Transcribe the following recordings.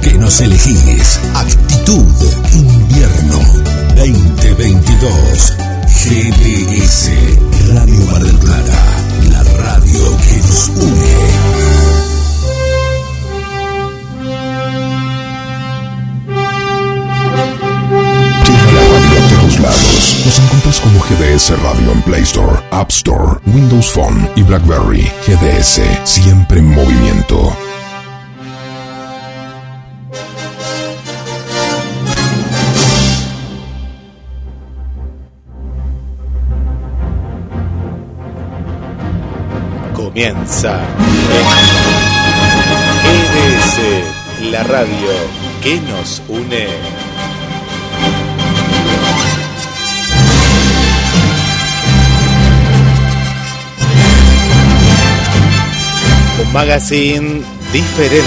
que nos elegís. Actitud Invierno 2022. GDS Radio Mar del Plata. La radio que nos une. lados. Nos encuentras como GDS Radio en Play Store, App Store, Windows Phone y BlackBerry. GDS, siempre en movimiento. Comienza GDS, la radio que nos une. Un magazine diferente.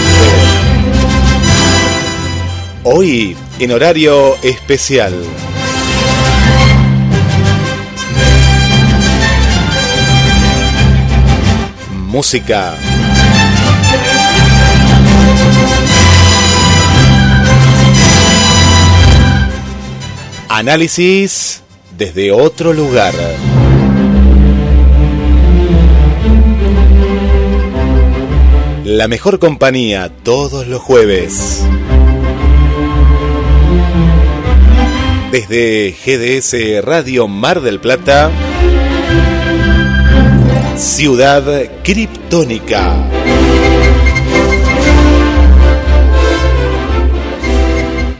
Hoy en horario especial. Música. Análisis desde otro lugar. La mejor compañía todos los jueves. Desde GDS Radio Mar del Plata, Ciudad Criptónica.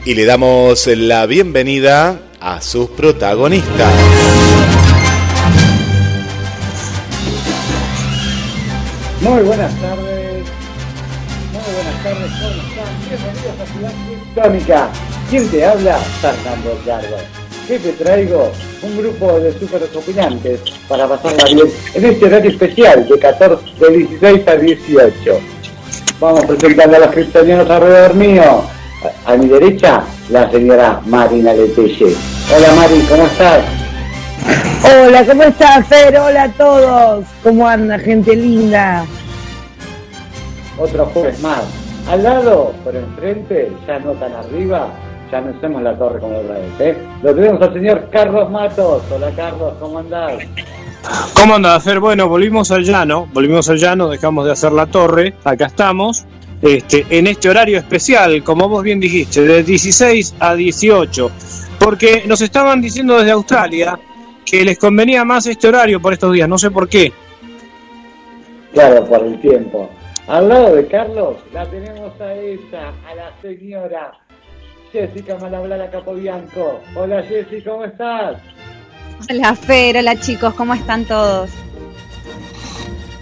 Y le damos la bienvenida a sus protagonistas. Muy buenas tardes. Muy buenas tardes, ¿cómo están? Bienvenidos a Ciudad Criptónica. ¿Quién te habla? Fernando Cargo. ¿Qué te traigo? Un grupo de super opinantes para pasarla bien en este horario especial de 14, de 16 a 18. Vamos presentando a los criptonianos alrededor mío. A, a mi derecha, la señora Marina Letelle. Hola Mari, ¿cómo estás? Hola, ¿cómo estás, Fer? Hola a todos. ¿Cómo anda, gente linda? Otro jueves más. Al lado, por enfrente, ya no tan arriba, ya no hacemos la torre como otra vez, ¿eh? Lo tenemos al señor Carlos Matos. Hola Carlos, ¿cómo andás? ¿Cómo andás, Fer? Bueno, volvimos al llano, volvimos al llano, dejamos de hacer la torre, acá estamos, este, en este horario especial, como vos bien dijiste, de 16 a 18, porque nos estaban diciendo desde Australia que les convenía más este horario por estos días, no sé por qué. Claro, por el tiempo. Al lado de Carlos, la tenemos a ella, a la señora Jessica Malablala Capobianco. Hola Jessy, ¿cómo estás? Hola Fer, hola chicos, ¿cómo están todos?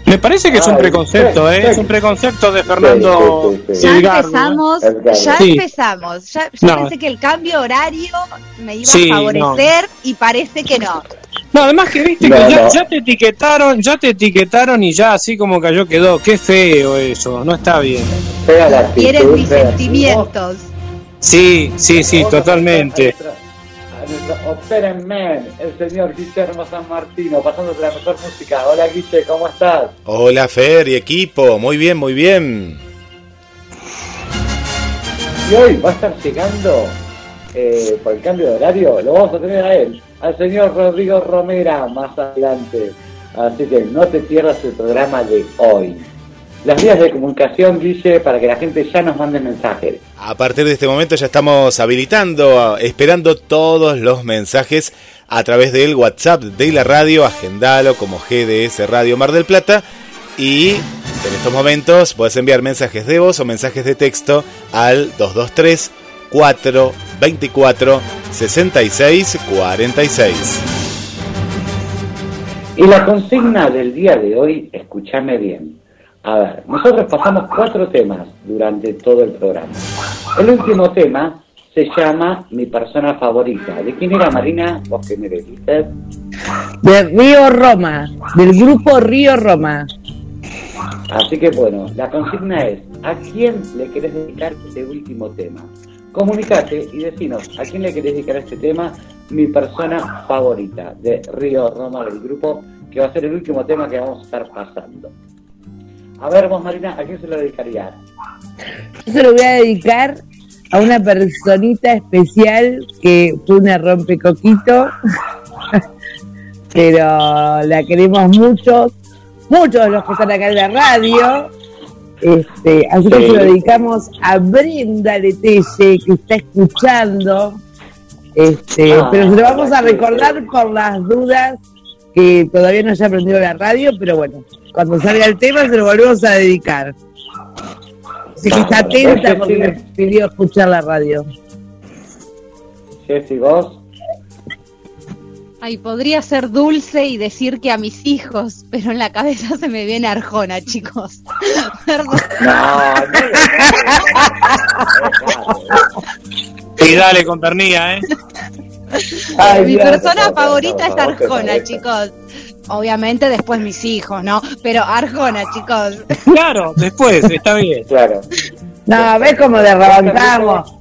Me parece que es un preconcepto, ¿eh? es un preconcepto de Fernando Sí, sí, sí. Ya ¿eh? empezamos, ya empezamos. Ya, yo No. pensé que el cambio horario me iba Sí, a favorecer y parece que no. No, además que viste No, que ya, no. ya te etiquetaron, ya te etiquetaron y ya así como cayó quedó. Qué feo eso, no está bien. Quieren mis sentimientos. Sí, sí, sí, totalmente. Man, el señor Guillermo San Martino, pasándote la mejor música. Hola Guille, ¿cómo estás? Hola Fer y equipo, muy bien, muy bien. Y hoy va a estar llegando, eh, por el cambio de horario, lo vamos a tener a él, al señor Rodrigo Romera, más adelante. Así que no te pierdas el programa de hoy. Las vías de comunicación, Guille, para que la gente ya nos mande mensajes. A partir de este momento ya estamos habilitando, esperando todos los mensajes a través del WhatsApp de la radio, agendalo como GDS Radio Mar del Plata y en estos momentos puedes enviar mensajes de voz o mensajes de texto al 223 424 66 46. Y la consigna del día de hoy, escúchame bien. A ver, nosotros pasamos cuatro temas durante todo el programa. El último tema se llama Mi persona favorita. ¿De quién era Marina? ¿Vos que me dijiste? De Río Roma, del grupo Río Roma. Así que bueno, la consigna es, ¿a quién le querés dedicar este último tema? Comunicate y decinos, ¿a quién le querés dedicar este tema? Mi persona favorita de Río Roma del grupo, que va a ser el último tema que vamos a estar pasando. A ver, vos, Marina, ¿a quién se lo dedicaría? Yo se lo voy a dedicar a una personita especial que fue una rompecoquito, pero la queremos mucho, muchos de los que están acá en la radio. Este, así que Sí. se lo dedicamos a Brenda Letelle, que está escuchando. Este, Ah, pero se lo vamos a recordar por las dudas que todavía no haya aprendido la radio, pero bueno, cuando salga el tema se lo volvemos a dedicar. Así que está atenta porque me pidió escuchar la radio. Jessy, vos. Ay, podría ser dulce y decir que a mis hijos, pero en la cabeza se me viene Arjona, chicos. Perdón. No, no, Y dale con pernilla, ¿eh? Ay, Mi persona no, favorita no, es Arjona, chicos. Obviamente después mis hijos, ¿no? Pero Arjona, chicos. Claro, después, está bien. Claro. No, ves cómo derrabantamos.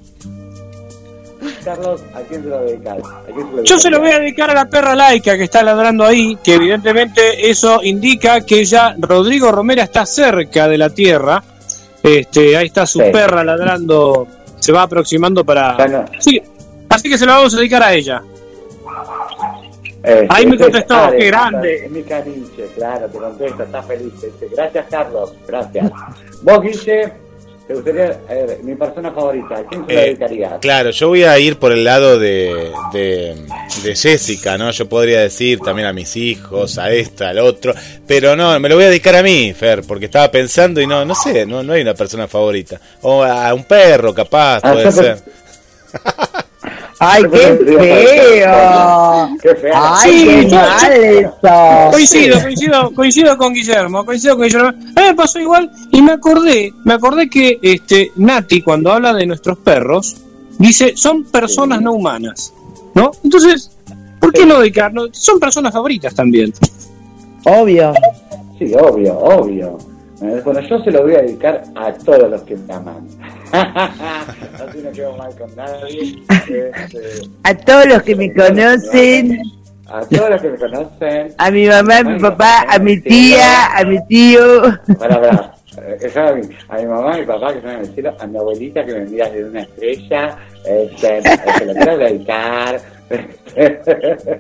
Carlos, ¿a quién se lo dedicas? ¿A quién se lo Yo se lo voy a dedicar a la perra laica que está ladrando ahí, que evidentemente eso indica que ya Rodrigo Romera está cerca de la tierra. Este, ahí está su Sí. perra ladrando, se va aproximando para. Bueno, Sí, así que se lo vamos a dedicar a ella. eh, Ahí me contestó, qué de- grande. Es mi caniche, claro, te contesta, está feliz. Gracias, Carlos, gracias. Vos, Guille, te gustaría, eh, mi persona favorita, ¿a quién se Eh, dedicarías? Claro, yo voy a ir por el lado de, de, de Jessica, ¿no? Yo podría decir también a mis hijos, a esta, al otro, pero no, me lo voy a dedicar a mí, Fer, porque estaba pensando y no, no sé, no, no hay una persona favorita. O a un perro, capaz, Ah, puede ser. Ay, qué feo. Qué feo. Ay, Sí, qué yo- mal eso. Coincido, coincido, coincido con Guillermo, coincido con Guillermo. A mí me pasó igual y me acordé, me acordé que este Nati cuando habla de nuestros perros dice son personas no humanas, ¿no? Entonces, ¿por qué no dedicarnos? Son personas favoritas también. Obvio. Sí, obvio, obvio. Bueno, yo se lo voy a dedicar a todos los que me aman. Mal con nadie. Este, A todos los que me conocen, a todos los que me conocen. a mi mamá, a mi papá, a mi tía, a mi tío. Para, para. Eh, a, mi, a mi mamá, a mi papá que están en el cielo, a mi abuelita que me mira desde una estrella, este, se lo quiero dedicar. ¿Qué,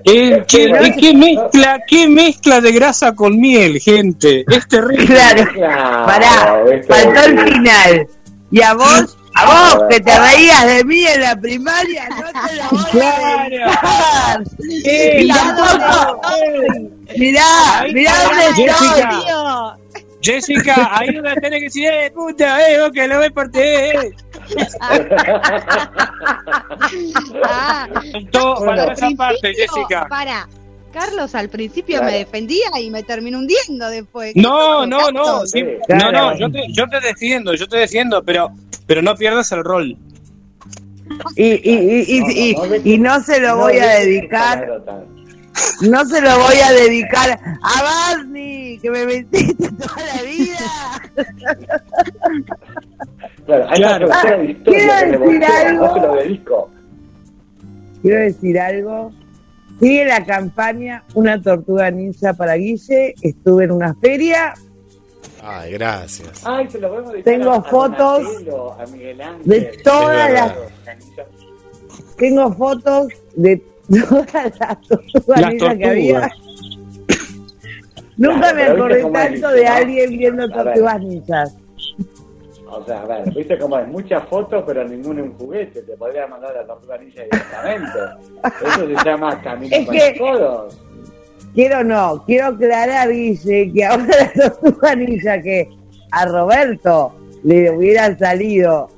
qué- qué- qué mezcla, qué mezcla de grasa con miel, gente. Es terrible. Claro. Claro, Pará, ¿viste? faltó el final. Y a vos, a vos que te reías de mí en la primaria, no te la voy a. Mirá, mirá dónde. Jessica. Jessica, ahí no la tenés que decir, eh, puta, eh, vos que lo ves por ti. eh. Ah, Todo Bueno. para esa parte, Jessica. Para. Carlos al principio Claro. me defendía y me terminó hundiendo después. No, no, no, sí, no, no, yo te, yo te defiendo, yo te defiendo, pero, pero no pierdas el rol. Y, y, y, y, y- y no se lo voy a dedicar, no se lo voy a dedicar a Barney, que me metiste toda la vida. Claro, a Claro. esa profesora de historia Quiero que me decir algo. no se lo dedico. Quiero decir algo. Sigue la campaña Una Tortuga Ninja para Guille. Estuve en una feria Ay, gracias. Ay, se lo voy a dedicar Tengo a- a fotos Donatello, a Miguel Ángel. de todas las tengo fotos de todas las tortugas Las ninja que había. Nunca Claro, me acordé tanto de alguien viendo tortugas ninjas. O sea, a ver, viste cómo hay muchas fotos, pero ninguno un juguete. Te podría mandar la tortuga ninja directamente. Eso se llama camino Es con que- los codos. Quiero no, quiero aclarar, Guille, que ahora la tortuga ninja que a Roberto le hubieran salido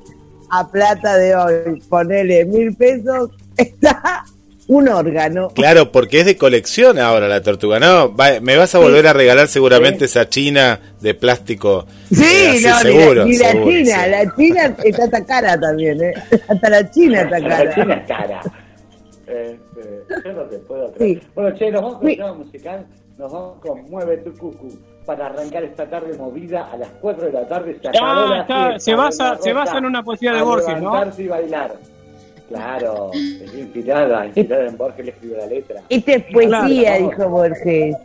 a plata de hoy, ponele mil pesos, está un órgano. Claro, porque es de colección ahora la tortuga, ¿no? Va- me vas a volver a regalar seguramente esa china de plástico. Sí, eh, así, no, ni seguro, la, la seguro, China, sí. la China está tan cara también, ¿eh? Hasta la China está La cara. china es cara. Este, yo no te puedo creer. Sí. Bueno, che, nos vamos con el musical. Nos vamos con Mueve tu cucu para arrancar esta tarde movida a las 4 de la tarde. La fiesta, se basa, se basa en una poesía de Borges, ¿no? y bailar. Claro, es inspirada, inspirada en Borges le escribió la letra. Esta es poesía, Claro. dijo Borges.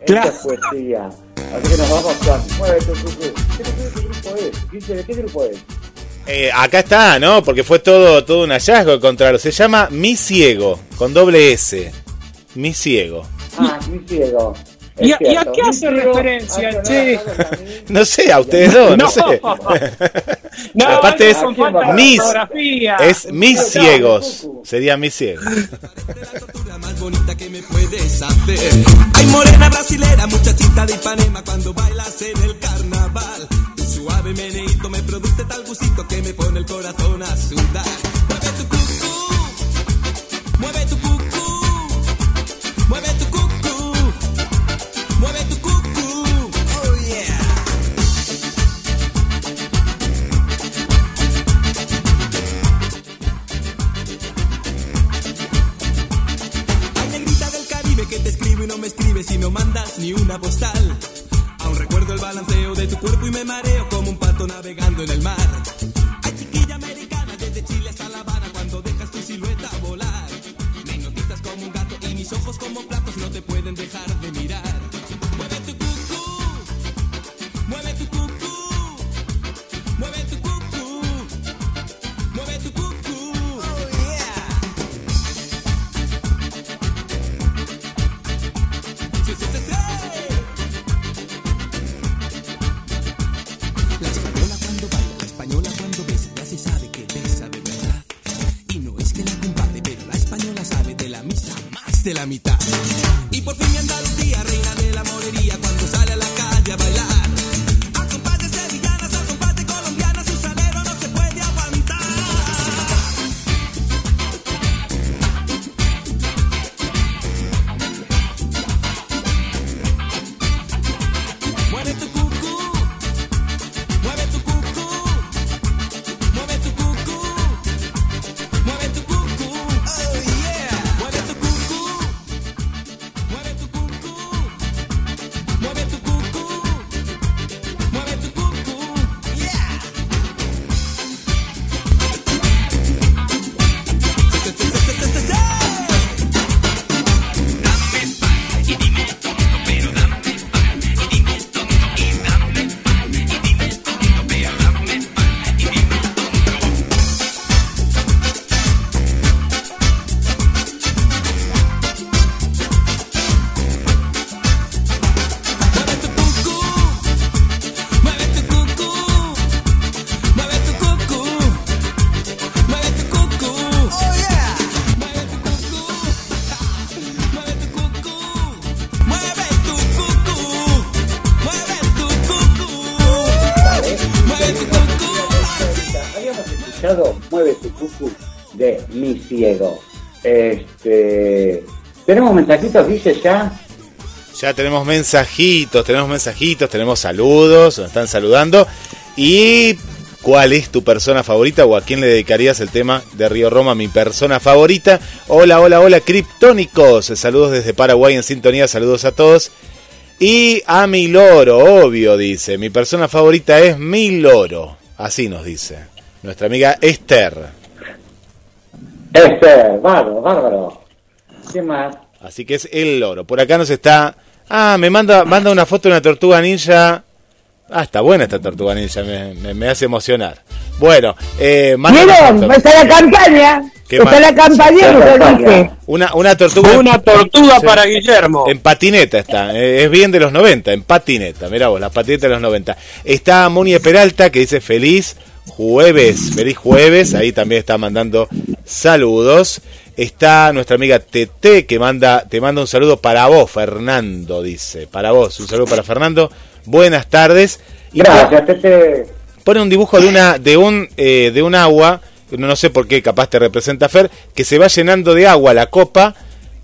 Esta Claro. es poesía. Así que nos vamos con cucú. ¿Qué, qué grupo es? ¿De qué grupo es? Eh, acá está, ¿no? Porque fue todo, todo un hallazgo encontrarlo. Se llama Mi Ciego, con doble S. Mi Ciego. Ah, mi ciego. ¿Y a- y a cierto, qué hace referencia, che? No sé, a ustedes dos, no, No. sé. No, Aparte eso es mis-. Es Mis No, Ciegos. Sería Mis Ciegos. Hay morena brasilera, muchachita de Ipanema cuando bailas en el carnaval. Tu suave meneíto me produce tal gustito que me pone el corazón a sudar. Mueve tu cucú, mueve tu que te escribe y no me escribe si no mandas ni una postal. Aún recuerdo el balanceo de tu cuerpo y me mareo como un pato navegando en el mar. Hay chiquilla americana desde Chile hasta La Habana cuando dejas tu silueta volar. Me hipnotizas como un gato y mis ojos como platos no te pueden dejar de mirar. La mitad. ¿Tenemos mensajitos, dice ya? Ya tenemos mensajitos, tenemos mensajitos, tenemos saludos, nos están saludando. ¿Y cuál es tu persona favorita o a quién le dedicarías el tema de Río Roma, mi persona favorita? Hola, hola, hola, criptónicos. Saludos desde Paraguay en sintonía, saludos a todos. Y a mi loro, obvio, dice. Mi persona favorita es mi loro. Así nos dice nuestra amiga Esther. Este, bárbaro, bárbaro. ¿Qué más? Así que es el loro. Por acá nos está. Ah, me manda, manda una foto de una tortuga ninja. Ah, está buena esta tortuga ninja, me, me- me hace emocionar. Bueno, eh, manda una ¿Vieron? foto. Está la campaña. ¿Qué Está la campaña, dije. Una, una tortuga. Una tortuga para Guillermo. En patineta está, eh, es bien de los 90, en patineta, mirá vos, la patineta de los 90. Está Moni Peralta que dice feliz jueves, feliz jueves, ahí también está mandando saludos. Está nuestra amiga TT que manda, te manda un saludo para vos, Fernando, dice, para vos, un saludo para Fernando. Buenas tardes. Y Gracias, Tete. pone un dibujo de una de un eh, de un agua no, no sé por qué capaz te representa Fer que se va llenando de agua la copa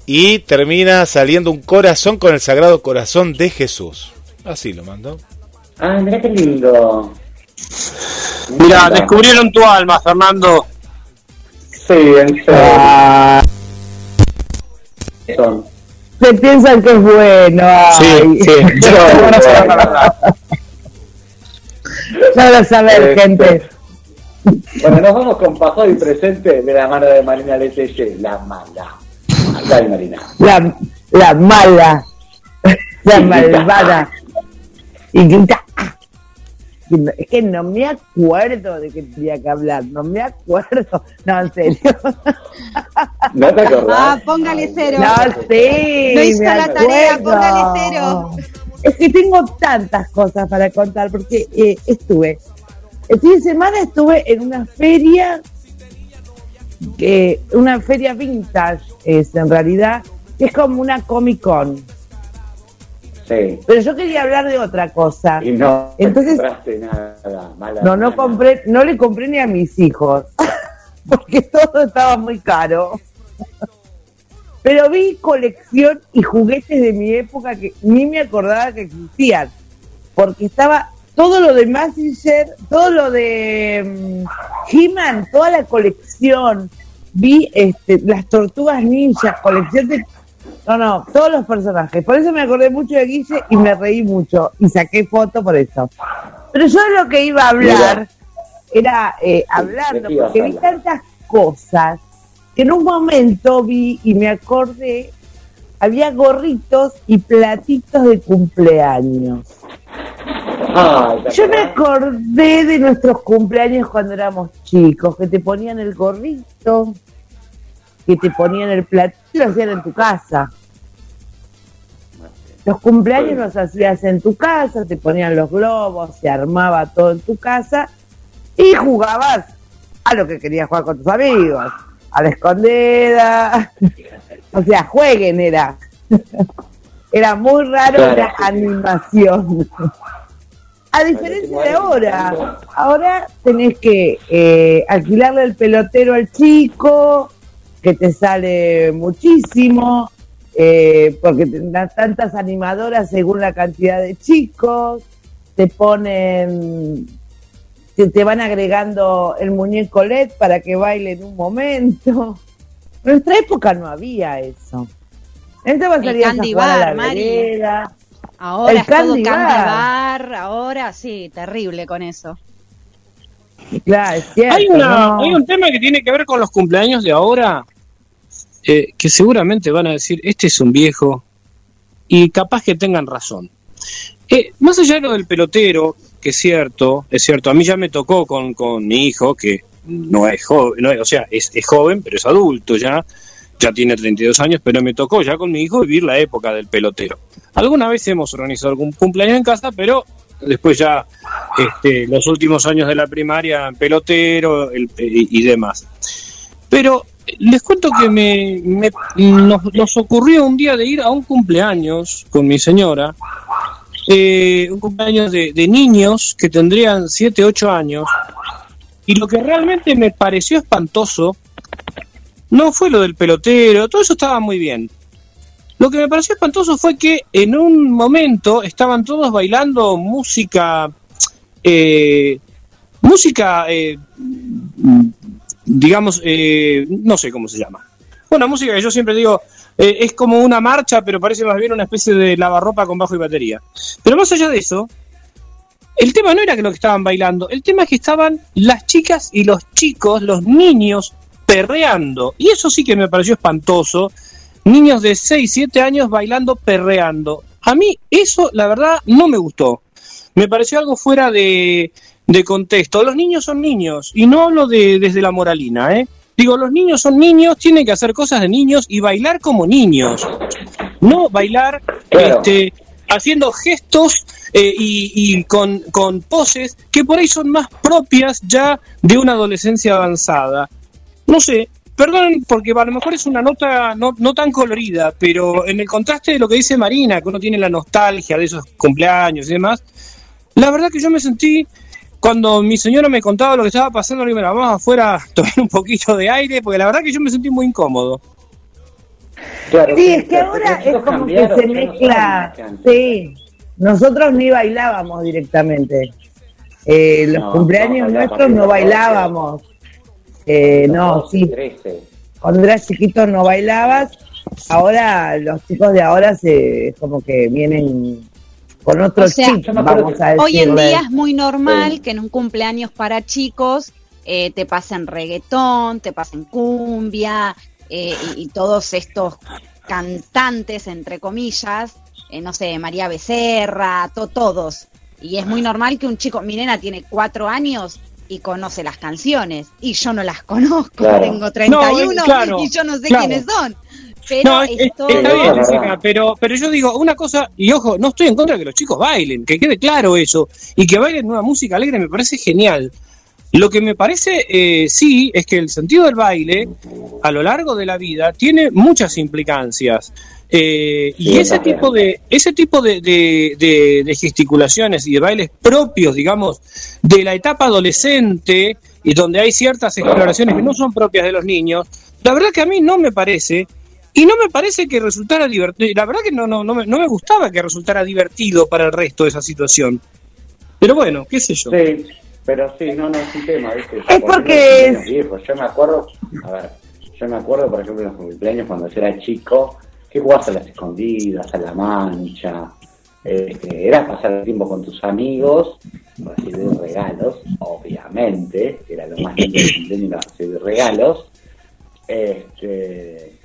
y termina saliendo un corazón con el sagrado corazón de Jesús así lo mandó Ah, mira qué lindo. Mira, descubrieron tu alma, Fernando. Sí, en serio. Ah, Son. se piensan que es bueno. ay. Saber la verdad. No lo Este, gente. Bueno, nos vamos con Pajoy presente de la mano de Marina Letelle, la mala. Dale, Marina. La, la mala. La malvada. y grita. Y Es que no me acuerdo de que tenía que hablar, no me acuerdo. No, en serio. ¿No te acordás? Ah, póngale cero. No sé. No hizo me la tarea, acuerdo. póngale cero. Es que tengo tantas cosas para contar porque eh, estuve. El fin de semana estuve en una feria, que una feria vintage es en realidad, que es como una Comic Con. Sí. Pero yo quería hablar de otra cosa. Y no Entonces- compraste nada. Mala No, no compré, no le compré ni a mis hijos, porque todo estaba muy caro. Pero vi colección y juguetes de mi época que ni me acordaba que existían, porque estaba todo lo de Massinger, todo lo de mm, He-Man, toda la colección. Vi este, las tortugas ninjas, colección de... No, no, todos los personajes. Por eso me acordé mucho de Guille y me reí mucho y saqué foto por eso. Pero yo lo que iba a hablar era eh, hablando, ¿de porque vi tantas cosas que en un momento vi y me acordé, había gorritos y platitos de cumpleaños. Ay, ¿te Yo me acordé de nuestros cumpleaños cuando éramos chicos, que te ponían el gorrito, que te ponían el platito y lo hacían en tu casa. Los cumpleaños los hacías en tu casa, te ponían los globos, se armaba todo en tu casa y jugabas a lo que querías jugar con tus amigos, a la escondida, o sea, jueguen era. Era muy raro Claro. la animación. A diferencia de ahora, ahora tenés que eh, alquilarle el pelotero al chico, que te sale muchísimo, eh, porque tendrás tantas animadoras según la cantidad de chicos, te ponen, te, te van agregando el muñeco LED para que baile en un momento. En nuestra época no había eso. Entonces El candy a la Mari. Ahora El es todo candy candy bar. bar, ahora sí, terrible con eso. Claro, es cierto. Hay, una, ¿no? hay un tema que tiene que ver con los cumpleaños de ahora, eh, que seguramente van a decir, este es un viejo, y capaz que tengan razón. Eh, más allá de lo del pelotero, que es cierto, es cierto, a mí ya me tocó con, con mi hijo, que no es joven, no es- o sea, es, es joven, pero es adulto ya, ya tiene 32 años, pero me tocó ya con mi hijo vivir la época del pelotero. Alguna vez hemos organizado algún cumpleaños en casa, pero después ya este, los últimos años de la primaria pelotero el- y, demás. Pero les cuento que me, me- nos, nos ocurrió un día de ir a un cumpleaños con mi señora, eh, un cumpleaños de, de niños que tendrían 7, 8 años, y lo que realmente me pareció espantoso no fue lo del pelotero, todo eso estaba muy bien. Lo que me pareció espantoso fue que en un momento estaban todos bailando música, eh, música, eh, digamos, eh, no sé cómo se llama. Bueno, música que yo siempre digo, eh, es como una marcha, pero parece más bien una especie de lavarropa con bajo y batería. Pero más allá de eso, el tema no era que lo que estaban bailando, el tema es que estaban las chicas y los chicos, los niños, perreando. Y eso sí que me pareció espantoso. Niños de 6, 7 años bailando, perreando. A mí eso, la verdad, no me gustó. Me pareció algo fuera de, de contexto. Los niños son niños, y no hablo de, desde la moralina, ¿eh? Digo, los niños son niños, tienen que hacer cosas de niños y bailar como niños. No bailar Claro. este, haciendo gestos eh, y, y con, con poses que por ahí son más propias ya de una adolescencia avanzada. No sé, perdón, porque a lo mejor es una nota no, no tan colorida, pero en el contraste de lo que dice Marina, que uno tiene la nostalgia de esos cumpleaños y demás, la verdad que yo me sentí, cuando mi señora me contaba lo que estaba pasando, le "Mira, vamos afuera a tomar un poquito de aire, porque la verdad que yo me sentí muy incómodo. Claro, Sí, es que ahora es como que se mezcla. Sí, nosotros ni bailábamos directamente. Eh, los No, cumpleaños no, nuestros no, bailábamos. Eh, no, 12, sí, 13. cuando eras chiquito no bailabas. Ahora los chicos de ahora se como que vienen con otro O sea, chip, vamos a. Hoy en día es muy normal Sí. que en un cumpleaños para chicos eh, te pasen reggaetón, te pasen cumbia eh, y, y todos estos cantantes, entre comillas, eh, no sé, María Becerra, to- todos. Y es muy normal que un chico, mi nena tiene cuatro años y conoce las canciones y yo no las conozco, Claro. tengo 31 No, claro, y yo no sé claro. quiénes son. Pero No, es- es- estoy- está bien, Jessica, pero, pero yo digo una cosa, y ojo, no estoy en contra de que los chicos bailen, que quede claro eso, y que bailen una música alegre me parece genial. Lo que me parece, eh, sí, es que el sentido del baile, a lo largo de la vida, tiene muchas implicancias. Eh, y ese tipo de ese tipo de, de- de- de gesticulaciones y de bailes propios, digamos, de la etapa adolescente y donde hay ciertas exploraciones que no son propias de los niños, la verdad que a mí no me parece y no me parece que resultara divertido. La verdad que no, no, no, me, no me gustaba que resultara divertido para el resto de esa situación. Pero bueno, qué sé yo. Sí, pero sí, no, no es un tema, ¿viste? Es porque. Yo me acuerdo, a ver, yo me acuerdo, por ejemplo, en los cumpleaños cuando yo era chico, que jugabas a las escondidas, a la mancha, este, era pasar el tiempo con tus amigos, recibir regalos, obviamente, que era lo más lindo recibir regalos, este,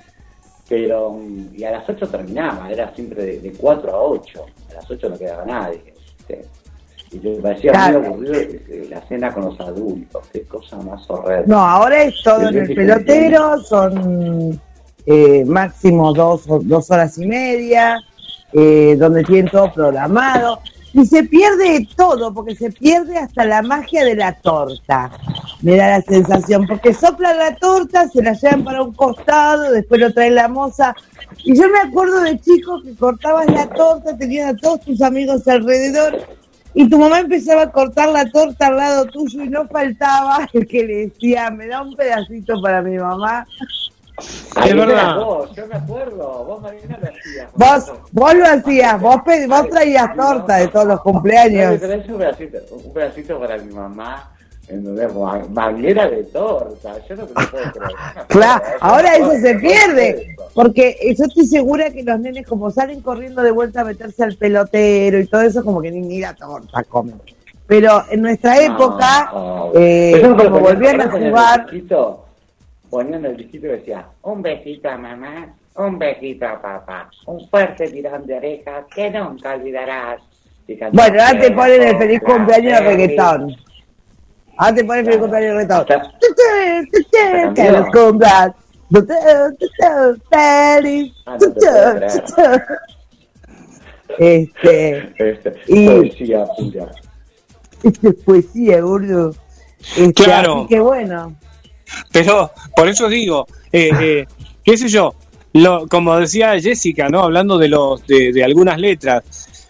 pero, y a las 8 terminaba, era siempre de, de 4 a 8, a las 8 no quedaba nadie, ¿viste? Y me parecía Claro. muy aburrido la cena con los adultos, qué cosa más horrible. No, ahora es todo en el pelotero, son eh, máximo dos, dos horas y media, eh, donde tienen todo programado. Y se pierde todo, porque se pierde hasta la magia de la torta. Me da la sensación, porque soplan la torta, se la llevan para un costado, después lo trae la moza. Y yo me acuerdo de chicos que cortabas la torta, tenías a todos tus amigos alrededor, y tu mamá empezaba a cortar la torta al lado tuyo y no faltaba el que le decía, me da un pedacito para mi mamá. Ahí Es eras verdad. Vos, yo me acuerdo, vos Marina lo hacías. Vos, vos lo hacías, vos, pe- vos traías torta de todos los cumpleaños. Traes un pedacito, un pedacito para mi mamá, en donde ma- manguera de torta, yo no te lo puedo creer. Claro, ahora eso se pierde, porque yo estoy segura que los nenes como salen corriendo de vuelta a meterse al pelotero y todo eso, como que ni, ni la torta comen. Pero en nuestra época, No, eh, me acuerdo como volvían a jugar, Ponían el disquito y decía, un besito a mamá, un besito a papá, un fuerte tirón de orejas que nunca olvidarás. Bueno, ahora te ponen el feliz "Claro, cumpleaños de feliz". reggaetón. Ahora te ponen el feliz cumpleaños de reggaetón. Que los cumplas. Feliz. Ah. Este, Este, Y- poesía pura. esto es poesía, gordo. Este, Claro. Así que bueno. Pero por eso digo, eh, eh, qué sé yo, lo, como decía Jessica, ¿no? Hablando de los de, de algunas letras,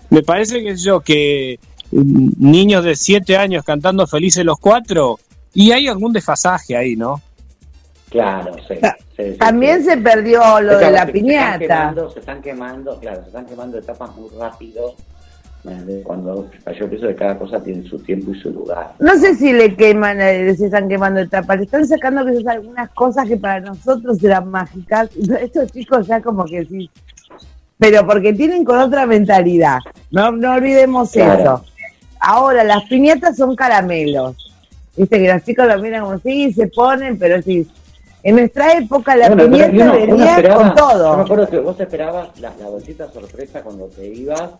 me parece que yo que niños de siete años cantando felices los cuatro y hay algún desfasaje ahí, ¿no? Claro, sí. Sí, sí, También sí. se perdió lo de la se- se están piñata. quemando, Se están quemando, claro, se están quemando etapas muy rápido. ¿Me Cuando yo pienso que cada cosa tiene su tiempo y su lugar. No sé si le queman, eh, se están quemando etapas, le están sacando quizás algunas cosas que para nosotros eran mágicas. Estos chicos ya como que sí. Pero porque tienen con otra mentalidad. No, no olvidemos Claro. eso. Ahora, las piñatas son caramelos. Viste que los chicos lo miran como sí, se ponen, pero sí. En nuestra época la Bueno, piñata venía esperaba- con Yo me todo. acuerdo que vos esperabas la, la bolsita sorpresa cuando te ibas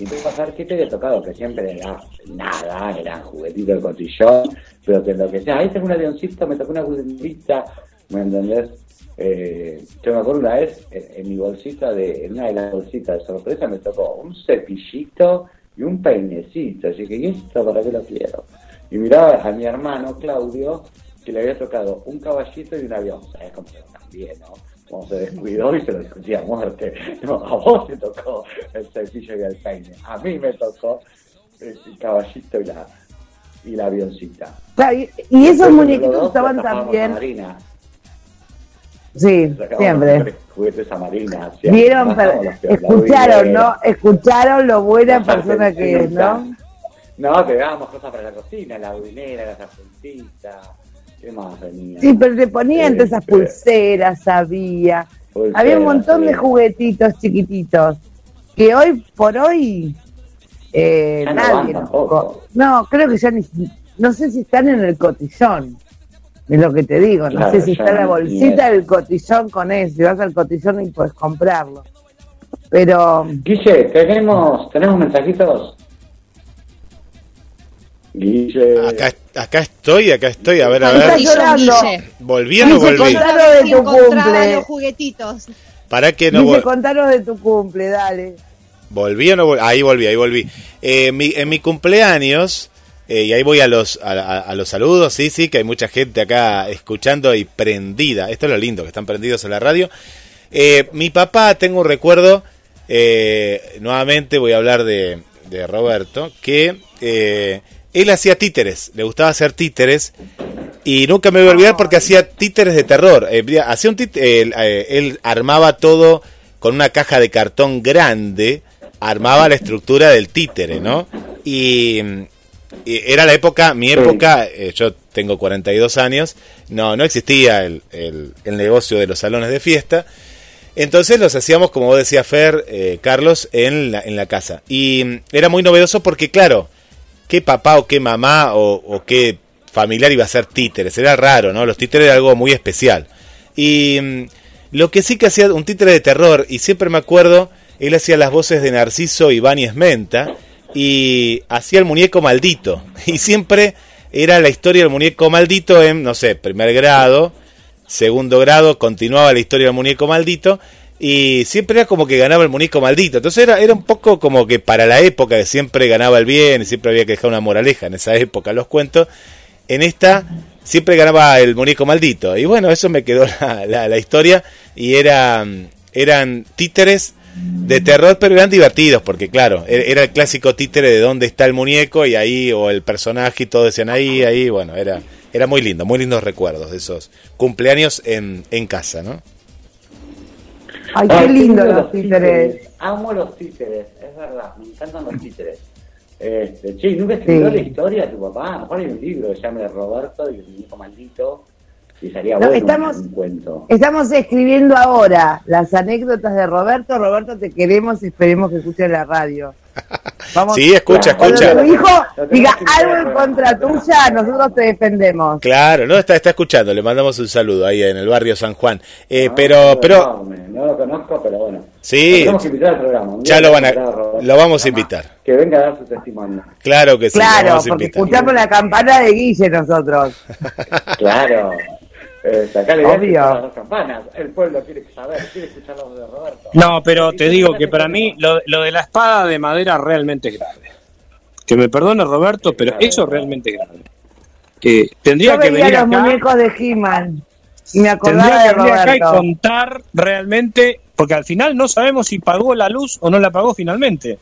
y ibas a ver qué te había tocado, que siempre era nada, eran juguetitos de cotillón, pero te enloquecía. Ahí tengo un avioncito, me tocó una culebrita, ¿me entendés? Eh, yo me acuerdo una vez, en, en mi bolsita, de, en una de las bolsitas de sorpresa, me tocó un cepillito y un peinecito. Así que, ¿y esto para qué lo quiero? Y miraba a mi hermano Claudio, que le había tocado un caballito y un avión. ¿Sabes cómo se también, no? Como se descuidó y se lo discutía a muerte. No, a vos te tocó el cepillo y el peine. A mí me tocó el caballito y la, y la avioncita. Y, y esos muñequitos estaban también. Marina. Sí, siempre. Juguetes a Marina. siempre. Vieron, pero- escucharon. ¿no? Escucharon lo buena persona que es, ¿no? No, te dábamos cosas para la cocina, la budinera, la sartencita. ¿Qué más venía? Sí, pero te ponían todas esas Este, pulseras, había. pulseras, Había un montón sí. de juguetitos chiquititos que hoy por hoy eh, Ya no nadie tampoco. co- No, creo que ya ni. No sé si están en el cotillón. Es lo que te digo. No Claro, sé si está la no- bolsita del cotillón con eso. Si vas al cotillón y puedes comprarlo. Pero Guille, tenemos, tenemos mensajitos. Guille. Acá, acá estoy, acá estoy. A ver, a ver. llorando. ¿Volví o no volví? contanos de tu encontraba cumple. los juguetitos. ¿Para que no vol- contanos de tu cumple, dale. volví o no volví? Ahí volví, ahí volví. Eh, mi- en mi cumpleaños, eh, y ahí voy a los, a, a- a los saludos, sí, sí, que hay mucha gente acá escuchando y prendida. Esto es lo lindo, que están prendidos en la radio. Eh, mi papá, tengo un recuerdo, eh, nuevamente voy a hablar de, de Roberto, que eh, él hacía títeres, le gustaba hacer títeres. Y nunca me voy a olvidar porque hacía títeres de terror. Eh, hacía un tit- él, eh, él armaba todo con una caja de cartón grande, armaba la estructura del títere, ¿no? Y, y era la época, mi época, eh, yo tengo 42 años, no, no existía el, el- el negocio de los salones de fiesta. Entonces los hacíamos, como vos decías, Fer, eh, Carlos, en la, en la casa. Y mm, era muy novedoso porque, claro, qué papá o qué mamá o, qué familiar iba a ser títeres. Era raro, ¿no? Los títeres era algo muy especial. Y mm, lo que sí que hacía un títere de terror, y siempre me acuerdo, él hacía las voces de Narciso, Iván y Esmenta, y hacía el muñeco maldito. Y siempre era la historia del muñeco maldito en, no sé, primer grado, segundo grado, continuaba la historia del muñeco maldito, y siempre era como que ganaba el muñeco maldito. Entonces era, era un poco como que para la época que siempre ganaba el bien y siempre había que dejar una moraleja en esa época, los cuentos, en esta siempre ganaba el muñeco maldito. Y bueno, eso me quedó la, la- la historia y era, eran títeres de terror, pero eran divertidos, porque claro, e- era el clásico títere de dónde está el muñeco y ahí, o el personaje y todo decían ahí, ahí, bueno, era, era muy lindo, muy lindos recuerdos de esos cumpleaños en, en casa, ¿no? Ay, qué lindo tengo los títeres. Amo los títeres, es verdad, me encantan los títeres. Este, che, ¿nunca escribió Sí. la historia de tu papá? A lo mejor hay un libro que se llama Roberto y el muñeco maldito. Y sería No, bueno estamos- un cuento. Estamos escribiendo ahora las anécdotas de Roberto. Roberto, te queremos, esperemos que escuchen la radio. Vamos, Sí, escucha, Claro, escucha. Cuando tu hijo diga algo en contra tuya, nosotros te defendemos. Claro, no está, está escuchando, le mandamos un saludo ahí en el barrio San Juan. Eh, No, pero, no, pero, No, me- no lo conozco, pero bueno. Sí. Lo invitar al programa. Ya lo van a- lo vamos a invitar. Que venga a dar su testimonio. claro que sí, Claro, vamos a porque invitar. escuchamos la campana de Guille nosotros. Claro. Eh, Obvio. Obvio. las campanas. El pueblo quiere saber, quiere escuchar la voz de Roberto. No, pero te digo que para mí lo, lo de la espada de madera realmente es grave. Que me perdone Roberto, pero eso realmente es grave. Que tendría Yo que venir los acá, muñecos de He-Man y me acordaba tendría de que venir acá y Roberto. contar realmente, porque al final no sabemos si pagó la luz o no la pagó finalmente.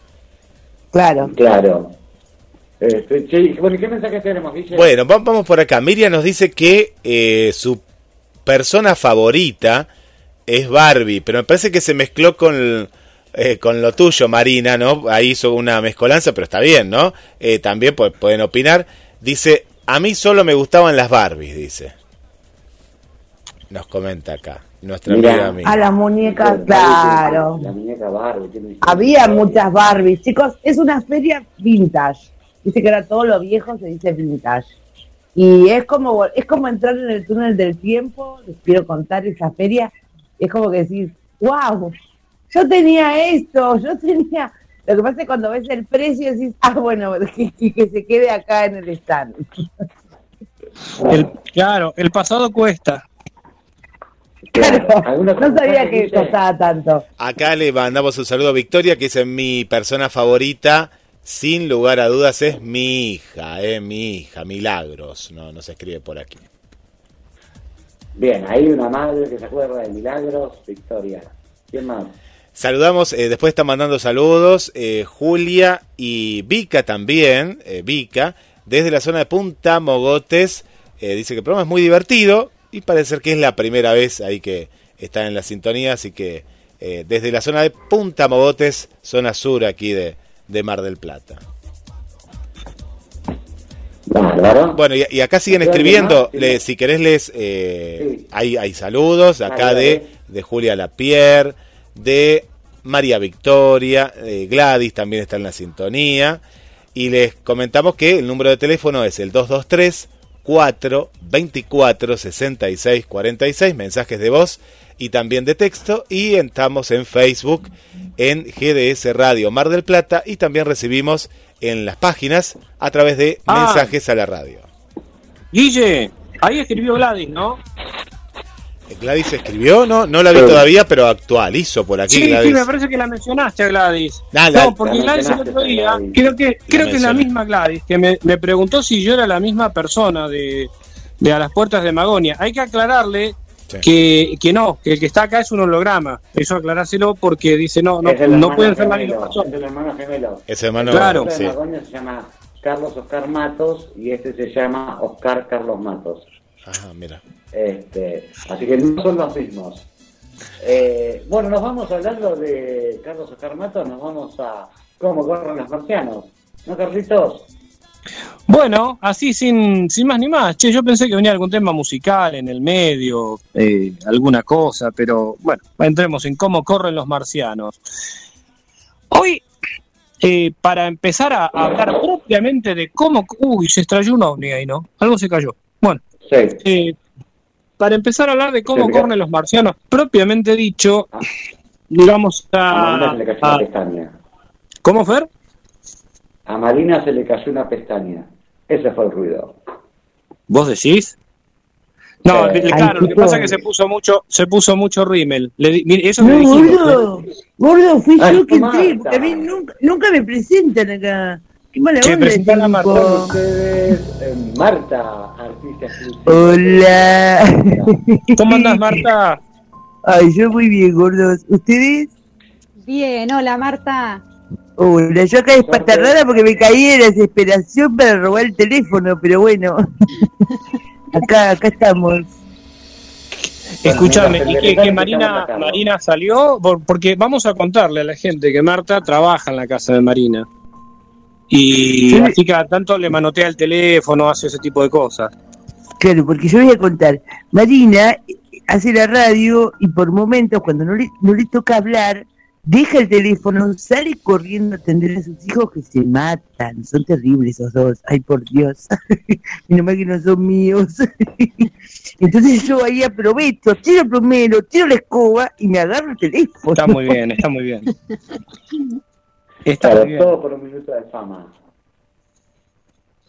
Claro. Claro. Este, che, bueno, ¿y ¿qué mensaje tenemos, Guille? Bueno, va- vamos por acá. Miriam nos dice que eh, su persona favorita es Barbie, pero me parece que se mezcló con, eh, con lo tuyo, Marina, ¿no? Ahí hizo una mezcolanza, pero está bien, ¿no? Eh, también pu- pueden opinar. Dice, a mí solo me gustaban las Barbies, dice. Nos comenta acá, nuestra Mirá. amiga Miriam. A las muñecas, claro. La muñeca Barbie. Había muchas Barbies. Chicos, es una feria vintage. Dice que ahora todo lo viejo se dice vintage. Y es como, es como entrar en el túnel del tiempo. Les quiero contar esa feria. Es como que decir, wow, yo tenía esto, yo tenía. Lo que pasa es que cuando ves el precio decís, ah, bueno, que, que- se quede acá en el stand. El, claro, el pasado cuesta. Claro. Claro, ¿Algún otro no sabía que costaba tanto. Acá le mandamos un saludo a Victoria, que es mi persona favorita. Sin lugar a dudas es mi hija, eh, mi hija, Milagros. No, no se escribe por aquí. Bien, hay una madre que se acuerda de Milagros, Victoria. ¿Quién más? Saludamos, eh, después está mandando saludos eh, Julia y Vika también, eh, Vika, desde la zona de Punta Mogotes. eh, dice que el programa es muy divertido y parece ser que es la primera vez ahí que está en la sintonía, así que desde la zona de Punta Mogotes, zona sur aquí de, de Mar del Plata. Bueno, y, y acá siguen ¿Hay alguien escribiendo, le- si querés les, eh, Sí. hay, hay saludos acá de, de Julia Lapierre, de María Victoria, eh, Gladys también está en la sintonía, y les comentamos que el número de teléfono es el 223 4 24 66 46, mensajes de voz y también de texto. Y estamos en Facebook en GDS Radio Mar del Plata y también recibimos en las páginas a través de Ah. mensajes a la radio. Guille, ahí escribió Gladys, ¿no? Gladys escribió, no, no la vi Sí. todavía, pero actualizo por aquí, Sí, sí, Gladys. me parece que la mencionaste a Gladys. Ah, la- no, porque la Gladys el otro día, Gladys. creo que, creo que es la misma Gladys, que me, me preguntó si yo era la misma persona de, de A las Puertas de Magonia. Hay que aclararle Sí. que, que no, que el que está acá es un holograma. Eso aclarárselo porque dice, no, no, Es el no pueden ser la misma persona. Es el hermano gemelo. Ese hermano, Claro. El sí. se llama Carlos Oscar Matos y este se llama Oscar Carlos Matos. Ajá, mira. Este, así que no son los mismos. Eh, bueno, nos vamos hablando de Carlos Oscar Matos, nos vamos a cómo corren los marcianos. ¿No, Carlitos? Bueno, así sin, sin más ni más. Che, yo pensé que venía algún tema musical en el medio, eh, alguna cosa, pero bueno, entremos en cómo corren los marcianos. Hoy, eh, para empezar a hablar propiamente de cómo... Uy, se estrelló un ovni ahí, ¿no? Algo se cayó. Bueno, Sí. eh, para empezar a hablar de cómo Sí, corren los marcianos, propiamente dicho, vamos A Marina a... ¿Cómo, Fer? A Marina se le cayó una pestaña. Ese fue el ruido. ¿Vos decís? No, Eh, claro, lo que pasa es que se puso mucho, se puso mucho rímel. Le di- mire, eso No, dijimos. ¿eh? gordo, gordo, fui Ay, yo que entré, porque a mí nunca, nunca me presentan acá. Qué mala onda, presentala a Marta. Ustedes, eh, Marta, artista. Hola. ¿Cómo andás, Marta? Ay, yo muy bien, gordos. ¿Ustedes? Bien, hola Marta. Hola, yo acá espatarrada porque me caí de desesperación para robar el teléfono, pero bueno. acá, acá estamos. Escúchame, ¿y que, Marina. Marina salió? Por- Porque vamos a contarle a la gente que Marta trabaja en la casa de Marina. Y Sí. así cada tanto le manotea el teléfono, hace ese tipo de cosas. Claro, porque yo voy a contar. Marina hace la radio y por momentos, cuando no le, no le toca hablar, deja el teléfono, sale corriendo a atender a sus hijos que se matan. Son terribles esos dos. Ay, por Dios. Menos mal que no son míos. Entonces yo ahí aprovecho, tiro el plomero, tiro la escoba y me agarro el teléfono. Está muy bien, está muy bien. Está Claro, muy bien. todo por un minuto de fama.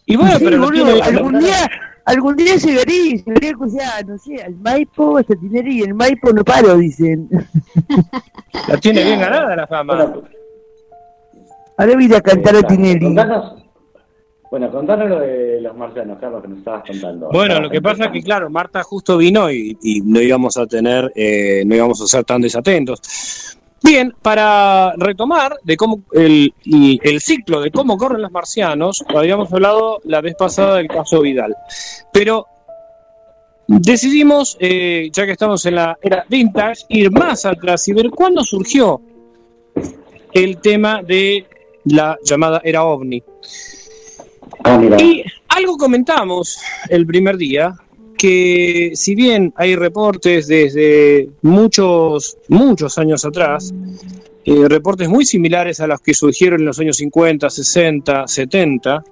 Y bueno, Sí, pero boludo, algún día, algún día llegaré, llegaré o sea, no sé, al Maipo, hasta Tineri, y el Maipo no paro, dicen. la tiene bien ganada la fama. Bueno, Ahora voy a ir a cantar a. Tinelli. Contanos, bueno, contanos lo de los marcianos, Carlos, que nos estabas contando. Bueno, lo que pasa es que, claro, Marta justo vino y, y no íbamos a tener, eh, no íbamos a ser tan desatentos. Bien, para retomar de cómo el, el ciclo de cómo corren los marcianos, habíamos hablado la vez pasada del caso Vidal, pero decidimos, eh, ya que estamos en la era vintage, ir más atrás y ver cuándo surgió el tema de la llamada era ovni. Ah. Y algo comentamos el primer día, que si bien hay reportes desde muchos, muchos años atrás, eh, reportes muy similares a los que surgieron en los años 50, 60, 70,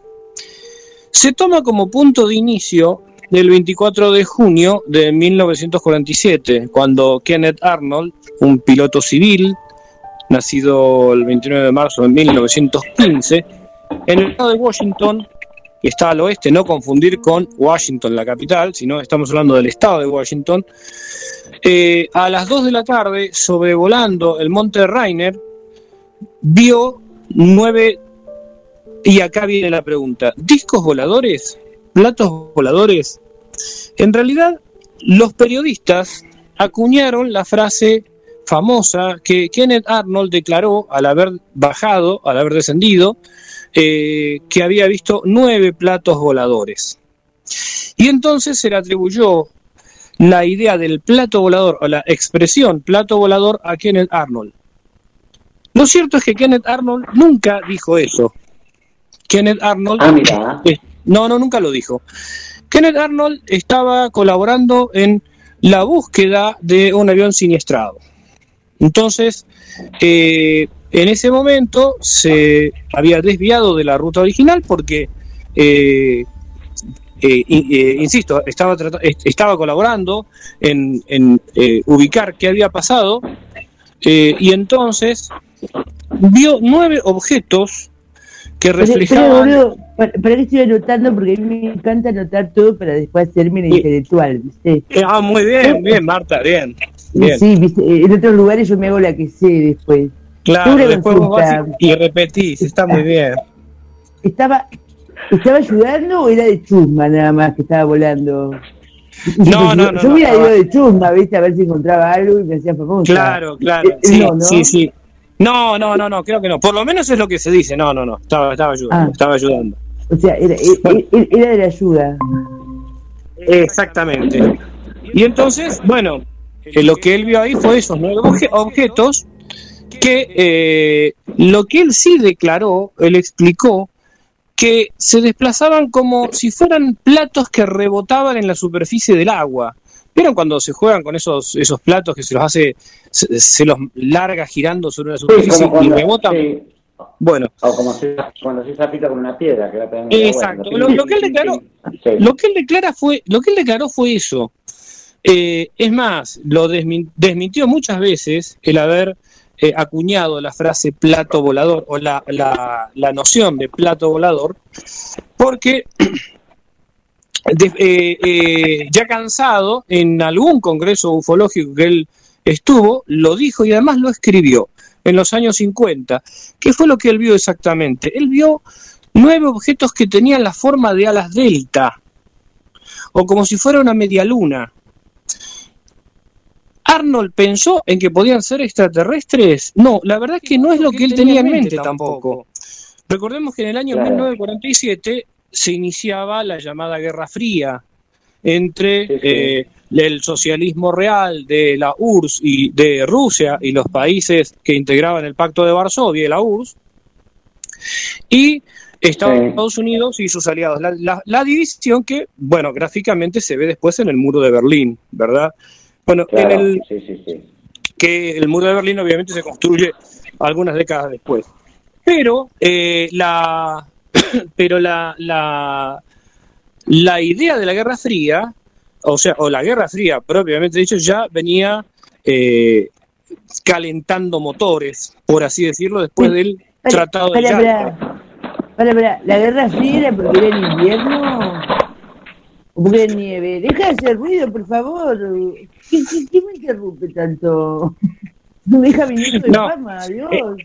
se toma como punto de inicio el 24 de junio de 1947, cuando Kenneth Arnold, un piloto civil, nacido el 29 de marzo de 1915, en el estado de Washington, que está al oeste, no confundir con Washington, la capital, sino estamos hablando del estado de Washington, eh, a las 2 de la tarde, sobrevolando el monte Rainer, vio nueve, y acá viene la pregunta, ¿discos voladores? ¿Platos voladores? En realidad, los periodistas acuñaron la frase famosa que Kenneth Arnold declaró al haber bajado, al haber descendido, eh, que había visto nueve platos voladores. Y entonces se le atribuyó la idea del plato volador o la expresión plato volador a Kenneth Arnold. Lo cierto es que Kenneth Arnold nunca dijo eso. Kenneth Arnold Ah, mira. eh, No, no, nunca lo dijo. Kenneth Arnold estaba colaborando en la búsqueda de un avión siniestrado. Entonces, eh, en ese momento se había desviado de la ruta original porque eh, eh, eh, insisto, estaba, estaba colaborando en, en, eh, ubicar qué había pasado eh, y entonces vio nueve objetos que Pero, pero, reflejaban... para, para que estoy anotando, porque a mí me encanta anotar todo para después hacerme la intelectual, ¿viste? Ah, muy bien, bien, Marta, bien. Bien, Sí, ¿viste? en otros lugares yo me hago la que sé después. Claro, Una después vos vas consulta. y, y repetís, está muy bien. ¿Estaba, ¿Estaba ayudando o era de chusma nada más que estaba volando? No, no, no, Yo hubiera ido de chusma, ¿viste? A ver si encontraba algo y me hacía famosa. Claro, claro, Eh, sí, no, ¿no? sí, sí. No, no, no, no, creo que no. Por lo menos es lo que se dice. No, no, no. Estaba, estaba ayudando, Ah. estaba ayudando. O sea, era, era, era de la ayuda. Exactamente. Y entonces, bueno, eh, lo que él vio ahí fue esos nueve obje- objetos que eh, lo que él sí declaró, él explicó que se desplazaban como si fueran platos que rebotaban en la superficie del agua. ¿Vieron cuando se juegan con esos, esos platos que se los hace, se, se los larga girando sobre la Sí, superficie y rebotan? sí, Bueno, o como si, cuando se zapita con una piedra que agua, Exacto. Lo- lo que él declaró- Sí. Lo que él declara fue, lo que él declaró fue eso. Eh, es más, lo desmin- desmintió muchas veces el haber eh, acuñado la frase plato volador o la, la- la noción de plato volador, porque eh, eh, ya cansado en algún congreso ufológico que él estuvo, lo dijo y además lo escribió en los años 50. ¿Qué fue lo que él vio exactamente? Él vio nueve objetos que tenían la forma de alas delta, o como si fuera una media luna. Arnold pensó en que podían ser extraterrestres. No, la verdad es que no es lo que él tenía en mente tampoco. Recordemos que en el año Claro. 1947 se iniciaba la llamada Guerra Fría entre Sí, sí. eh, el socialismo real de la URSS y de Rusia y los países que integraban el Pacto de Varsovia y la URSS y Estados Sí. Unidos y sus aliados. La, la- la división que, bueno, gráficamente se ve después en el muro de Berlín, ¿verdad? Bueno, Claro, en el, sí, sí, sí. que el muro de Berlín obviamente se construye algunas décadas después. Pero eh, la pero la, la la idea de la Guerra Fría, o sea, o la Guerra Fría propiamente dicho, ya venía eh, calentando motores, por así decirlo, después del Para, Tratado de para, Yalta. para, para, para, ¿La guerra fría era porque era en invierno? ¿O porque era nieve? Deja de hacer ruido, por favor. ¿Qué, qué, qué me interrumpe tanto? No me deja minuto de No. fama, Dios.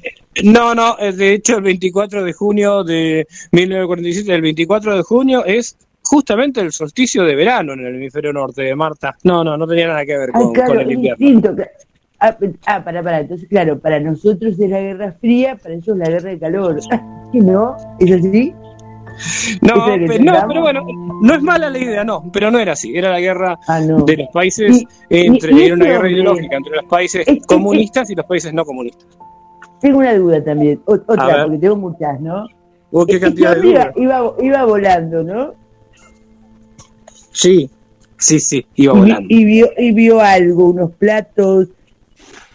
No, no, eh, de hecho el 24 de junio de 1947, el 24 de junio es justamente el solsticio de verano en el hemisferio norte, Marta. No, no, no tenía nada que ver Ay, con, claro, con el es invierno. Ah, pe- ah, para, para. Entonces, claro, para nosotros es la guerra fría, para ellos la guerra de calor. ¿Y no? ¿Es así? No, Eso es lo que pe- no, pero bueno, no es mala la idea, no, pero no era así. Era la guerra Ah, no. de los países, Y- entre, y- era una guerra ideológica entre los países Es- es- comunistas y los países no comunistas. Tengo una duda también. Otra, porque tengo muchas, ¿no? Qué cantidad de iba, iba, iba volando, ¿no? Sí, sí, sí, iba y, volando. y vio, y vio algo, unos platos.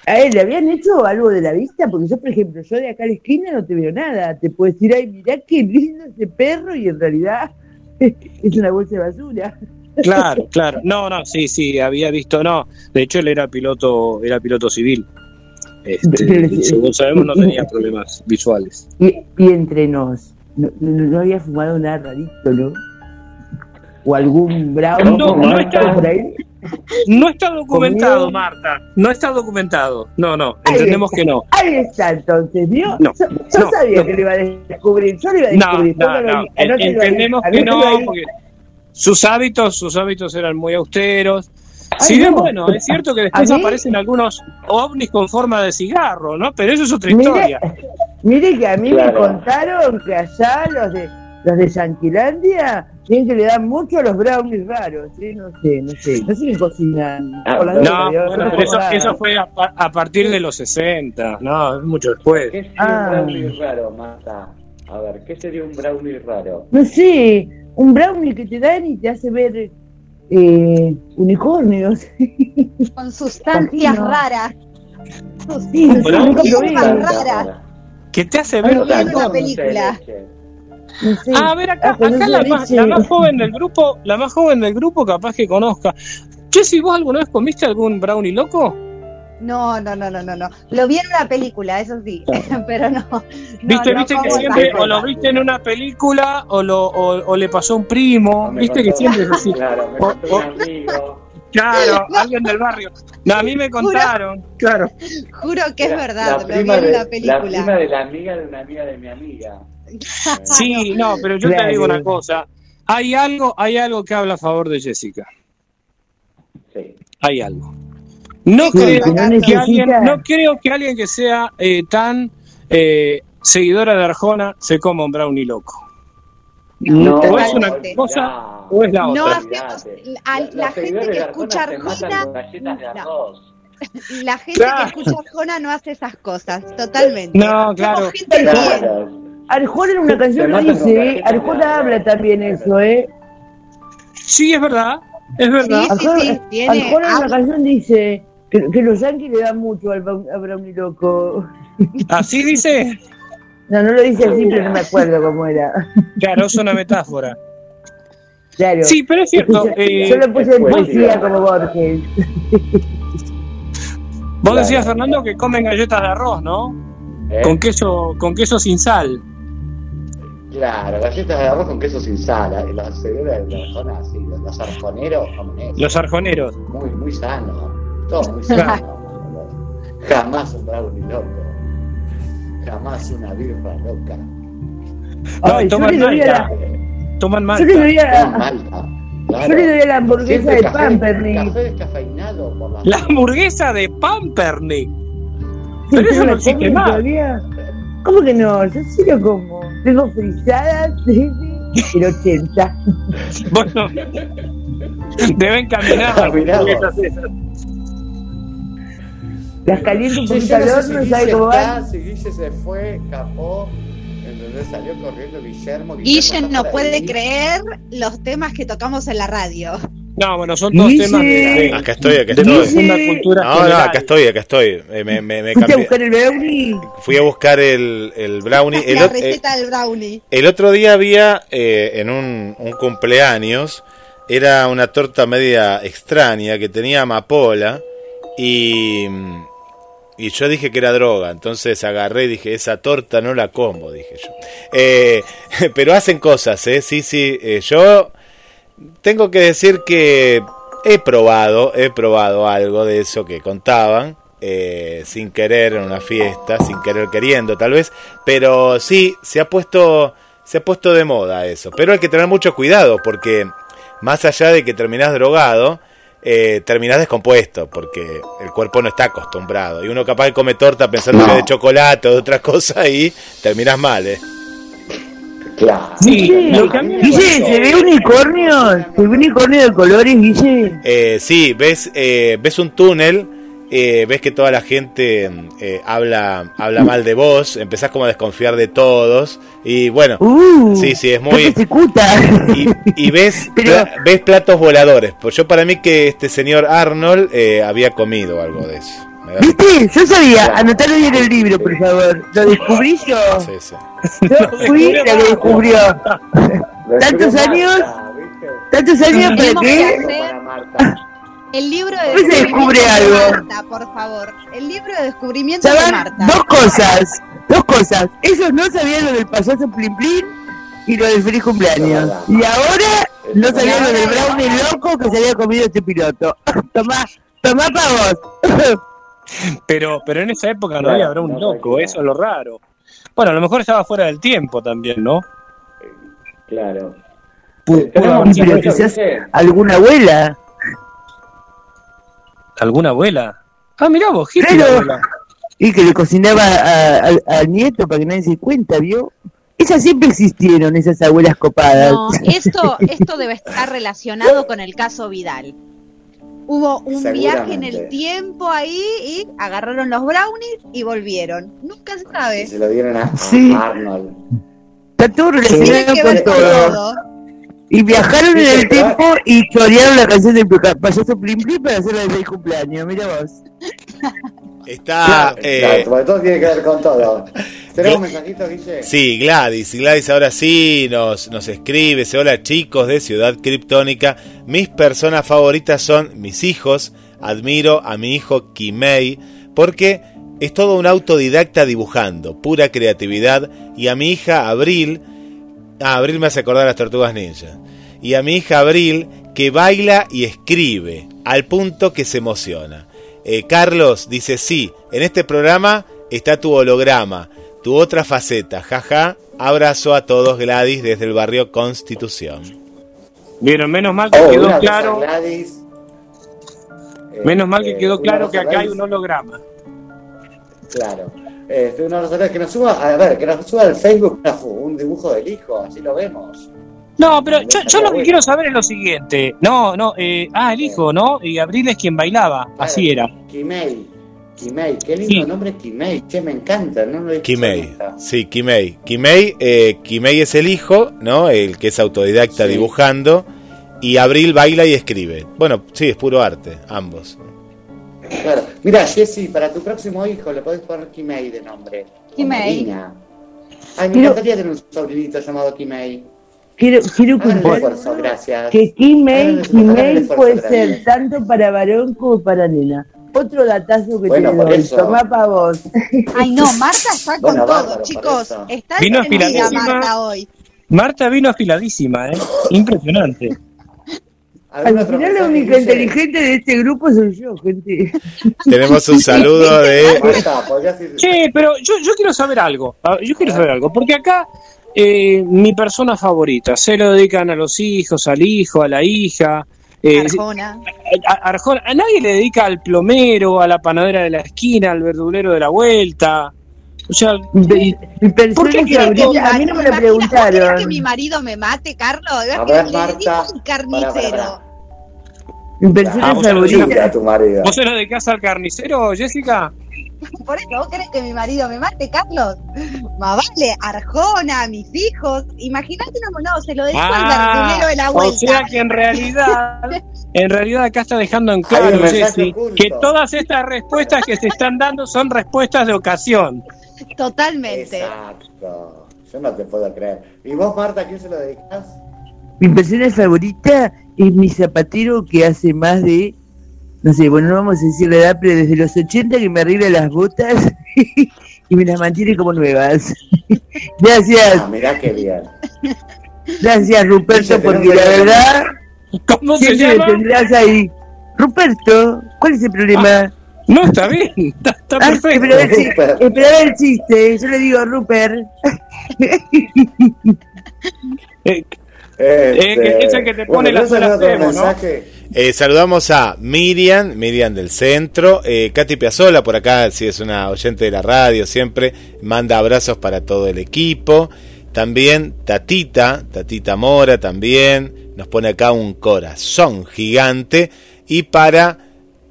¿A él le habían hecho algo de la vista? Porque yo, por ejemplo, yo de acá a la esquina no te veo nada. Te puedo decir, ay, mirá qué lindo ese perro, y en realidad es una bolsa de basura. Claro, claro. No, no, sí, sí, había visto, no. De hecho, él era piloto, era piloto civil. Este, según sabemos, no tenía problemas visuales. Y, y entre nos, no, no, no había fumado nada rarito, ¿no? O algún brownie No, no está- por ahí. No está documentado. Marta. No está documentado. No, no, Ahí entendemos está. que no. Ahí está, entonces, ¿vio? No, yo yo no, sabía no. que lo iba a descubrir, yo lo iba a No, descubrir. no, no. Entendemos que no, porque sus hábitos, sus hábitos eran muy austeros. Ay, Si bien, no. bueno, es cierto que después aparecen algunos ovnis con forma de cigarro, ¿no? Pero eso es otra Mire, historia. mire que a mí Claro. me contaron que allá los de los de Yanquilandia tienen que le dan mucho a los brownies raros, ¿sí? No sé, no sé, no sé qué cocinan. Ah, la no, bueno, eso, eso fue a, a partir de los 60, no, es mucho después. ¿Qué sería Ah. un brownie raro, Marta? A ver, ¿qué sería un brownie raro? No sé, un brownie que te dan y te hace ver eh, unicornios. Con sustancias Imagino. raras. Sí, no. Sustancias raras. ¿Qué te hace ver? de película. Ah, a ver, acá, acá la, más, la más joven del grupo, la más joven del grupo capaz que conozca. Jessy, ¿vos alguna vez comiste algún brownie loco? No, no, no, no, no, no. Lo vi en una película, eso sí, pero no. no, Viste, no viste que siempre o lo viste en una película o lo o, o le pasó a un primo, viste que siempre es así. Claro, me contó un amigo. Claro, alguien del barrio. No, a mí me contaron, claro. Juro que es La- verdad, la lo vi en de- una La película. prima de la amiga de una amiga de mi amiga. Sí, no, pero yo te digo una cosa. Hay algo, hay algo que habla a favor de Jessica. Sí. Hay algo. No Sí, creo que no que necesita- alguien, no creo que alguien que sea eh, tan eh, seguidora de Arjona se coma un brownie loco. No, o es una cosa o es la No otra. hacemos, a la gente que escucha Arjona, no. la gente Claro. que escucha Arjona no hace esas cosas, totalmente. No, claro. Somos gente bien. Claro. Arjona en una canción lo dice, ¿eh? Arjona arroz. habla también eso, ¿eh? Sí, es verdad, es verdad. Arjona, sí, tiene- Arjona en una canción dice que, que los yankees le dan mucho al a Brownie Loco. Así dice. No, no lo dice así, pero no me acuerdo cómo era. Claro, es una metáfora. Claro. Sí, pero es cierto. Eh, Yo lo puse en es poesía poesía. como Borges. vos decías, Fernando, que comen galletas de arroz, ¿no? ¿Eh? Con queso, con queso sin sal. Claro, galletas de arroz con queso sin sal. Los seguidores de Arjona, sí. Los, los arjoneros eso. Los arjoneros. Muy, muy sano. Todo muy sano. Jamás un brownie loco. Jamás una birra loca. No, Ay, yo toman le malta. la, Toman yo malta. le a Con la, malta. yo le doy a la hamburguesa Siempre de café, Pampernick. Café descafeinado por las La hamburguesa de Pampernick. Pero eso no la existe más. ¿Cómo que no? Yo sí lo como. Tengo frisadas desde el 80. Bueno, deben caminar las caliento un poquito no al horno, si ¿sabe Guille cómo van? si Guille se fue, escapó, ¿entendés? Salió corriendo Guillermo. Guille está no puede ahí. creer los temas que tocamos en la radio. No, bueno, son todos Guille. temas de, Acá estoy, acá de estoy. profunda cultura No, no, acá estoy, acá estoy. Eh, me, me, me ¿Fuiste a cambié. buscar el brownie? Fui a buscar el, el brownie. El, la ot- eh, receta del brownie. el otro día había eh, en un, un cumpleaños, era una torta media extraña que tenía amapola y, y yo dije que era droga. Entonces agarré y dije, esa torta no la como, dije yo. Eh, pero hacen cosas, ¿eh? Sí, sí. eh, yo tengo que decir que he probado, he probado algo de eso que contaban, eh, sin querer en una fiesta, sin querer queriendo tal vez, pero sí, se ha puesto, se ha puesto de moda eso. Pero hay que tener mucho cuidado porque más allá de que terminás drogado, eh, terminás descompuesto porque el cuerpo no está acostumbrado y uno capaz que come torta pensando que es de chocolate o de otra cosa y terminás mal, ¿eh? Claro. Sí, Guille, ¿se ve unicornio? ¿Se ve unicornio de colores, Guille? Eh, sí, ves, eh, ves un túnel, eh, ves que toda la gente eh, habla, habla mal de vos, empezás como a desconfiar de todos y bueno, Uh, sí, sí, es muy... Y, y ves, Pero- pla- ves platos voladores. Pues yo para mí que este señor Arnold eh, había comido algo de eso. ¿Viste? Yo sabía, anotalo en el libro, por favor. Lo descubrí yo. Sí, sí. Yo fui la que descubrió. ¿Tantos años? ¿Tantos años para que el libro de se descubre descubrimiento de algo. Marta, por favor. El libro de descubrimiento de ¿Saben? Marta. Dos cosas. Dos cosas. Ellos no sabían lo del payaso Plin Plin y lo del feliz cumpleaños. Y ahora no sabían lo del brownie loco que se había comido este piloto. tomá, tomá para vos. Pero, pero en esa época no Claro, había brownie no loco, eso es lo raro. Bueno, a lo mejor estaba fuera del tiempo también, ¿no? Claro. Pero, quizás alguna abuela. ¿Alguna abuela? Ah, mirá vos, Claro. abuela. Y que le cocinaba a- a- al nieto para que nadie se dé cuenta, ¿vio? Esas siempre existieron, esas abuelas copadas. No, esto, esto debe estar relacionado con el caso Vidal. Hubo un viaje en el tiempo ahí y agarraron los brownies y volvieron. Nunca se Y sabe. se lo dieron a, a Sí. Arnold. Está todo relacionado que con todo. todo. Y viajaron en Sí, el sí, tiempo y chorearon la canción del payaso Plin Plin para hacer feliz cumpleaños. Mira vos. Está. eh, Claro, todo tiene que ver con todo. ¿Tenemos mensajitos, Guille? Sí, Gladys. Gladys ahora sí nos, nos escribe. Dice, hola chicos de Ciudad Criptónica. Mis personas favoritas son mis hijos. Admiro a mi hijo Kimei porque es todo un autodidacta dibujando, pura creatividad. Y a mi hija Abril. Ah, Abril me hace acordar a las tortugas ninja. Y a mi hija Abril que baila y escribe al punto que se emociona. Eh, Carlos dice, sí, en este programa está tu holograma, tu otra faceta, jaja. Abrazo a todos Gladys desde el barrio Constitución. Vieron, menos mal que Oh, quedó claro, Gladys. menos mal que Eh, quedó claro que acá hay un holograma. Claro. Este, una cosa que nos suba, a ver, que nos suba al Facebook un dibujo del hijo, así lo vemos. No, pero yo, yo lo que quiero saber es lo siguiente. No, no, eh, ah, el hijo, ¿no? Y Abril es quien bailaba, así era. Kimei. Kimei, qué lindo Sí. nombre Kimei, che, me encanta, no lo he escuchado Kimei, sí, Kimei. Kimei, eh, Kimei es el hijo, ¿no? El que es autodidacta Sí. dibujando. Y Abril baila y escribe. Bueno, sí, es puro arte, ambos. Claro. Mira, Jessy, para tu próximo hijo le podés poner Kimei de nombre. Kimei. Ay, me encantaría tener un sobrinito llamado Kimei. Quiero, quiero contar esfuerzo, que Kimei, Kimei puede ser tanto para varón como para nena. Otro datazo que Bueno, te doy. eso. Tomá para vos. Ay, no, Marta está con Bueno, todo, chicos. Está Vino afiladísima. Marta hoy. Marta vino afiladísima, ¿eh? Impresionante. ¿Algún Al final la única inteligente de este grupo soy yo, gente. Tenemos un saludo de... Che, pero yo, yo quiero saber algo. Ah, Yo quiero saber algo. Porque acá eh, mi persona favorita se lo dedican a los hijos, al hijo, a la hija. eh, Arjona. a, a Arjona. a nadie le dedica al plomero, a la panadera de la esquina, al verdulero de la vuelta. O sea, persona ¿Por qué a mí no me lo Imagina, ¿vos querés preguntaron. que mi marido me mate, Carlos? A que ver, le Marta, dedico al pará, carnicero. pará, Mi persona Ah, vos sos favorita. Mira, tu marido. ¿vos se lo dedicás al carnicero, Jessica? Por eso, ¿vos querés que mi marido me mate, Carlos? Más vale, Arjona, mis hijos. Imagínate, no, no, se lo dedico al verdulero de la Ah, o vuelta. sea que en realidad, en realidad acá está dejando en claro, Jessy, que todas estas respuestas que se están dando son respuestas de ocasión. Totalmente. Exacto. Yo no te puedo creer. ¿Y vos, Marta, a quién se lo dedicas? Mi persona favorita es mi zapatero que hace más de, no sé, bueno, no vamos a decir la edad, pero desde los 80 que me arregla las botas y me las mantiene como nuevas. Gracias, Ah, mirá qué bien. gracias Ruperto, porque la verdad ¿Cómo se llama? tendrás ahí. Ruperto, ¿cuál es el problema? No, está bien, está, está Ah, perfecto. espera, a ver si- Rupert. espera a ver el chiste, yo le digo Rupert. Eh, Este, que es el que te pone la ¿tenés sola algún otro Femo, ¿no? Eh, saludamos a Miriam, Miriam del centro, eh, Katy Piazzola, por acá, si es una oyente de la radio, siempre manda abrazos para todo el equipo. También Tatita, Tatita Mora también, nos pone acá un corazón gigante. Y para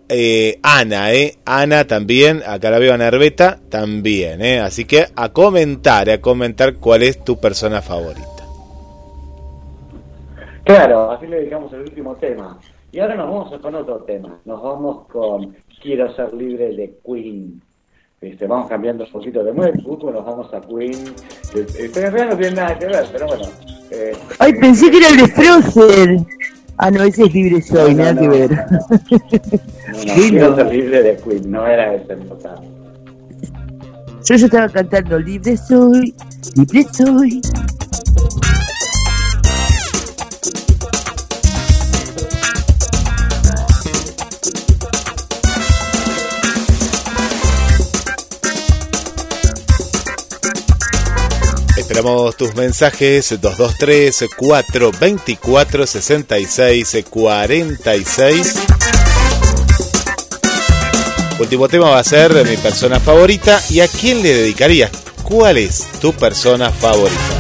eh, Ana, eh, Ana también, acá la veo a Nerveta también, eh. Así que a comentar, a comentar cuál es tu persona favorita. Claro, así le dedicamos el último tema. Y ahora nos vamos con otro tema. Nos vamos con Quiero ser libre de Queen. Este, vamos cambiando un poquito de mundo, nos vamos a Queen. Este, en realidad no tiene nada que ver, pero bueno. eh, Ay, pensé que era el de Frozen. Ah, no, ese es libre soy, No, no, nada no. que ver. Quiero ser libre de Queen, no era ese el total. Yo ya estaba cantando libre soy, libre soy. Esperamos tus mensajes 223 424 66 46. Último tema va a ser mi persona favorita. ¿Y a quién le dedicarías? ¿Cuál es tu persona favorita?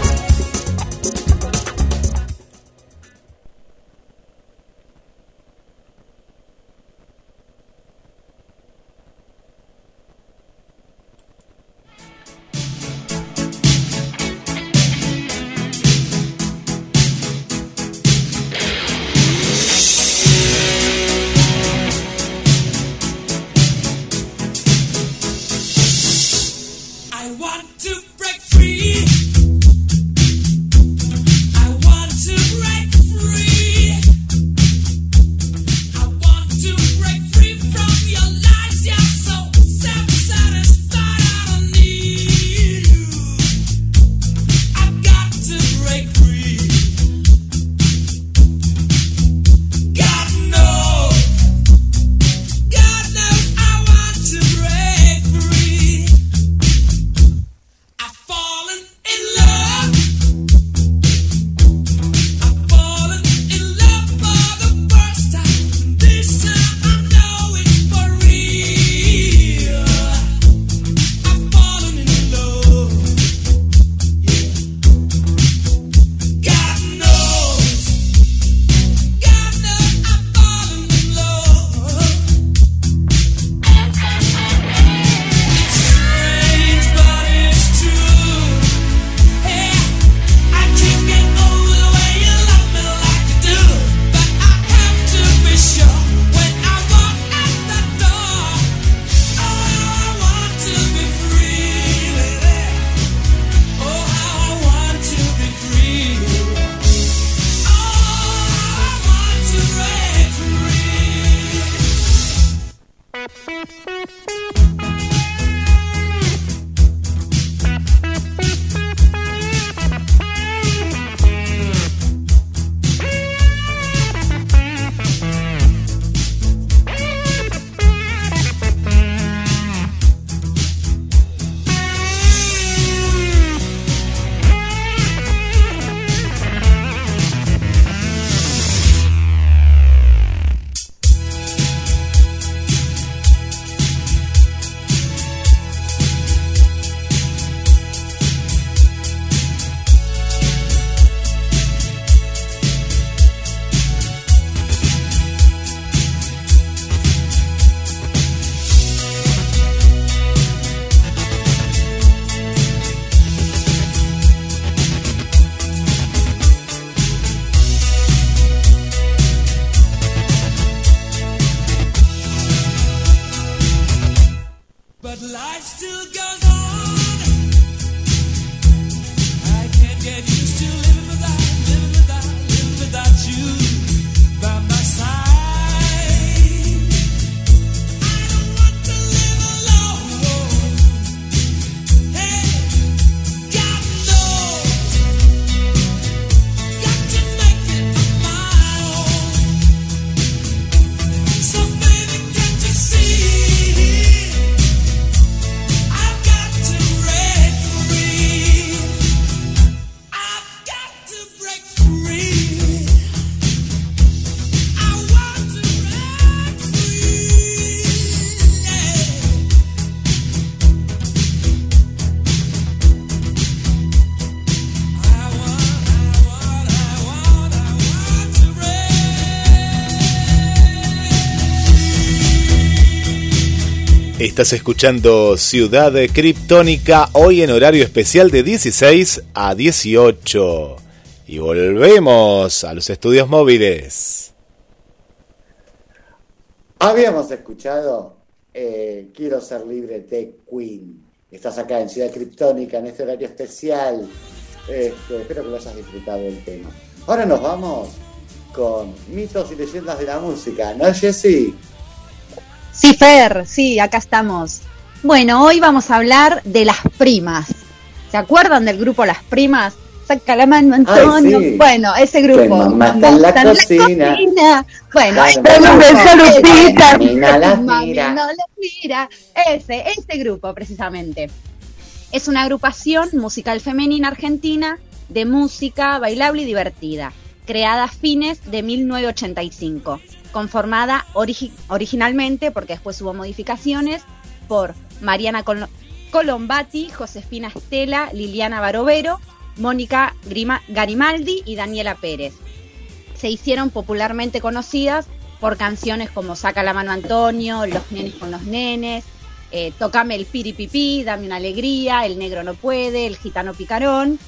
Estás escuchando Ciudad Criptónica hoy en horario especial de 16 a 18. Y volvemos a los estudios móviles. Habíamos escuchado eh, Quiero ser libre de Queen. Estás acá en Ciudad Criptónica en este horario especial. Espero que lo hayas disfrutado el tema. Ahora nos vamos con mitos y leyendas de la música, ¿no, Jessy? Sí, Fer, sí, acá estamos. Bueno, hoy vamos a hablar de las primas. ¿Se acuerdan del grupo Las Primas? Saca la mano, Antonio. sí. Bueno, ese grupo. Que mamá está en la Mamá cocina. cocina. Bueno, Claro, este la. Mami no la Mami mira. no la mira. Ese, ese grupo precisamente. Es una agrupación musical femenina argentina de música bailable y divertida, creada a fines de 1985, conformada origi- originalmente, porque después hubo modificaciones, por Mariana Col- Colombati, Josefina Estela, Liliana Barovero, Mónica Garimaldi y Daniela Pérez. Se hicieron popularmente conocidas por canciones como Saca la mano Antonio, Los nenes con los nenes, eh, Tocame el piripipí, Dame una alegría, El negro no puede, El gitano picarón.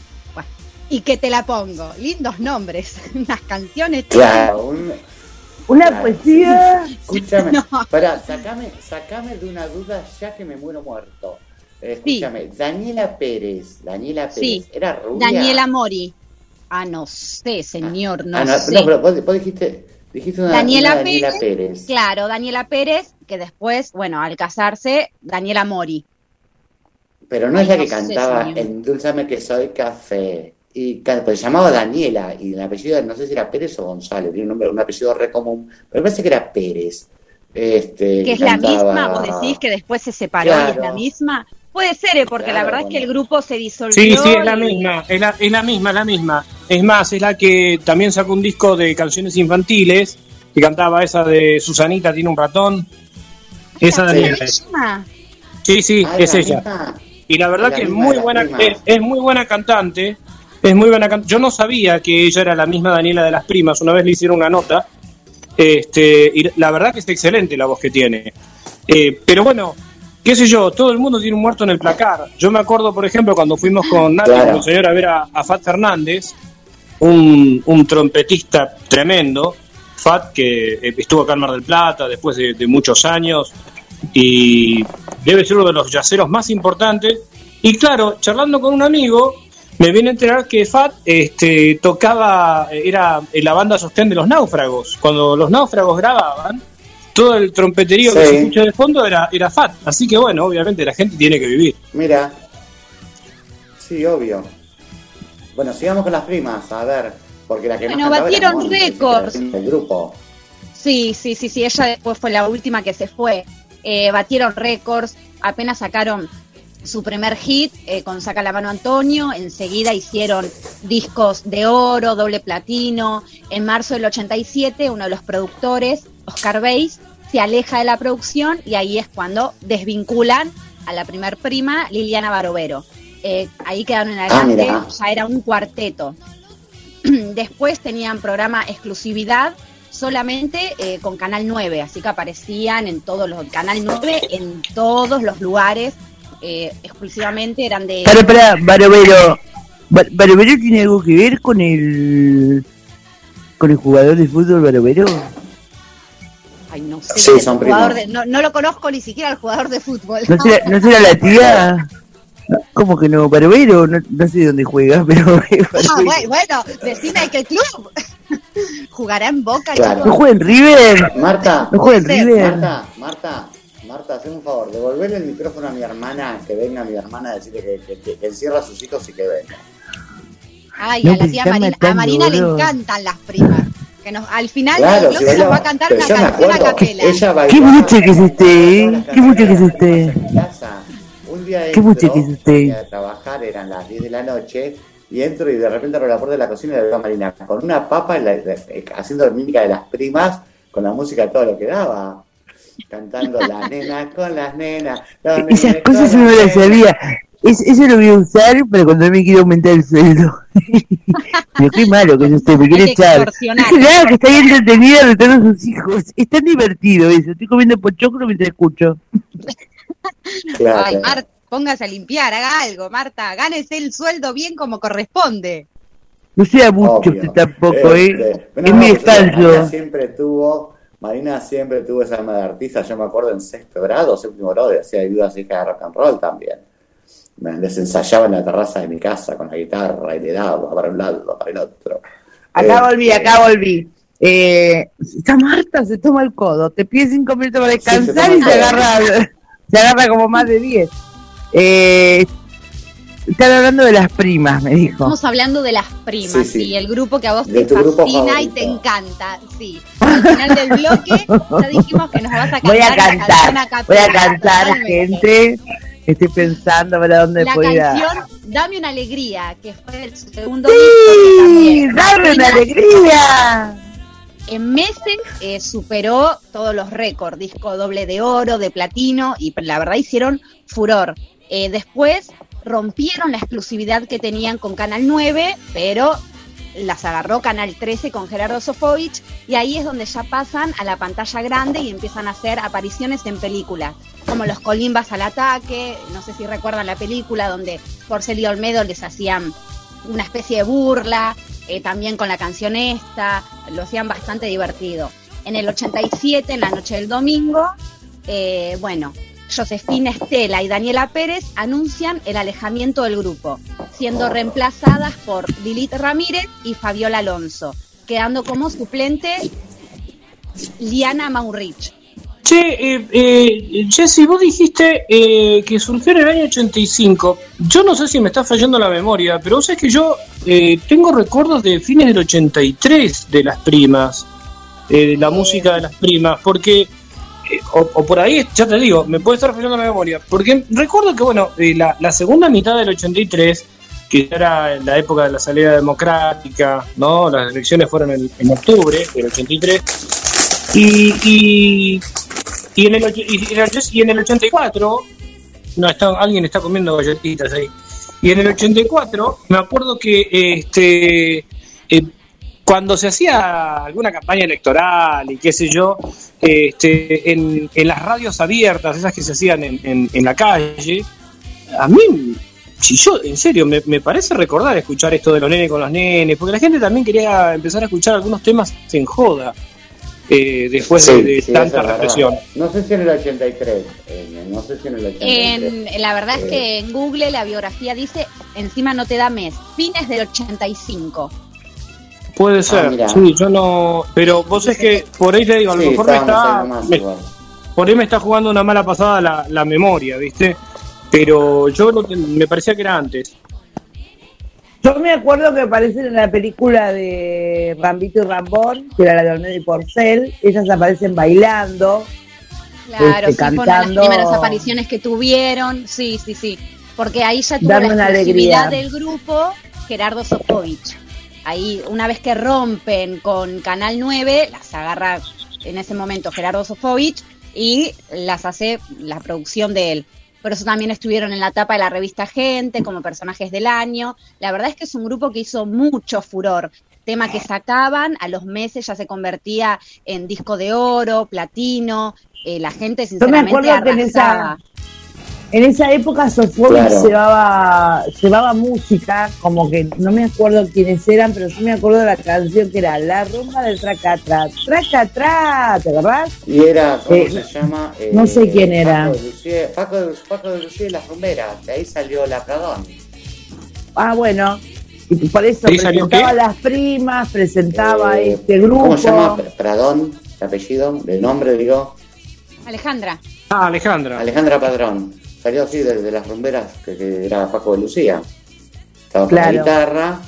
Y que te la pongo. Lindos nombres, unas canciones. Claro, un- Una Claro, poesía. Escúchame, No. pará, sacame, sacame de una duda ya que me muero muerto. Eh, Escúchame, Daniela Pérez, Daniela Pérez, Sí. ¿era rubia? Daniela Mori. Ah, no sé, señor, no, ah, no, sé. no, pero vos, vos dijiste, dijiste una, Daniela, una Daniela Pérez, Pérez. Claro, Daniela Pérez, que después, bueno, al casarse, Daniela Mori. Pero no Ay, es la no que sé, cantaba señor. Endulzame que soy café. Y pues se llamaba Daniela, y el apellido, no sé si era Pérez o González, tiene un, nombre, un apellido re común, pero parece que era Pérez. Este, Que es la misma, vos decís que después se separó y es la misma. Puede ser, eh, porque la verdad es que el grupo se disolvió. Sí, sí, es la y- misma, es la, es la misma, es la misma. Es más, es la que también sacó un disco de canciones infantiles, que cantaba esa de Susanita tiene un ratón. Esa ¿Es Daniela. la misma? Sí, sí, Ah, es la ella. misma. Y la verdad La que es muy de buena, es, es muy buena cantante. Es muy buena Yo no sabía que ella era la misma Daniela de las primas. Una vez le hicieron una nota. Este, y la verdad que es excelente la voz que tiene. Eh, pero bueno, qué sé yo, todo el mundo tiene un muerto en el placar. Yo me acuerdo, por ejemplo, cuando fuimos con Nati, Claro. con el señor a ver a, a Fat Fernández, un, un trompetista tremendo. Fat, que eh, estuvo acá en Mar del Plata después de, de muchos años y debe ser uno de los yaceros más importantes. Y claro, charlando con un amigo, me viene a enterar que Fat este, tocaba, era en la banda sostén de los náufragos. Cuando los náufragos grababan, todo el trompeterío que se escucha de fondo era, era Fat. Así que bueno, obviamente la gente tiene que vivir. Mira. Sí, obvio. Bueno, sigamos con las primas, a ver, porque la que Bueno, más batieron récords. El grupo. Sí, sí, sí, sí, ella después fue la última que se fue. Eh, batieron récords, apenas sacaron su primer hit eh, con Saca la mano Antonio, enseguida hicieron discos de oro, doble platino. En marzo del 87, uno de los productores, Oscar Beis, se aleja de la producción y ahí es cuando desvinculan a la primer prima, Liliana Barovero. Eh, ahí quedaron en adelante, mira. ya era un cuarteto. Después tenían programa exclusividad solamente eh, con Canal 9, así que aparecían en todos los, Canal 9 en todos los lugares, eh, exclusivamente eran de... Para, para, Barovero. Ba- ¿Barovero tiene algo que ver con el. con el jugador de fútbol Barovero? Ay, no sé, Sí, son de- no, no lo conozco ni siquiera al jugador de fútbol. ¿No será, ¿no será la tía? ¿Cómo que no? ¿Barovero? No, no sé dónde juega, pero. Ah, bueno, bueno, decime de qué club. Jugará en Boca, Claro. ¿No juega en River? Marta, ¿No juega en River? Marta, Marta, Marta, hazme un favor, devolverle el micrófono a mi hermana, que venga mi hermana a decirle que, que- que- que encierra a sus hijos y que venga. Ay, No, a la tía Marina, a Marina le boludo. encantan las primas. Que nos, al final Claro, si nos va a cantar una canción a capela. Bailaba, Qué mucho que es usted, ¿eh? Qué mucho que es usted. Un día Qué entro, que es usted. a trabajar, eran las 10 de la noche, y entro y de repente abro la puerta de la cocina y la veo a Marina con una papa la- la- haciendo mímica de las primas, con la música de todo lo que daba. Cantando la nena con las nenas. los Esas cosas no las las nenas. sabía. Es- eso lo voy a usar para cuando me quiera aumentar el sueldo. Pero qué malo que es usted, me quiere echar. Claro, que está ahí entretenida retando a sus hijos. Es tan divertido eso. Estoy comiendo pochoclo mientras escucho. Claro. Ay, Marta, póngase a limpiar, haga algo, Marta, gánese el sueldo bien como corresponde. No sea mucho Obvio. usted tampoco, ¿eh? Este, Es mi descalzo. siempre tuvo, Marina siempre tuvo esa alma de artista, yo me acuerdo en sexto grado, séptimo grado, hacía ayudas hijas de rock and roll también. Me les ensayaba en la terraza de mi casa con la guitarra y le daba para un lado, para el otro. Acá Este, volví, acá volví. Eh, esta Marta se toma el codo, te pide cinco minutos para descansar y se agarra, se agarra como más de diez. Eh, están hablando de las primas, me dijo. Estamos hablando de las primas, Sí, sí, sí. el grupo que a vos De te fascina y te encanta, sí. Al final del bloque ya dijimos que nos vas a cantar Voy a cantar, a voy a cantar, gente. Estoy pensando para dónde La canción Dame una alegría, que fue el segundo ¡Sí! ¡Dame una alegría! En meses eh, superó todos los récords, disco doble de oro, de platino, y la verdad hicieron furor. Eh, después rompieron la exclusividad que tenían con Canal 9, pero las agarró Canal 13 con Gerardo Sofovich, y ahí es donde ya pasan a la pantalla grande y empiezan a hacer apariciones en películas, como Los Colimbas al ataque, no sé si recuerdan la película donde Porcel y Olmedo les hacían una especie de burla, eh, también con la canción esta, lo hacían bastante divertido. En el 87, en la noche del domingo, eh, bueno, Josefina Estela y Daniela Pérez anuncian el alejamiento del grupo, siendo reemplazadas por Lilith Ramírez y Fabiola Alonso, quedando como suplente Liana Maurich. Che, eh, eh, Jessy, vos dijiste eh, que surgió en el año 85. Yo no sé si me está fallando la memoria, pero vos sabés que yo eh, tengo recuerdos de fines del 83 de las primas, eh, de la música de las primas, porque, o, por ahí, ya te digo, me puede estar fallando la memoria, porque recuerdo que, bueno, eh, la, segunda mitad del 83, que era la época de la salida democrática, ¿no? Las elecciones fueron en, octubre del 83. Y, y, y, en el, y en el 84, no, está, alguien está comiendo galletitas ahí. Y en el 84, me acuerdo que este eh, cuando se hacía alguna campaña electoral y qué sé yo, este, en, en las radios abiertas, esas que se hacían en, en, en la calle, a mí, si yo, en serio, me, me parece recordar escuchar esto de los nenes con los nenes, porque la gente también quería empezar a escuchar algunos temas en joda. eh, después de, Sí, de sí, tanta represión. No sé si en el 83, eh, no sé si en el 83. En, la verdad es Eh. que en Google la biografía dice, encima no te da mes, fines del 85. Puede ser, mira. sí, yo no. Pero vos es que por ahí te digo, a lo Sí, mejor me está. me- por ahí me está jugando una mala pasada la, la memoria, ¿viste? Pero yo lo que- me parecía que era antes. Yo me acuerdo que aparecen en la película de Rambito y Rambón, que era la de Olmedo y Porcel, ellas aparecen bailando. Claro, Este, sí, fueron las cantando- primeras apariciones que tuvieron, sí, sí, sí. Porque ahí ya tuvo Dame la exclusividad del grupo Gerardo Sofovich. Ahí, una vez que rompen con Canal 9, las agarra en ese momento Gerardo Sofovich y las hace la producción de él. Por eso también estuvieron en la tapa de la revista Gente como personajes del año. La verdad es que es un grupo que hizo mucho furor. Tema que sacaban, a los meses ya se convertía en disco de oro, platino. eh, la gente sinceramente acuerdo en esa- arrasaba. En esa época Sofovich Claro. llevaba, llevaba música, como que no me acuerdo quiénes eran, pero sí me acuerdo de la canción que era La rumba del tracatra, tracatra, ¿te acordás? Y era, ¿cómo Eh, se llama? Eh, no sé quién era. Paco de Lucía, Paco de, Paco de Lucía y las rumberas, de ahí salió la Pradón. Ah, bueno, y por eso ¿Ahí salió presentaba qué? las primas, presentaba Eh, este grupo. ¿Cómo se llama? Pr- Pradón, el apellido, de nombre digo, Alejandra. Ah, Alejandra. Alejandra Padrón. Salió así de, de las rumberas, que, que era Paco de Lucía. Estaba con Claro. la guitarra,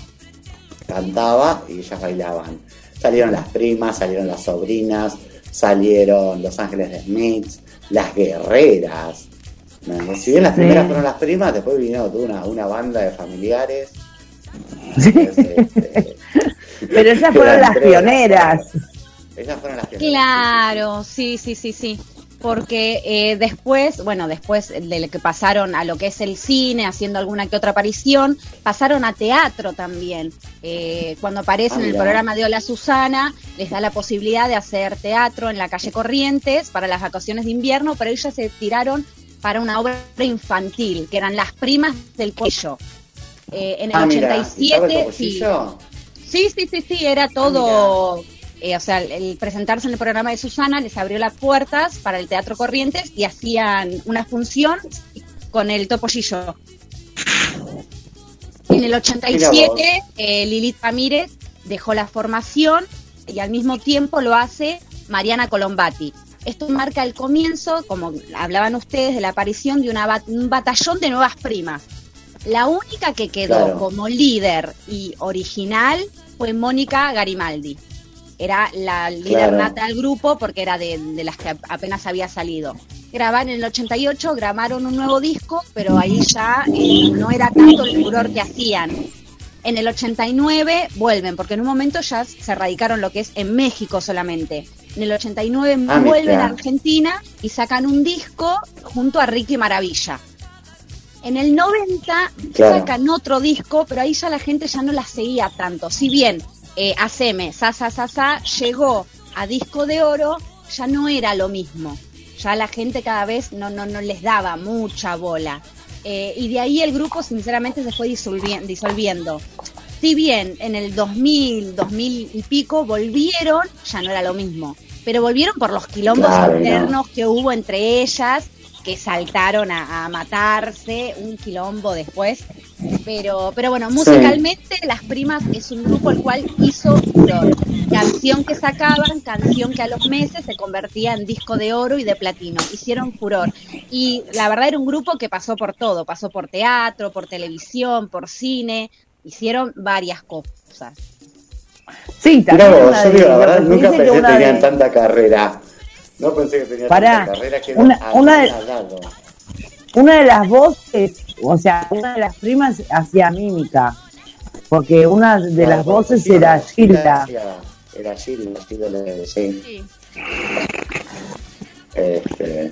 cantaba y ellas bailaban. Salieron las primas, salieron las sobrinas, salieron Los Ángeles de Smiths, las guerreras. ¿no? Si bien las Sí. primeras fueron las primas, después vino toda una, una banda de familiares. Entonces, este, Pero esas fueron las pioneras. Esas fueron las pioneras. Claro, sí, sí, sí, sí. Porque eh, después, bueno, después de que pasaron a lo que es el cine, haciendo alguna que otra aparición, pasaron a teatro también. Eh, cuando aparece Ah, en el mira. programa de Hola Susana, les da la posibilidad de hacer teatro en la calle Corrientes para las vacaciones de invierno, pero ellas se tiraron para una obra infantil, que eran Las Primas del Cuello. Eh, en el Ah, mira, ¿estaba 87, el sí, topollillo? Sí, sí, sí, sí, era todo. Eh, o sea, el, el presentarse en el programa de Susana les abrió las puertas para el Teatro Corrientes y hacían una función con el topollillo. En el 87, eh, Lilith Ramírez dejó la formación y al mismo tiempo lo hace Mariana Colombati. Esto marca el comienzo, como hablaban ustedes, de la aparición de una bat- un batallón de nuevas primas. La única que quedó Claro. como líder y original fue Mónica Garimaldi. Era la líder Claro. nata del grupo porque era de, de las que ap- apenas había salido. Grabaron en el 88, grabaron un nuevo disco, pero ahí ya eh, no era tanto el furor que hacían. En el 89 vuelven, porque en un momento ya se radicaron lo que es en México solamente. En el 89 Ah, vuelven a Argentina y sacan un disco junto a Ricky Maravilla. En el 90 Claro. sacan otro disco, pero ahí ya la gente ya no la seguía tanto. Si bien eh, Haceme, Sa Sa Sa Sa llegó a disco de oro, ya no era lo mismo. Ya la gente cada vez no, no, no les daba mucha bola. Eh, y de ahí el grupo sinceramente se fue disolvi- disolviendo. Si bien en el 2000, 2000 y pico volvieron, ya no era lo mismo. Pero volvieron por los quilombos Claro, no. internos que hubo entre ellas, que saltaron a, a matarse, un quilombo después. Pero, pero bueno, musicalmente Las Primas es un grupo el cual hizo furor. Canción que sacaban, canción que a los meses se convertía en disco de oro y de platino. Hicieron furor. Y la verdad era un grupo que pasó por todo. Pasó por teatro, por televisión, por cine. Hicieron varias cosas. Sí, también yo digo, la verdad, nunca pensé que tenían de- tanta carrera. No pensé que tenían Pará, tanta carrera que una- era una de-. Una de las voces, o sea, una de las primas hacía mímica, porque una de las voces era Gilda Era Gilda, sí. Sí. Este,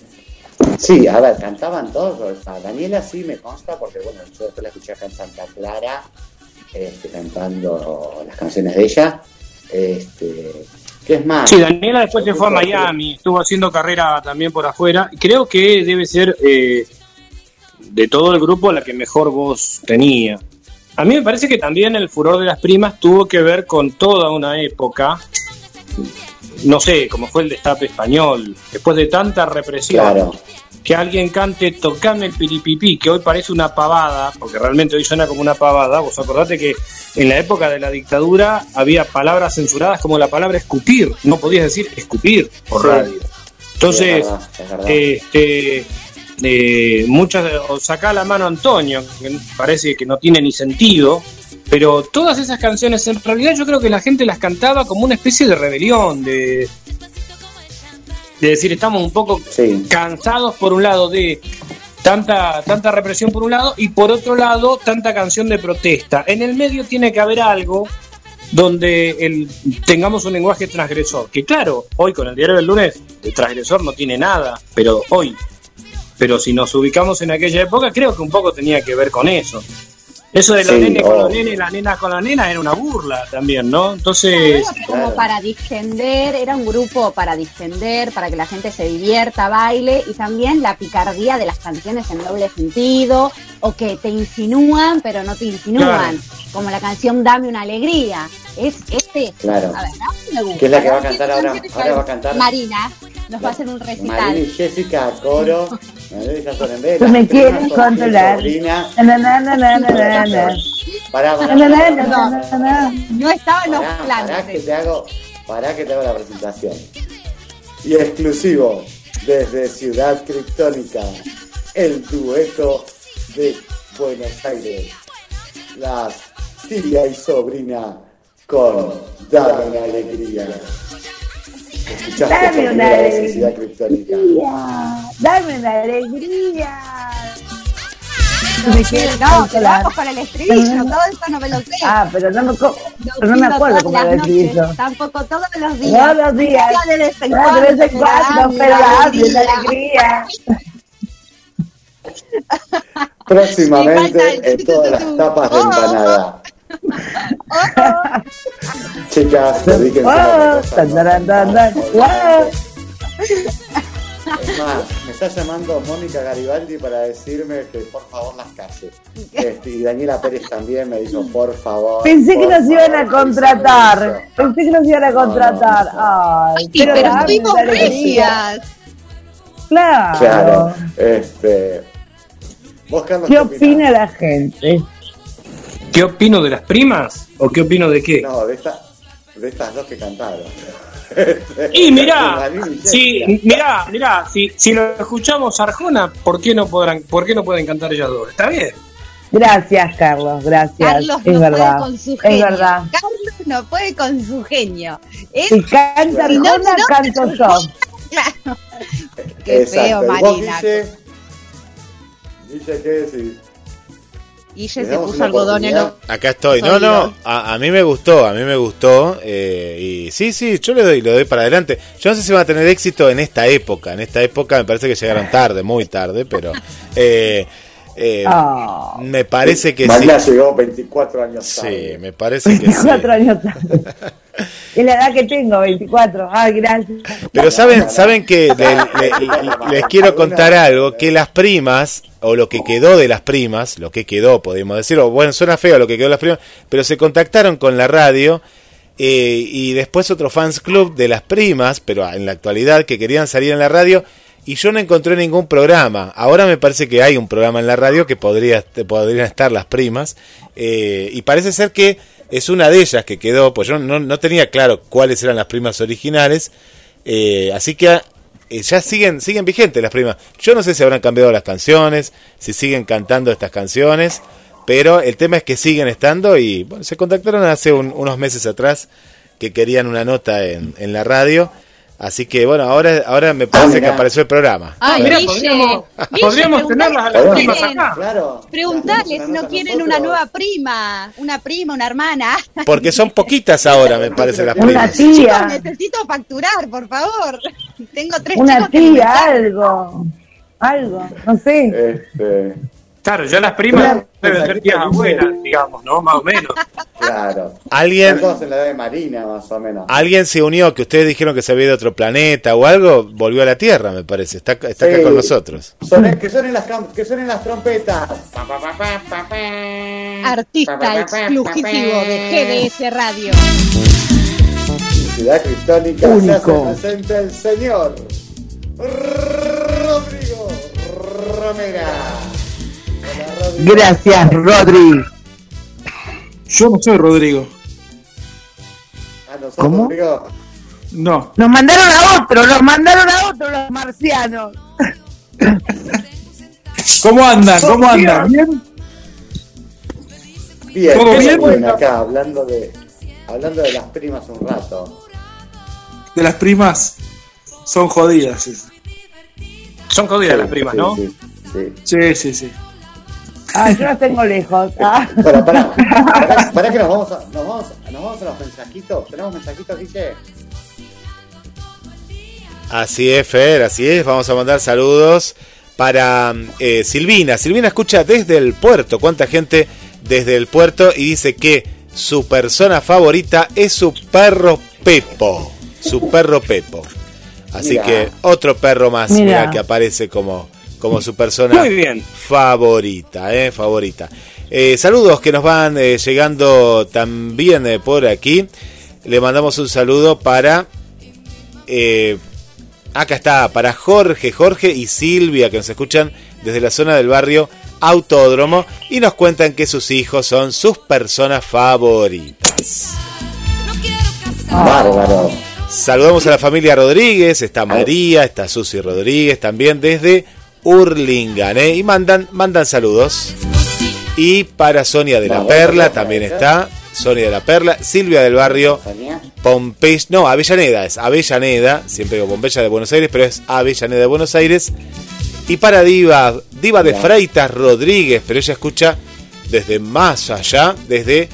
sí, a ver, cantaban todos. Daniela sí me consta, porque bueno, yo después la escuché acá en Santa Clara, este, cantando las canciones de ella. Este, ¿Qué es más? Sí, Daniela después se fue a Miami, estuvo haciendo carrera también por afuera. Creo que debe ser eh, de todo el grupo la que mejor voz tenía. A mí me parece que también el furor de las primas tuvo que ver con toda una época, no sé, como fue el destape español, después de tanta represión, Claro, que alguien cante Tocame el piripipí, que hoy parece una pavada, porque realmente hoy suena como una pavada. Vos acordate que en la época de la dictadura había palabras censuradas como la palabra escupir, no podías decir escupir por Sí. radio. sí, Entonces, es verdad, es verdad. este, eh, muchas, o sacá la mano Antonio, que parece que no tiene ni sentido, pero todas esas canciones en realidad yo creo que la gente las cantaba como una especie de rebelión, de, de decir estamos un poco Sí. cansados por un lado de tanta tanta represión por un lado y por otro lado tanta canción de protesta. En el medio tiene que haber algo donde el, tengamos un lenguaje transgresor. Que claro, hoy con el diario del lunes, de transgresor no tiene nada, pero hoy. Pero si nos ubicamos en aquella época, creo que un poco tenía que ver con eso. Eso de los Sí, nenes con los obvio. nenes y las nenas con las nenas era una burla también, ¿no? Entonces, era como claro. para distender, era un grupo para distender, para que la gente se divierta, baile y también la picardía de las canciones en doble sentido o que te insinúan pero no te insinúan, como la canción Dame una alegría. Es este, Claro. a ver, ¿no? Me gusta. ¿Qué es la que va a cantar ¿Qué ahora? Ahora va a cantar- Marina, nos va a hacer un María y recital. Jessica, coro. María Me quieren controlar. sobrina. Na, na, na, na, na, na, na. Pará, pará. No estaba en los Pará, pará planes. que te hago, pará que te hago la presentación. Y exclusivo desde Ciudad Criptónica, el dueto de Buenos Aires. Las tía y sobrina con Dame una alegría. ¿Escuchaste Dame una alegría. Dame una alegría. Me No, te vamos con el estribillo, todo esto no me lo sé. Ah, pero no me, pero no me acuerdo cómo era el estribillo. Tampoco todos los días. Todos los días. De vez en No, cuando. de vez en cuando, pero dame una alegría. Próximamente en todas las tapas de Oh. empanada. Chicas, dedíquense a otra cosa, tan, ¿no? tan, tan, tan. Wow. Es más, me está llamando Mónica Garibaldi para decirme que por favor las calle. Este, y Daniela Pérez también me dijo, por favor. Pensé que nos iban a contratar. Pensé que nos iban a No, no, contratar. no. Ay, pero dame estuvimos regias. Claro. Claro. Este, vos, Carlos, ¿Qué opina la gente? ¿Qué opino de las primas? ¿O qué opino de qué? No, de, esta, de estas dos que cantaron. Y mirá, si, mirá, mirá, si, si lo escuchamos Arjona, ¿por qué no podrán, por qué no pueden cantar ellas dos? Está bien. Gracias, Carlos, gracias. Carlos es no verdad. puede con su es genio. verdad. Carlos no puede con su genio. Es Si canta Si no, canto yo. claro. Qué Exacto. feo, ¿Y vos, Marina. Guille? Guille, ¿qué decís? Y ¿Le ella se puso algodón en los. Acá estoy. No, no, a, a mí me gustó, a mí me gustó. eh, y sí, sí, yo le doy, le doy para adelante. Yo no sé si van a tener éxito en esta época. En esta época me parece que llegaron tarde, muy tarde, pero eh, eh, Ah, me parece que sí. Marina llegó 24 años Sí, tarde. me parece que sí. 24 años tarde. Es la edad que tengo, 24. Ay, gracias. Pero saben, saben que le- le- le- les quiero contar algo, que las primas, o lo que quedó de las primas, lo que quedó, podemos decir, o bueno, suena feo lo que quedó de las primas, pero se contactaron con la radio eh, y después otro fans club de las primas, pero en la actualidad que querían salir en la radio y yo no encontré ningún programa. Ahora me parece que hay un programa en la radio que podría podrían estar las primas eh, y parece ser que es una de ellas que quedó, pues yo no, no tenía claro cuáles eran las primas originales, eh, así que eh, ya siguen siguen vigentes las primas. Yo no sé si habrán cambiado las canciones, si siguen cantando estas canciones, pero el tema es que siguen estando y bueno, se contactaron hace un- unos meses atrás que querían una nota en, en la radio. Así que bueno, ahora ahora me parece que apareció el programa. Ay, Mirá, Guille, podríamos- Guille, podríamos preguntale tenerlas a las no primas quieren- acá. Claro. Preguntale si Una no quieren una nueva prima, una prima, una hermana. Porque son poquitas ahora, me parece, las Una primas. Chicos, tía, necesito facturar, por favor. Tengo tres una chicos tía, algo. Algo, no sé. Este, Claro, ya las primas Claro. deben ser tías abuelas, digamos, ¿no? Más o menos. claro. Alguien todos en la edad de Marina, más o menos. alguien se unió, que ustedes dijeron que se había ido de otro planeta o algo, volvió a la Tierra, me parece. Está, está acá con nosotros. Que, suenen las, cam- que suenen las trompetas. Artista exclusivo de GDS Radio. Ciudad Cristónica Único. se hace presente el señor Rodrigo Romera. Gracias, Rodri. Yo no soy Rodrigo. Ah, ¿no sos ¿Cómo? Rodrigo? No. Nos mandaron a otro, nos mandaron a otro los marcianos. ¿Cómo andan? ¿Cómo andan? ¿Bien? Bien, ¿Todo ¿qué se bien? acá hablando de hablando de las primas un rato? De las primas son jodidas. sí. Son jodidas las primas, Sí, ¿no? Sí, sí. Sí, sí, sí. Ah, yo los tengo lejos. Ah. Para, para, para, para que nos vamos, a, nos, vamos, nos vamos a los mensajitos. ¿Tenemos mensajitos, Guille? Así es, Fer, así es. Vamos a mandar saludos para eh, Silvina. Silvina escucha desde el puerto. ¿Cuánta gente desde el puerto? Y dice que su persona favorita es su perro Pepo. Su perro Pepo. Así Mira. que otro perro más Mira. mira, que aparece como, como su persona Muy bien. favorita, eh, favorita. Eh, saludos que nos van eh, llegando también eh, por aquí. Le mandamos un saludo para eh, acá está, para Jorge, Jorge y Silvia que nos escuchan desde la zona del barrio Autódromo y nos cuentan que sus hijos son sus personas favoritas. Bárbaro. Saludamos a la familia Rodríguez, está María, está Susi Rodríguez también desde Urlingan, ¿eh? y mandan, mandan saludos. Y para Sonia de la Perla también está, Sonia de la Perla, Silvia del barrio Sonia. Pompeya, no, Avellaneda, es Avellaneda, siempre digo Pompeya de Buenos Aires, pero es Avellaneda de Buenos Aires. Y para Diva, Diva de. Freitas Rodríguez, pero ella escucha desde más allá, desde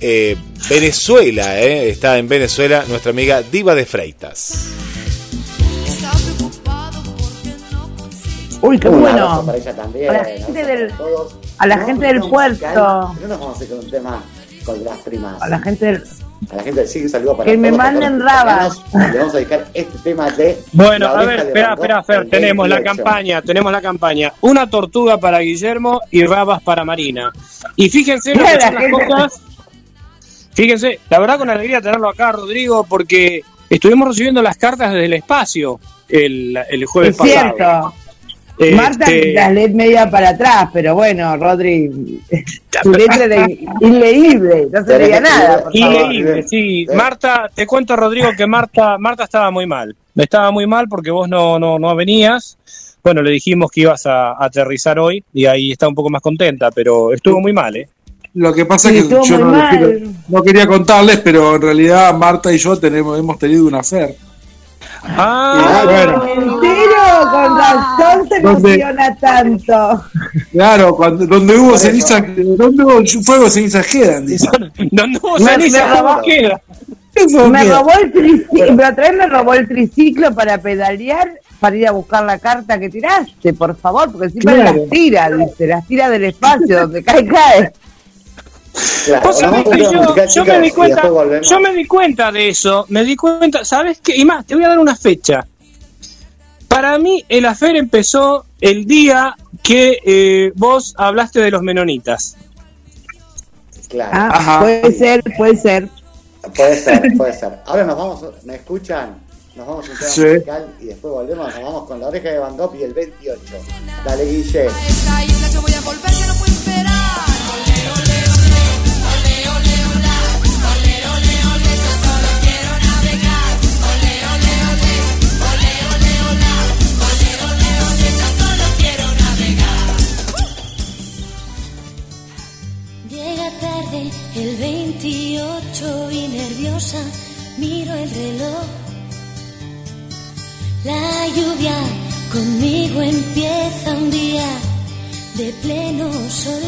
eh, Venezuela, eh, está en Venezuela nuestra amiga Diva de Freitas. Uy, qué Un bueno. para ella también. A la gente del- para todos. a la No, gente del no, puerto. No nos vamos a ir con un tema con las primas. A la gente del, a la gente sigue saludo para Que me todos, manden rabas. Le vamos a dedicar este tema de. Bueno, a ver, espera, espera, Fer, tenemos la 28. campaña, tenemos la campaña. Una tortuga para Guillermo y rabas para Marina. Y fíjense lo que son las cosas. Fíjense, la verdad con alegría tenerlo acá, Rodrigo, porque estuvimos recibiendo las cartas desde el espacio el, el jueves Es pasado. cierto. Este, Marta las lee media para atrás, pero bueno, Rodri, su letra era in- inleíble, no se leía nada, por favor. Increíble, sí. Marta, te cuento, Rodrigo, que Marta, Marta estaba muy mal. Estaba muy mal porque vos no, no, no venías. Bueno, le dijimos que ibas a, a aterrizar hoy y ahí está un poco más contenta, pero estuvo muy mal, ¿eh? Lo que pasa Sí, es que yo no, quiero- no quería contarles, pero en realidad Marta y yo tenemos, hemos tenido una fer. Ah, bueno. ¿En serio? Con razón se emociona tanto. Claro, cuando, donde hubo ceniza, donde hubo fuego, cenizas quedan, dice. ¿Dónde hubo Me- ceniza? me ¿Cómo robó- queda? Eso Me queda. robó el triciclo, pero otra vez me robó el triciclo para pedalear, para ir a buscar la carta que tiraste, por favor, porque siempre Claro. las tira, dice, las tira del espacio, donde cae, cae. Claro, Vos sabés vamos a que una yo, me di cuenta, yo me di cuenta de eso, me di cuenta, ¿sabes qué? Y más, te voy a dar una fecha. Para mí, el afer empezó el día que eh, vos hablaste de los menonitas. Claro, Ah, Ajá. puede ser, puede ser. puede ser, puede ser. Ahora nos vamos, ¿me escuchan? Nos vamos a un tema Sí. musical y después volvemos, nos vamos con la oreja de Van Gogh y el 28. Dale, Guille. Voy a volver, no puedo el 28 y nerviosa miro el reloj. La lluvia conmigo empieza un día de pleno sol.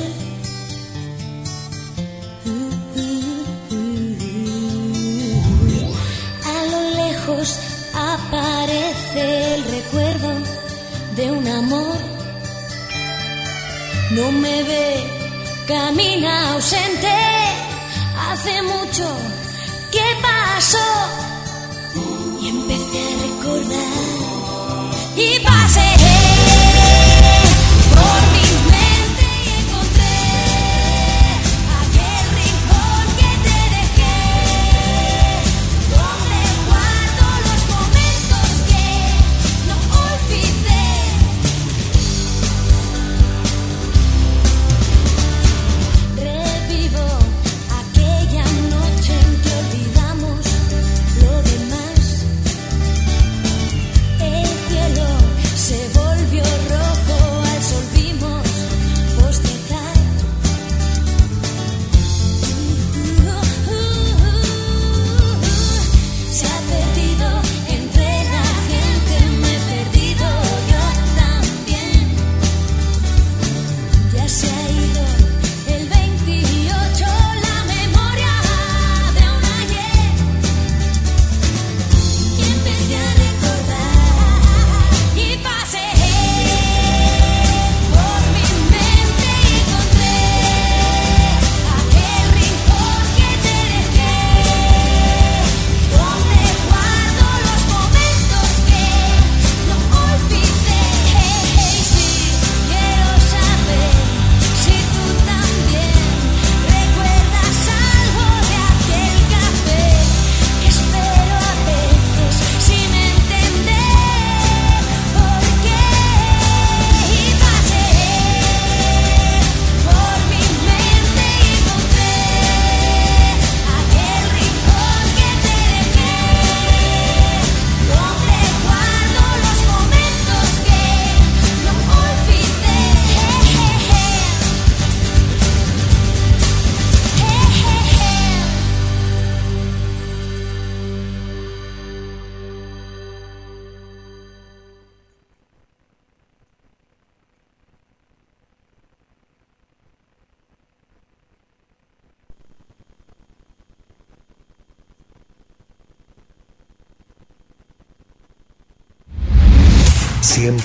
A lo lejos aparece el recuerdo de un amor no me ve, camina ausente. Hace mucho que pasó y empecé a recordar y pasé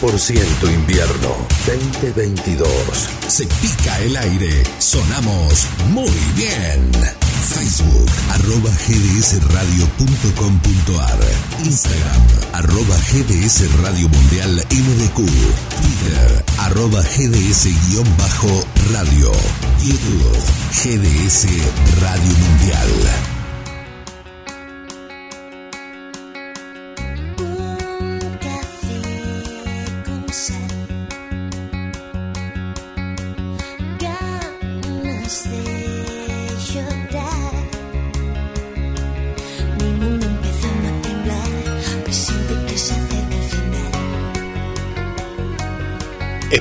100% invierno 2022. Se pica el aire. Sonamos muy bien. Facebook, arroba gdsradio.com.ar Instagram, arroba gdsradio mundial MDQ Twitter, arroba gds-radio YouTube, GDS Radio Mundial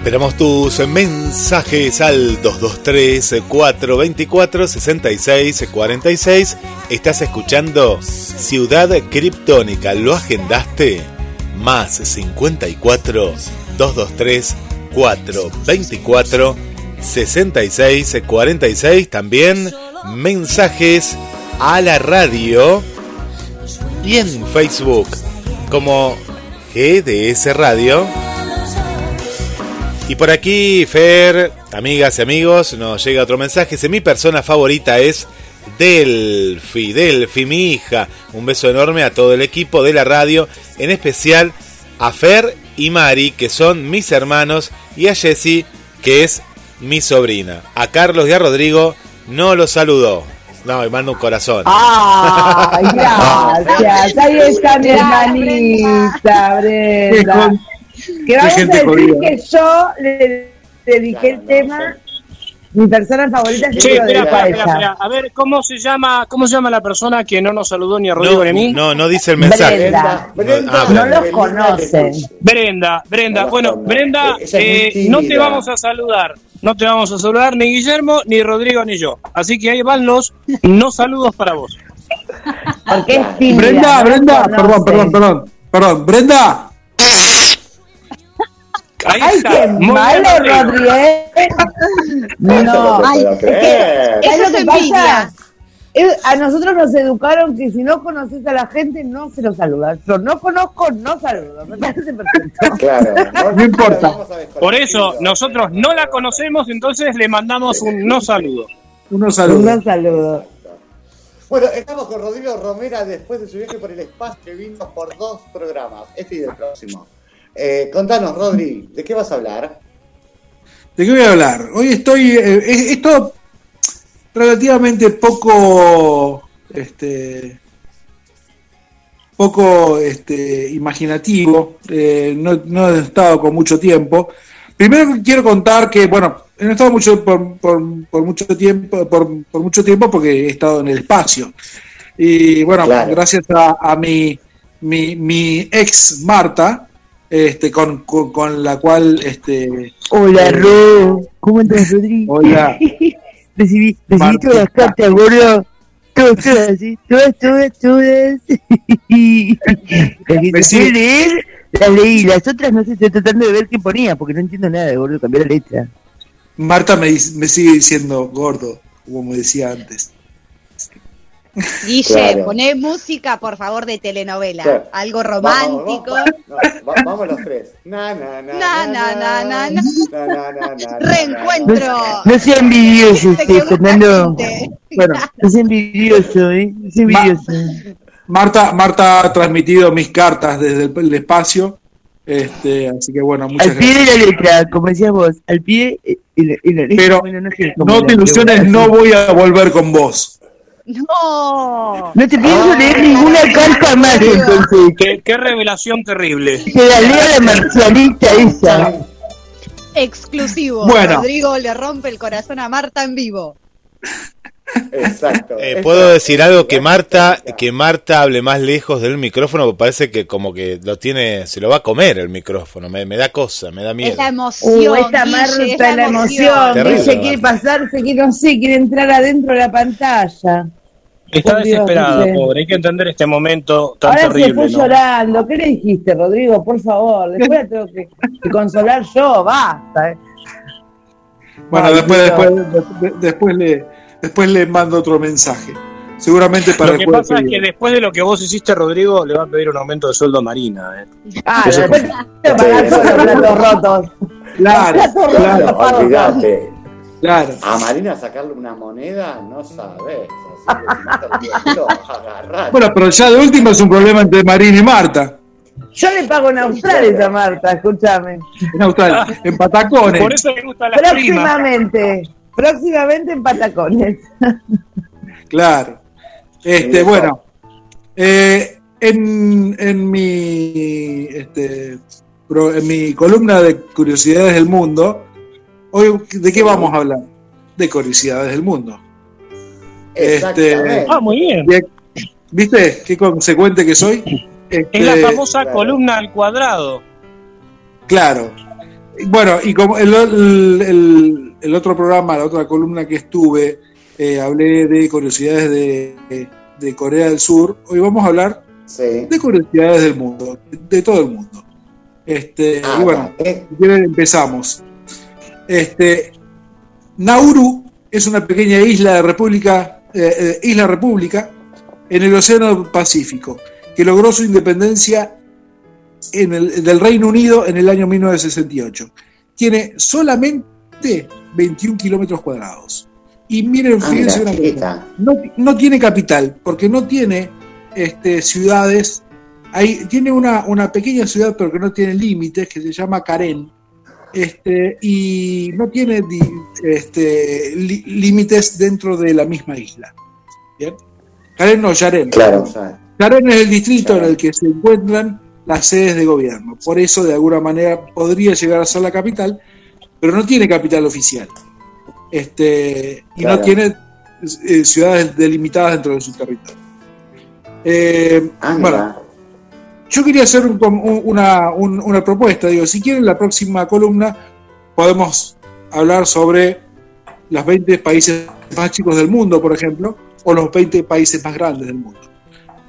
Esperamos tus mensajes al 223-424-6646. Estás escuchando Ciudad Criptónica. ¿Lo agendaste? Más 54 223 424 6646. También mensajes a la radio y en Facebook como GDS Radio. Y por aquí, Fer, amigas y amigos, nos llega otro mensaje. Dice, mi persona favorita es Delphi, Delphi, mi hija. Un beso enorme a todo el equipo de la radio, en especial a Fer y Mari, que son mis hermanos, y a Jessie, que es mi sobrina. A Carlos y a Rodrigo no los saludó. No, me manda un corazón. Ay, gracias. Ahí está mi hermanita, Brenda. Que vamos a decir jodida. que yo le dediqué el tema. Mi persona favorita es Che, el espera, espera, espera, espera. A ver, ¿cómo se llama, cómo se llama la persona que no nos saludó ni a Rodrigo No, ni a mí? no, no dice el mensaje. Brenda. Brenda, Ah, No los conocen. Brenda, Brenda, No, bueno, no, Brenda, eh, no te vamos a saludar, no te vamos a saludar ni Guillermo, ni Rodrigo, ni yo. Así que ahí van los no saludos para vos. Porque es tímida. Brenda, no Brenda, perdón, perdón, perdón, perdón, Brenda, Ahí Ay, está. qué Muy malo, ¿eh? No, No te Ay, puedo creer. Eso ¿Sabes lo es que envidia. pasa? A nosotros nos educaron que si no conoces a la gente, no se lo saludas. Yo no conozco, no saludo. Me parece perfecto. Claro, No importa. Por eso nosotros no la conocemos, entonces le mandamos un no saludo. unos saludos. No saludo. Bueno, estamos con Rodrigo Romera después de su viaje por el espacio que vino por dos programas, este y el próximo. Eh, contanos, Rodri, ¿de qué vas a hablar? ¿De qué voy a hablar? Hoy estoy. eh, es, es todo relativamente poco. Este. Poco este, imaginativo. eh, no, no he estado con mucho tiempo. Primero quiero contar que, bueno, no he estado mucho por, por- por mucho tiempo, por, por mucho tiempo porque he estado en el espacio. Y bueno, Claro. gracias a, a mi, mi, mi ex Marta, este, con, con, con la cual este, Hola, Ro. ¿Cómo estás, Rodrigo? Hola. recibí, recibí todas las cartas, gordo. Todas, todas, ¿sí? Todas, todas, todas. Las que leer, las leí. Las otras no sé, estoy tratando de ver qué ponía, porque no entiendo nada, gordo. Cambié la letra. Marta me, me sigue diciendo gordo, como me decía antes. Guille, Claro. poné música, por favor, de telenovela. Claro. Algo Vamos, romántico. vamos, no, va- vamos los tres. Na, na, na, Na, na, na, na, na. Na, na, na, na, na, Reencuentro. No sea envidioso, este, gusta Fernando. Bueno, No sea envidioso, ¿eh? No sea envidioso. Marta, Marta ha transmitido mis cartas desde el, el espacio. Este, así que bueno, muchas Al pie gracias. de la letra, como decías vos, al pie eh, y la, y la letra. Pero bueno, no, sé te ilusiones, no voy a volver con vos. No. No te pienso leer ninguna carta más, entonces. Qué, qué revelación terrible. Que la lea la marcialista esa. Exclusivo. Bueno. Rodrigo le rompe el corazón a Marta en vivo. Exacto. Eh, Puedo decir algo que Marta, que Marta hable más lejos del micrófono, porque parece que como que lo tiene, se lo va a comer el micrófono, me, me da cosa, me da Es miedo. la emoción. Uh, esta Guille, Marta, es la emoción. Terrible, Ella quiere pasarse, que no sé, quiere entrar adentro de la pantalla. Está Dios, desesperada, Guille. pobre. Hay que entender este momento tan Ahora se terrible. fue ¿no? llorando. ¿Qué le dijiste, Rodrigo? Por favor, después la tengo que, que consolar yo, basta. eh. Bueno, Ay, después, Dios. después, de- después, le, después le mando otro mensaje. Seguramente para Lo que pasa es que después de lo que vos hiciste, Rodrigo, le va a pedir un aumento de sueldo a Marina. ¿eh? Ah, Eso después te pagar todos los platos rotos. Claro, claro. Claro. A Marina sacarle una moneda, no sabes. Así que si no te lo quiero agarrar. Bueno, pero ya de último es un problema entre Marina y Marta. Yo le pago en Australia a Marta, escúchame. En Australia, en Patacones. Por eso le gusta la prima. Próximamente, en Patacones. Claro. Este, bueno, eh, en, en mi este, pro- en mi columna de curiosidades del mundo, hoy ¿de qué vamos a hablar? De curiosidades del mundo. Exactamente. Ah, muy bien. ¿Viste qué consecuente que soy? Es Este, la famosa claro. columna al cuadrado. Claro. Bueno, y como el, el- otro programa, la otra columna que estuve, eh, hablé de curiosidades de, de Corea del Sur, hoy vamos a hablar Sí. de curiosidades del mundo, de todo el mundo. Este, Ah, y bueno, eh, si quieren empezamos. Este, Nauru es una pequeña isla de República, eh, eh, isla República en el Océano Pacífico, que logró su independencia en el- del Reino Unido en el año 1968. Tiene solamente 21 kilómetros cuadrados. Y miren, ah, fíjense una cosa. No, no tiene capital, porque no tiene este, ciudades. Hay, tiene una, una pequeña ciudad, pero que no tiene límites, que se llama Karen. Este, y no tiene este, li- límites dentro de la misma isla. ¿Bien? Karen no, Yaren. Claro. ya. Karen es el distrito en el que se encuentran las sedes de gobierno. Por eso, de alguna manera, podría llegar a ser la capital, pero no tiene capital oficial. Este, y Claro. no tiene eh, ciudades delimitadas dentro de su territorio. Eh, Ah, bueno, yo quería hacer un- una, un- una propuesta. Digo, si quieren, la próxima columna podemos hablar sobre los 20 países más chicos del mundo, por ejemplo, o los 20 países más grandes del mundo.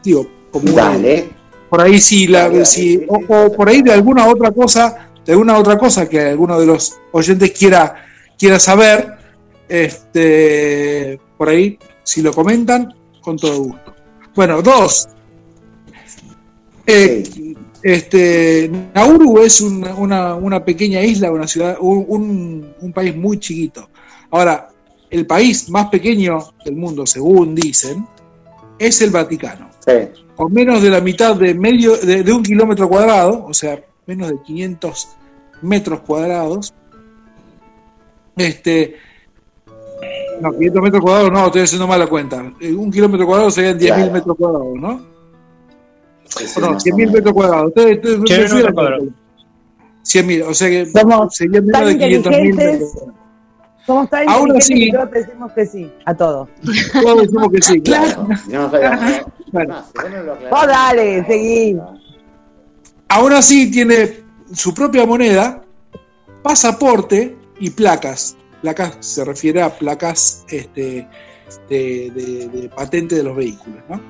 Digo, como una-. Por ahí sí, la, sí, o, por ahí de alguna otra cosa, de alguna otra cosa que alguno de los oyentes quiera, quiera saber, este, por ahí, si lo comentan, con todo gusto. Bueno, dos. Eh, este, Nauru es una, una- una pequeña isla, una ciudad, un- un país muy chiquito. Ahora, el país más pequeño del mundo, según dicen, es el Vaticano Sí. Con menos de la mitad de medio de, de un kilómetro cuadrado, o sea, menos de 500 metros cuadrados. Este, no, 500 metros cuadrados no, estoy haciendo mal la cuenta. Eh, Un kilómetro cuadrado serían 10.000 Claro. metros cuadrados, ¿no? Sí, sí, O no, más o 100.000 menos. metros cuadrados. Ustedes- ustedes- Cien ustedes metros fíjense. cuadrados. 100.000, o sea que Somos serían menos tan de 500.000 metros cuadrados. Somos tan Aún así- que todos decimos que sí, a todo. Todos decimos que sí, claro. Claro. No. Bueno. Si vos no dale, seguí. Aún así tiene su propia moneda, pasaporte y placas. Placas se refiere a placas este, de, de- de patente de los vehículos, ¿no?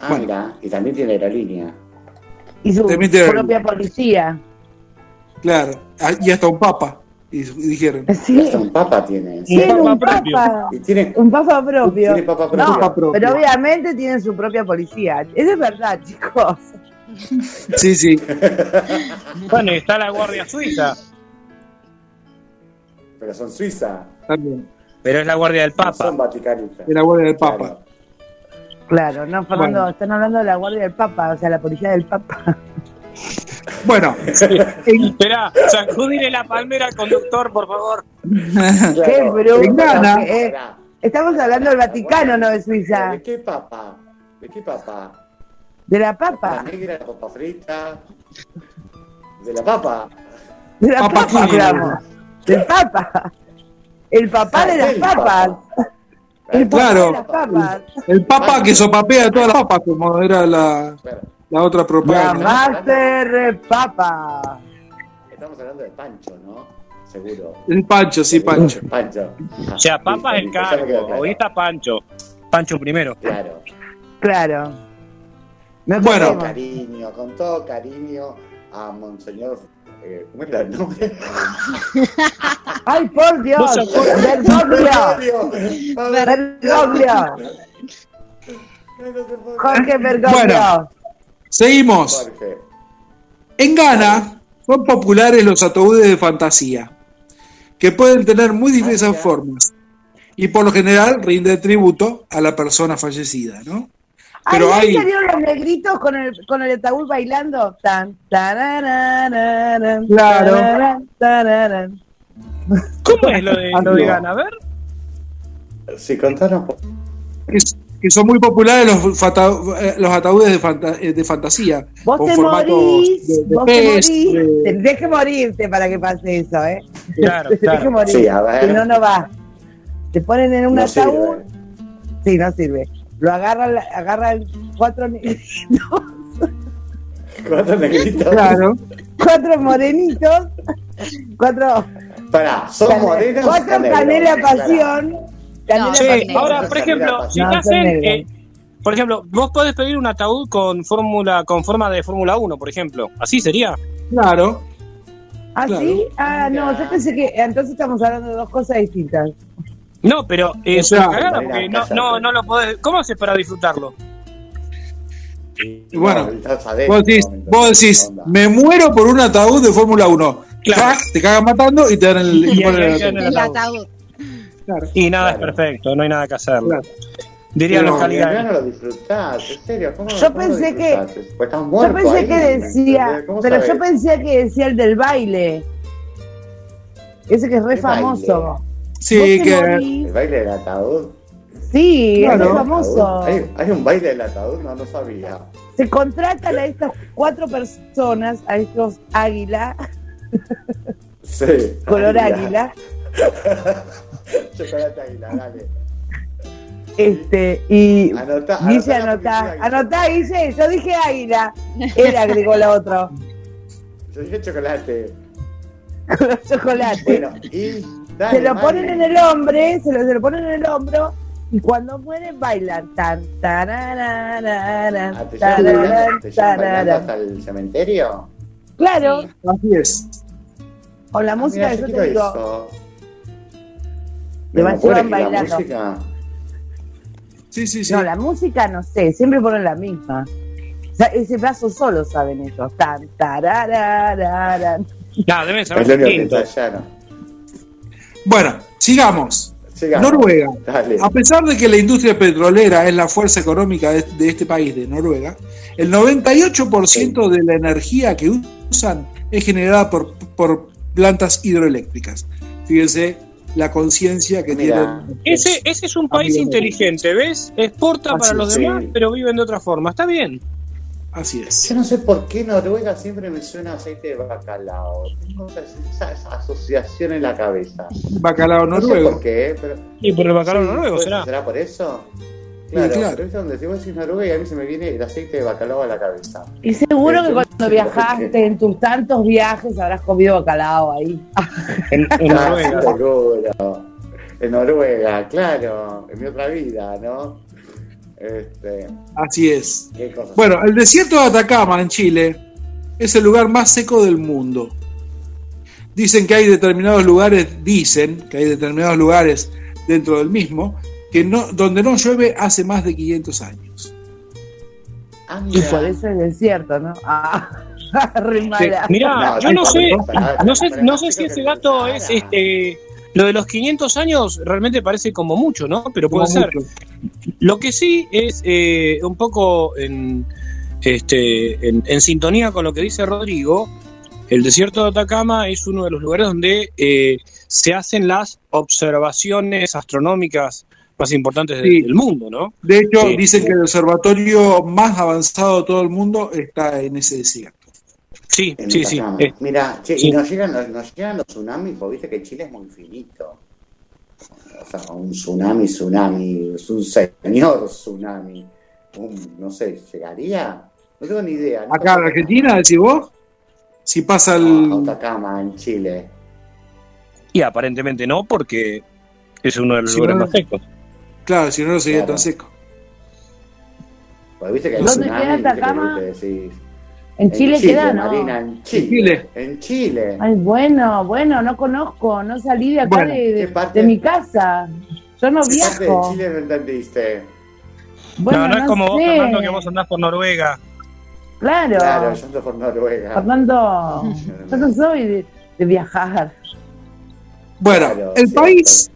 Ah, Bueno. mira. Y también tiene aerolínea. Y su propia policía. Claro, ah, y hasta un papa, y, y dijeron. Y Sí, hasta un papa tiene. tiene papa un propio. papa. Y tiene. Un papa propio. Tiene papa propio. No, Papa propio. pero obviamente tienen su propia policía. Eso es verdad, chicos. Sí, sí. Bueno, y está la Guardia Suiza, Pero son Suiza. También. pero es la Guardia del No Papa. son vaticanistas. De la guardia del papa. Claro. Claro, no, Fernando, Bueno. están hablando de la guardia del papa, o sea, la policía del papa. Bueno, en- Esperá, sacudile la palmera al conductor, por favor. Qué bruto. Esperá. Estamos hablando del Vaticano, no de Suiza. ¿De qué papa? ¿De qué papa? De la La papa. negra, papa frita. De la papa. De la Papa papa, hablamos. Del papa. El papá de las papas. papa. El papá Claro. de las papas. el papa que sopapea todas las papas, como era la. La otra La propaganda. Master Papa. Estamos hablando de Pancho, ¿no? Seguro. El Pancho, sí, Pancho. Pancho. O sea, Papa es el cargo. claro. Hoy está Pancho. Pancho primero. Claro. Claro. No Bueno. Con tenemos. cariño, con todo cariño a Monseñor. Eh, ¿Cómo era el nombre? Ay, por Dios. Bergoglio. Bergoglio. Jorge Bergoglio. Bueno. Seguimos. Jorge. En Ghana son populares los ataúdes de fantasía. que pueden tener muy diversas formas y por lo general rinde tributo a la persona fallecida, ¿no? Pero Ay, ahí hay, salieron los negritos con el, con el ataúd bailando. Tan, Claro. tararán, tararán. ¿Cómo es lo de, lo de Gana? A ver. Sí, contanos. Que son muy populares los, fata- eh, los ataúdes de, fanta- eh, de fantasía. Vos con te morís, de- de vos te pez, morís. de- Tendrías que morirte para que pase eso, ¿eh? Claro, Tendrías que claro. morir. Sí, a ver. Si no, no va. Te ponen en un No ataúd. sirve. Sí, no sirve. Lo agarran, agarran cuatro, ne- Cuatro negritos. Claro. cuatro morenitos, cuatro, Pará, ¿son morenos cuatro canela pasión. No, Sí, ahora, por ejemplo, si No, te hacen, eh, por ejemplo, vos podés pedir un ataúd con fórmula, con forma de Fórmula 1, por ejemplo. Así sería. Claro. ¿Ah, Claro. sí? Ah, no, yo pensé que entonces estamos hablando de dos cosas distintas. No, pero eh, es una cagada porque no, no, no lo podés. ¿Cómo haces para disfrutarlo? Y bueno, Vos decís, ¿entendés? vos decís, me muero por un ataúd de Fórmula 1. Claro. Te cagan matando y te dan el, Y y ataúd. Claro. Y nada Claro. es perfecto, no hay nada que hacerlo. Claro. Dirían Pero los no lo disfrutás, en serio. ¿cómo, Yo cómo lo pensé que-? Pues Yo pensé ahí, que ¿me decía, pero sabés? yo pensé que decía el del baile. Ese que es re ¿Qué famoso. baile? Sí, que. ¿El baile del ataúd? Sí, Claro. es re famoso. ¿Hay, hay un baile del ataúd? No, no sabía. Se contratan a estas cuatro personas, a estos águila, Sí. color águila, Chocolate águila, dale. este, y Anotá, Guille anotá anotá, Guille, yo dije águila, él agregó la otra, Yo dije chocolate. con los chocolates. Bueno, y dale, se lo ponen en el hombre, se lo, se lo ponen en el hombro y cuando mueren bailan tan tararararán, Ah, ¿Te llevan bailando, tararán, te llevan bailando tararán. hasta el cementerio? Claro, Sí. así es. con la Ah, música yo te digo, eso. Te Me van- que la bailando. música- Sí, sí, sí. no, la música no sé, siempre ponen la misma. O sea, ese brazo solo saben ellos, tan tararararán. No, deben Es saber lo que. Bueno, sigamos. Sigamos. Noruega. Dale. A pesar de que la industria petrolera es la fuerza económica de, de este país, de Noruega, el 98% de la energía que usan es generada por, por plantas hidroeléctricas. Fíjense la conciencia que Mira. tienen. Ese, ese es un país inteligente, ¿ves? Exporta Así para los demás, Sí. pero viven de otra forma. Está bien. Así es. Yo no sé por qué Noruega siempre me suena aceite de bacalao. Tengo esa, esa- asociación en la cabeza. Bacalao No sé noruego. por qué, pero. Y por el bacalao Sí, noruego ¿puede- será. ¿Será por eso? Claro, claro. pero es donde si vos decís Noruega, a mí se me viene el aceite de bacalao a la cabeza. Y seguro que cuando viajaste en tus tantos viajes habrás comido bacalao ahí. En, en Noruega. seguro. En Noruega, claro. En mi otra vida, ¿no? Este, Así es. qué cosa. Bueno, el desierto de Atacama en Chile es el lugar más seco del mundo. Dicen que hay determinados lugares, dicen que hay determinados lugares dentro del mismo que no, donde no llueve hace más de 500 años. Ah, Y por eso es desierto, ¿no? Ah, re mala. Mirá, No, yo no sé, no, sé, no sé si ese dato es este. Lo de los 500 años realmente parece como mucho, ¿no? Pero puede Como ser. mucho. Lo que sí es eh, un poco en, este, en, en sintonía con lo que dice Rodrigo, el desierto de Atacama es uno de los lugares donde eh, se hacen las observaciones astronómicas más importantes Sí. del mundo, ¿no? De hecho, Sí. dicen que el observatorio más avanzado de todo el mundo está en ese desierto. Sí, En sí, sí. Eh, Mira, che, sí. y nos llegan, nos, nos llegan los tsunamis, porque viste que Chile es muy finito. O sea, un tsunami, tsunami, es un señor tsunami. Un, no sé, ¿llegaría? No tengo ni idea. ¿no? Acá en Argentina, decís vos, si pasa el... No, Atacama, en Chile. y aparentemente no, porque es uno de los Sí, lugares no. más secos. Claro, si no, no sería Claro. tan seco. Porque viste que hay ¿Dónde tsunami, queda viste que Atacama? viste, decís, En Chile queda, ¿no? Marina, en Chile. Chile. En Chile. Ay, bueno, bueno, no conozco, no salí de acá Bueno, de, de- ¿qué parte? de mi casa. Yo no ¿Qué parte de viajo. Chile no entendiste? Bueno, no, no, es como vos, sé. Fernando, que vos andás por Noruega. Claro, Claro, yo ando por Noruega. Fernando, yo no soy de, de viajar. Bueno, Claro, el sí, país,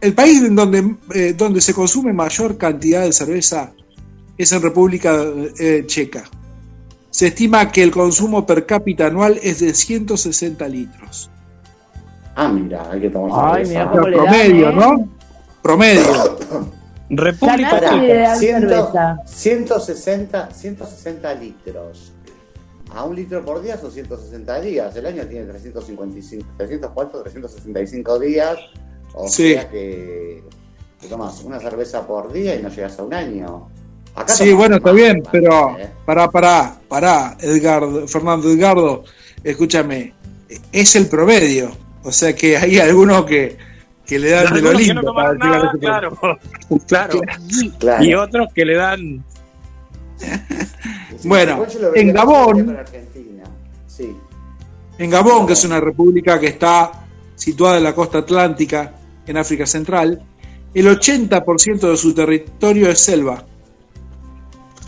el país en donde, eh, donde se consume mayor cantidad de cerveza es en República eh, Checa. Se estima que el consumo per cápita anual es de 160 litros. Ah, mira, hay que tomar Ay, mira cómo le dan, promedio, ¿eh? ¿no? Promedio. República cerveza. 160, 160 litros. A un litro por día son 160 días. El año tiene 355, 304, 365 días. O Sí. sea que te tomas una cerveza por día y no llegas a un año. Acá Sí, bueno, está bien, más, pero ¿eh? pará, pará, pará, Edgardo, Fernando Edgardo, escúchame, es el promedio. O sea que hay algunos que, que le dan de lo lindo. no para nada, claro, claro. Claro. Y otros que le dan. Bueno, en Gabón-. Sí. En Gabón, que es una república que está situada en la costa atlántica, en África Central, el 80% de su territorio es selva.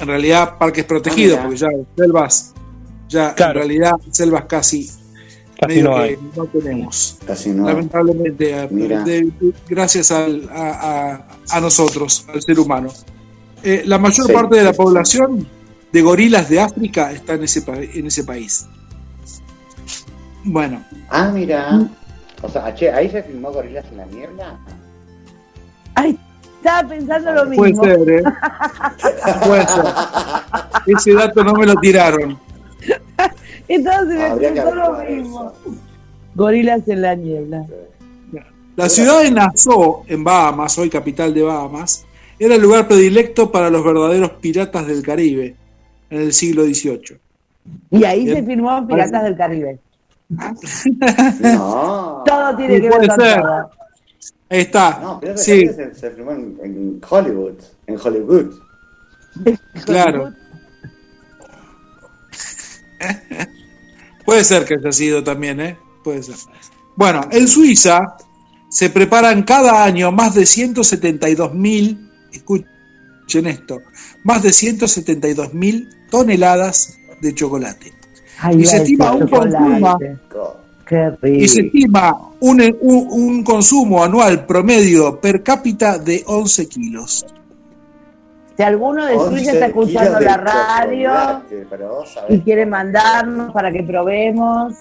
En realidad, parques protegidos, Ah, porque mira. ya selvas, ya Claro. en realidad selvas casi, Casi medio no que hay. no tenemos. Casi no. Lamentablemente, de- gracias al- a, a- a nosotros, al ser humano. Eh, la mayor Sí, parte de la sí, sí. población de gorilas de África está en ese, en ese país. Bueno, Ah, mira. O sea, che, ahí se filmó Gorilas en la Niebla. Ay, estaba pensando lo puede mismo. ser, ¿eh? Puede ser. Ese dato no me lo tiraron. Entonces me Habría pensó lo mismo. eso. Gorilas en la niebla. La ciudad de Nassau, en Bahamas, hoy capital de Bahamas, era el lugar predilecto para los verdaderos piratas del Caribe en el siglo XVIII. Y ahí Bien. se firmó Piratas del Caribe. No. Todo tiene Sí, que ver con ser. todo. Ahí está. No, Piratas Sí, se, se filmó en, en Hollywood. En Hollywood. claro. Puede ser que haya sido también, ¿eh? Puede ser. Bueno, en Suiza se preparan cada año más de 172 mil, escuchen esto, más de 172 mil toneladas de chocolate. Ay, Y se estima un consumo- Y se estima un, un- un consumo anual promedio per cápita de 11 kilos. Si alguno de 11 Suiza está escuchando la radio y quiere mandarnos para que probemos,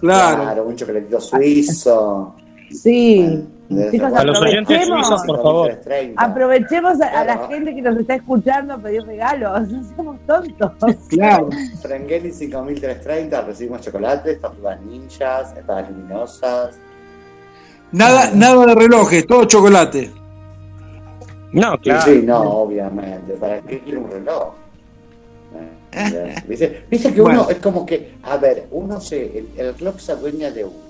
Claro. Claro, un chocolatito suizo. Sí. Chicos, A los oyentes suizos, por favor. 330. Aprovechemos a, a la gente que nos está escuchando a pedir regalos. No seamos tontos. Claro. Frangeli 5330, recibimos chocolates, tortugas ninjas, espadas luminosas. Nada, nada de relojes, todo chocolate. No, claro. Sí, no, obviamente. ¿Para qué quiere un reloj? Eh, ¿Viste? Viste que Bueno. uno es como que, a ver, uno se, el, el reloj se adueña de uno.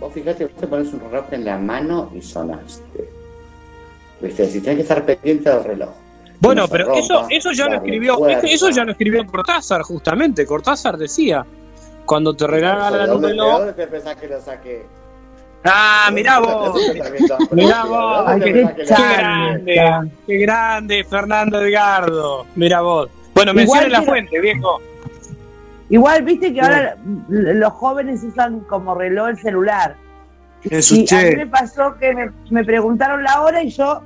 Vos fíjate, vos te pones un reloj en la mano y sonaste. ¿Viste? Si tenés que estar pendiente del reloj. Bueno, No pero rompa, eso, eso ya lo escribió, fuerza. eso ya lo escribió Cortázar, justamente. Cortázar decía, cuando te ¿De regalan un reloj. dónde te pensás que lo saqué? Ah, mirá ¿De vos. Mirá vos. ¿De dónde Ay, te qué grande, qué grande, Fernando Edgardo. Mira vos. Bueno, Igual mencione la fuente, viejo. Igual, viste que ahora los jóvenes usan como reloj el celular. Eso, Y a mí che. me pasó que me, me preguntaron la hora y yo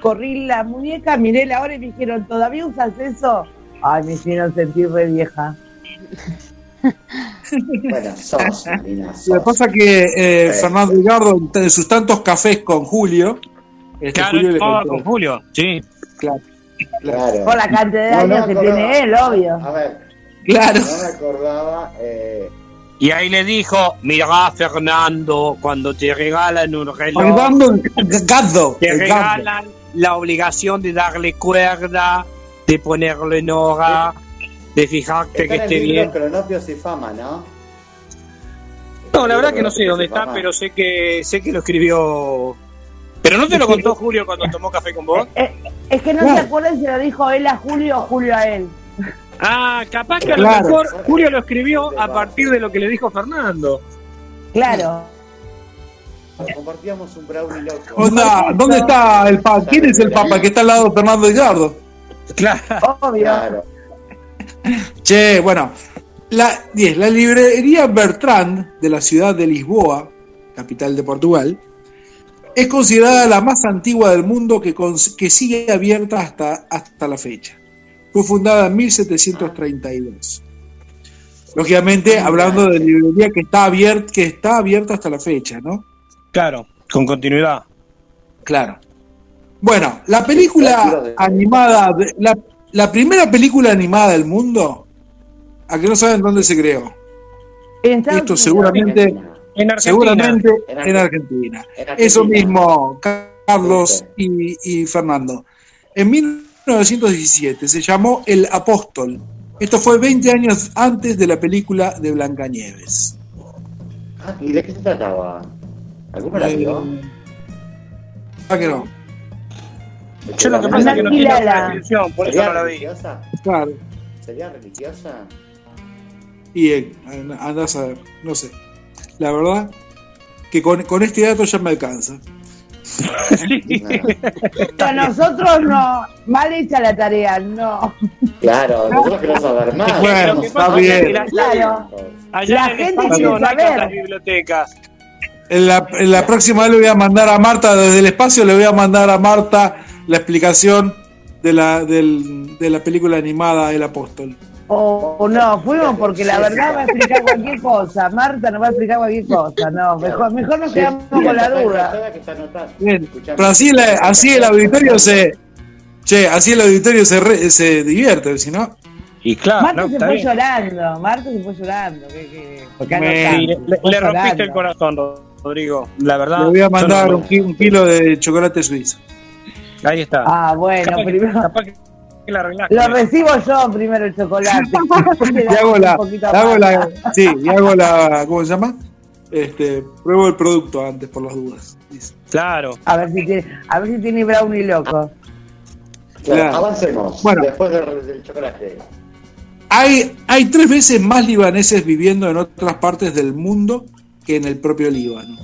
corrí la muñeca, miré la hora y me dijeron, ¿todavía usas eso? Ay, me hicieron sentir re vieja. Bueno, sos, Marina, Lo que sos. pasa que eh. Fernando Edgardo, de sus tantos cafés con Julio, este Claro, Julio le con Julio. Sí. Claro, Claro. Por la cantidad de No, años que tiene él, obvio. A ver, claro. no me acordaba. Eh, Y ahí le dijo, mirá Fernando, cuando te regalan un reloj, Fernando te regalan la obligación de darle cuerda, de ponerlo en hora, de fijarte está que en el esté libro bien. Cronopios y Fama, ¿no? No, la verdad que no sé dónde está, pero sé que sé que lo escribió. Pero no te lo contó Julio cuando tomó café con vos. Eh, Es que no Claro. se acuerdan si lo dijo él a Julio o Julio a él. Ah, capaz que a lo mejor Julio lo escribió a partir de lo que le dijo Fernando. Claro. Compartíamos un brownie loco. Onda, ¿dónde está el Papa? ¿Quién es el Papa que está al lado de Fernando Edgardo? Claro. Obvio. Claro. Che, bueno, la 10. La librería Bertrand de la ciudad de Lisboa capital de Portugal, es considerada la más antigua del mundo que, que sigue abierta hasta, hasta la fecha. Fue fundada en 1732. Lógicamente, hablando de librería que está, abierta, que está abierta hasta la fecha, ¿no? Claro, con continuidad. Claro. Bueno, la película animada, de- la, la primera película animada del mundo, a que no saben dónde se creó. Esto seguramente, En Argentina. seguramente En en Argentina. Argentina. En Argentina. Eso mismo, Carlos y, y Fernando. En 1917 se llamó El Apóstol. Esto fue 20 años antes de la película de Blancanieves. Ah, ¿Y de qué se trataba? ¿Alguno la vio? ¿Ah que no? Yo lo que pasa es que no descripción, por eso ¿Sería no la vi. religiosa? Claro. ¿Sería religiosa? Y eh, andás a ver, no sé. La verdad que con, con este dato ya me alcanza. A nosotros no, mal hecha la tarea, no. Claro, nosotros queremos saber más. Bueno, está bien. Claro. Allá La en el gente quiere saber. tantas bibliotecas. En la, en la próxima vez le voy a mandar a Marta, desde el espacio le voy a mandar a Marta la explicación de la, del- de la película animada El Apóstol. O o no, fuimos porque la verdad va a explicar cualquier cosa. Marta nos va a explicar cualquier cosa. No, mejor, mejor nos quedamos con la duda. Bien, pero así, la- así el auditorio se... Che, así el auditorio se, re- se divierte, si no... Y claro, Marta se fue llorando, Marta se fue llorando. que- que- porque Me- le, le rompiste llorando. el corazón, Rodrigo. La verdad. Le voy a mandar no- un, ki- un kilo de chocolate suizo. Ahí está. Ah, bueno, Capaz que- primero. capaz que la arreglaste. Lo recibo yo primero el chocolate. Y hago la, hago la, sí, y hago la, ¿cómo se llama? Este, pruebo el producto antes por las dudas. dice. Claro. A ver si tiene, a ver si tiene brownie loco. Claro, Claro. avancemos. Bueno. Después del, del chocolate. Hay, hay tres veces más libaneses viviendo en otras partes del mundo que en el propio Líbano.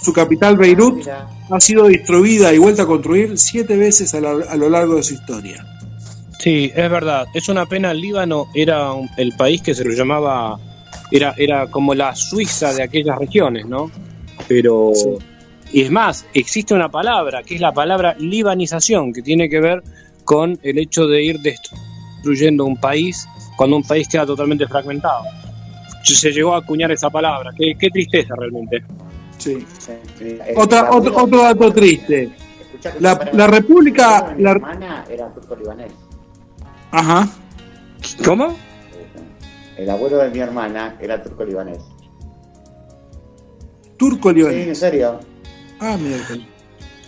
Su capital, Beirut, Mira, ha sido destruida y vuelta a construir siete veces a, la- a lo largo de su historia. Sí, es verdad. Es una pena. El Líbano era un- el país que se lo llamaba. Era, era como la Suiza de aquellas regiones, ¿no? Pero. Y es más, existe una palabra, que es la palabra libanización, que tiene que ver con el hecho de ir destruyendo un país cuando un país queda totalmente fragmentado. Se llegó a acuñar esa palabra. Qué, qué tristeza realmente. Sí. Otra, otro, dato triste. La, República. La, era turco-libanés. Ajá. ¿Cómo? El abuelo de mi hermana era turco-libanés. Turco Sí, libanés. en serio. Ah, mira. El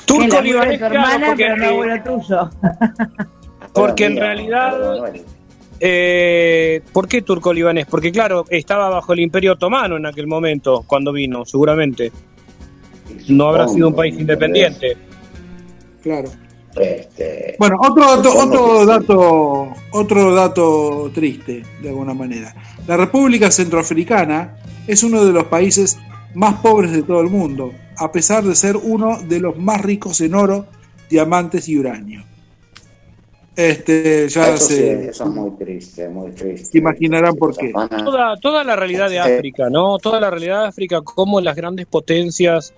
Turco abuelo de libanés, tu claro, hermana, porque, pero no abuelo tuyo. Porque en realidad-. Eh, ¿Por qué turco-libanés? Porque claro, estaba bajo el imperio otomano en aquel momento, cuando vino, seguramente. No habrá sido un país independiente. Claro. Este, Bueno, otro dato, otro que dato, otro dato triste, de alguna manera. La República Centroafricana es uno de los países más pobres de todo el mundo, a pesar de ser uno de los más ricos en oro, diamantes y uranio. Este, ya eso, sí, se, eso es muy triste, muy triste. se imaginarán por qué. Toda, toda la realidad de Sí. África, ¿no? Toda la realidad de África, cómo las grandes potencias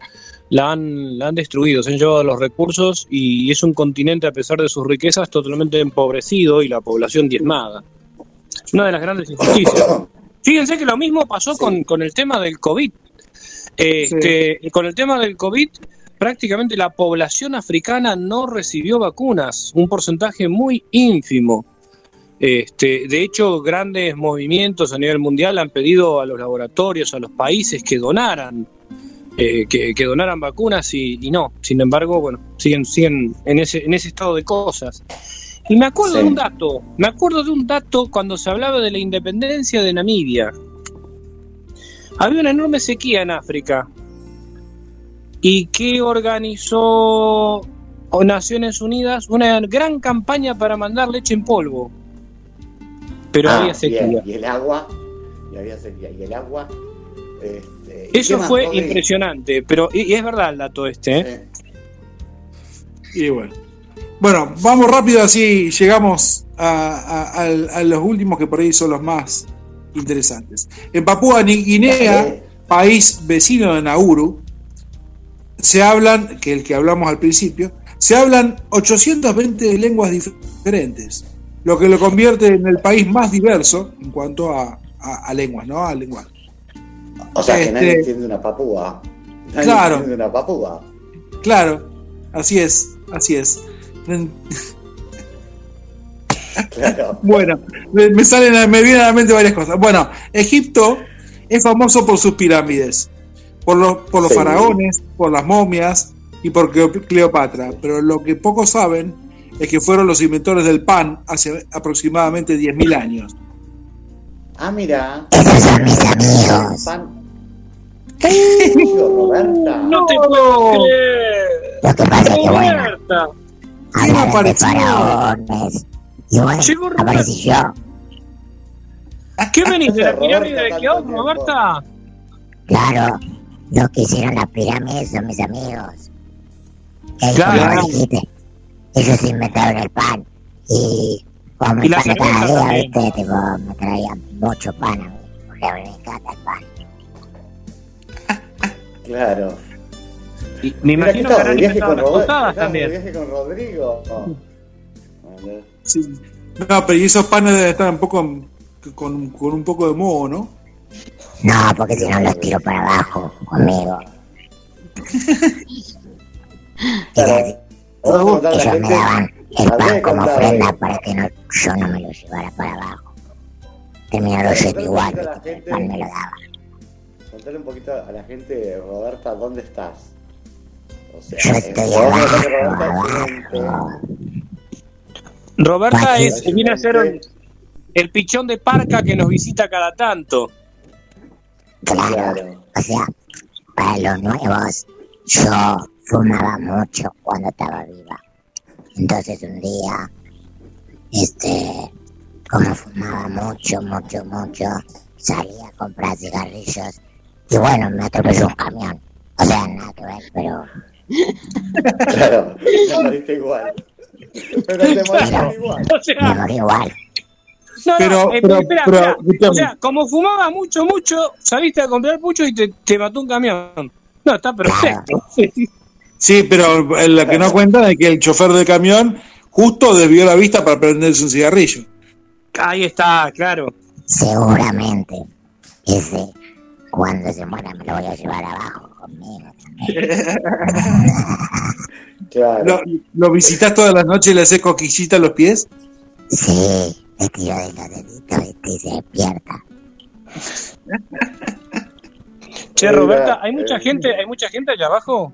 la han, la han destruido, se han llevado los recursos y es un continente, a pesar de sus riquezas, totalmente empobrecido y la población diezmada. Una de las grandes injusticias. Fíjense que lo mismo pasó con, con el tema del COVID. Este, Con el tema del COVID, prácticamente la población africana no recibió vacunas, un porcentaje muy ínfimo. Este, de hecho, grandes movimientos a nivel mundial han pedido a los laboratorios, a los países que donaran, eh, que, que donaran vacunas y, y no. Sin embargo, bueno, siguen, siguen en ese, en ese estado de cosas. Y me acuerdo Sí. de un dato, me acuerdo de un dato cuando se hablaba de la independencia de Namibia. Había una enorme sequía en África. ¿Y que organizó Naciones Unidas? Una gran campaña para mandar leche en polvo. Pero Ah, había sequía. Y el agua, y había sequía, y el agua. ¿y Eso fue impresionante, pero y, y es verdad el dato este. ¿eh? Y bueno. Bueno, vamos rápido así llegamos a, a- a- a los últimos que por ahí son los más interesantes. En Papúa Ni- Guinea, país vecino de Nauru, se hablan, que el que hablamos al principio, se hablan 820 lenguas diferentes, lo que lo convierte en el país más diverso en cuanto a, a- a lenguas, ¿no? A lenguaje. O sea, que Este- nadie entiende una papúa. Nadie Claro. entiende una papúa. Claro, así es, así es. Claro. Bueno, me salen, me vienen a la mente varias cosas. Bueno, Egipto es famoso por sus pirámides, por los, por los Sí. faraones, por las momias y por Cleo- Cleopatra. Pero lo que pocos saben es que fueron los inventores del pan hace aproximadamente 10.000 años. Ah, mira. Esos son mis amigos. Pan. Tío, Roberta. No te puedo creer. Lo que pasa es que, bueno, Roberta. ¿Quién hablaron de apareció? faraones. Y bueno, Llegó aparecí yo. ¿Qué venís de la pirámide de Keops. Roberta? Claro, los que hicieron las pirámides son mis amigos. Que Claro. dijiste, ellos inventaron el pan. Y como Y el la pan de cerveza cada día, también. viste, tipo, me traían mucho pan a mí. Me encanta el pan. Claro. Y Me Mira, ¿qué imagino que viaje con las de también. viaje con Rodrigo? Oh. Vale. Sí. No, pero y esos panes deben estar un poco con, con un poco de moho, ¿no? No, porque si no los tiro para abajo conmigo. Claro. La Ellos me daban el pan que como ofrenda eh. para que no, yo no me lo llevara para abajo. Siete un igual, el pan me lo daba. Contarle un poquito a la gente, Roberta, ¿dónde estás? O sea, Yo eh, estoy abajo, Roberta es gente. abajo. Roberta Pachi. es, viene a ser un- el pichón de parca que nos visita cada tanto. Claro, Claro. o sea, para los nuevos, yo fumaba mucho cuando estaba viva. Entonces un día, este, como fumaba mucho, mucho, mucho, salí a comprar cigarrillos y bueno, me atropelló un camión. O sea, nada que ver, pero Claro, te moriste igual. Pero te moriste igual. Me morí igual. no, no, Pero- eh, pero- espera, pero, espera. O sea, como fumabas mucho, mucho, saliste a comprar mucho y te, te mató un camión. No, está perfecto. Sí, pero lo que no cuentan es que el chofer del camión justo desvió la vista para prenderse un cigarrillo. Ahí está, claro. Seguramente, ese, cuando se muera me lo voy a llevar abajo conmigo también. Claro. ¿Lo, lo visitas todas las noches y le haces coquillita a los pies? Sí, le tiro de los deditos y se despierta. Che, Roberta, hay mucha eh, gente, hay mucha gente allá abajo.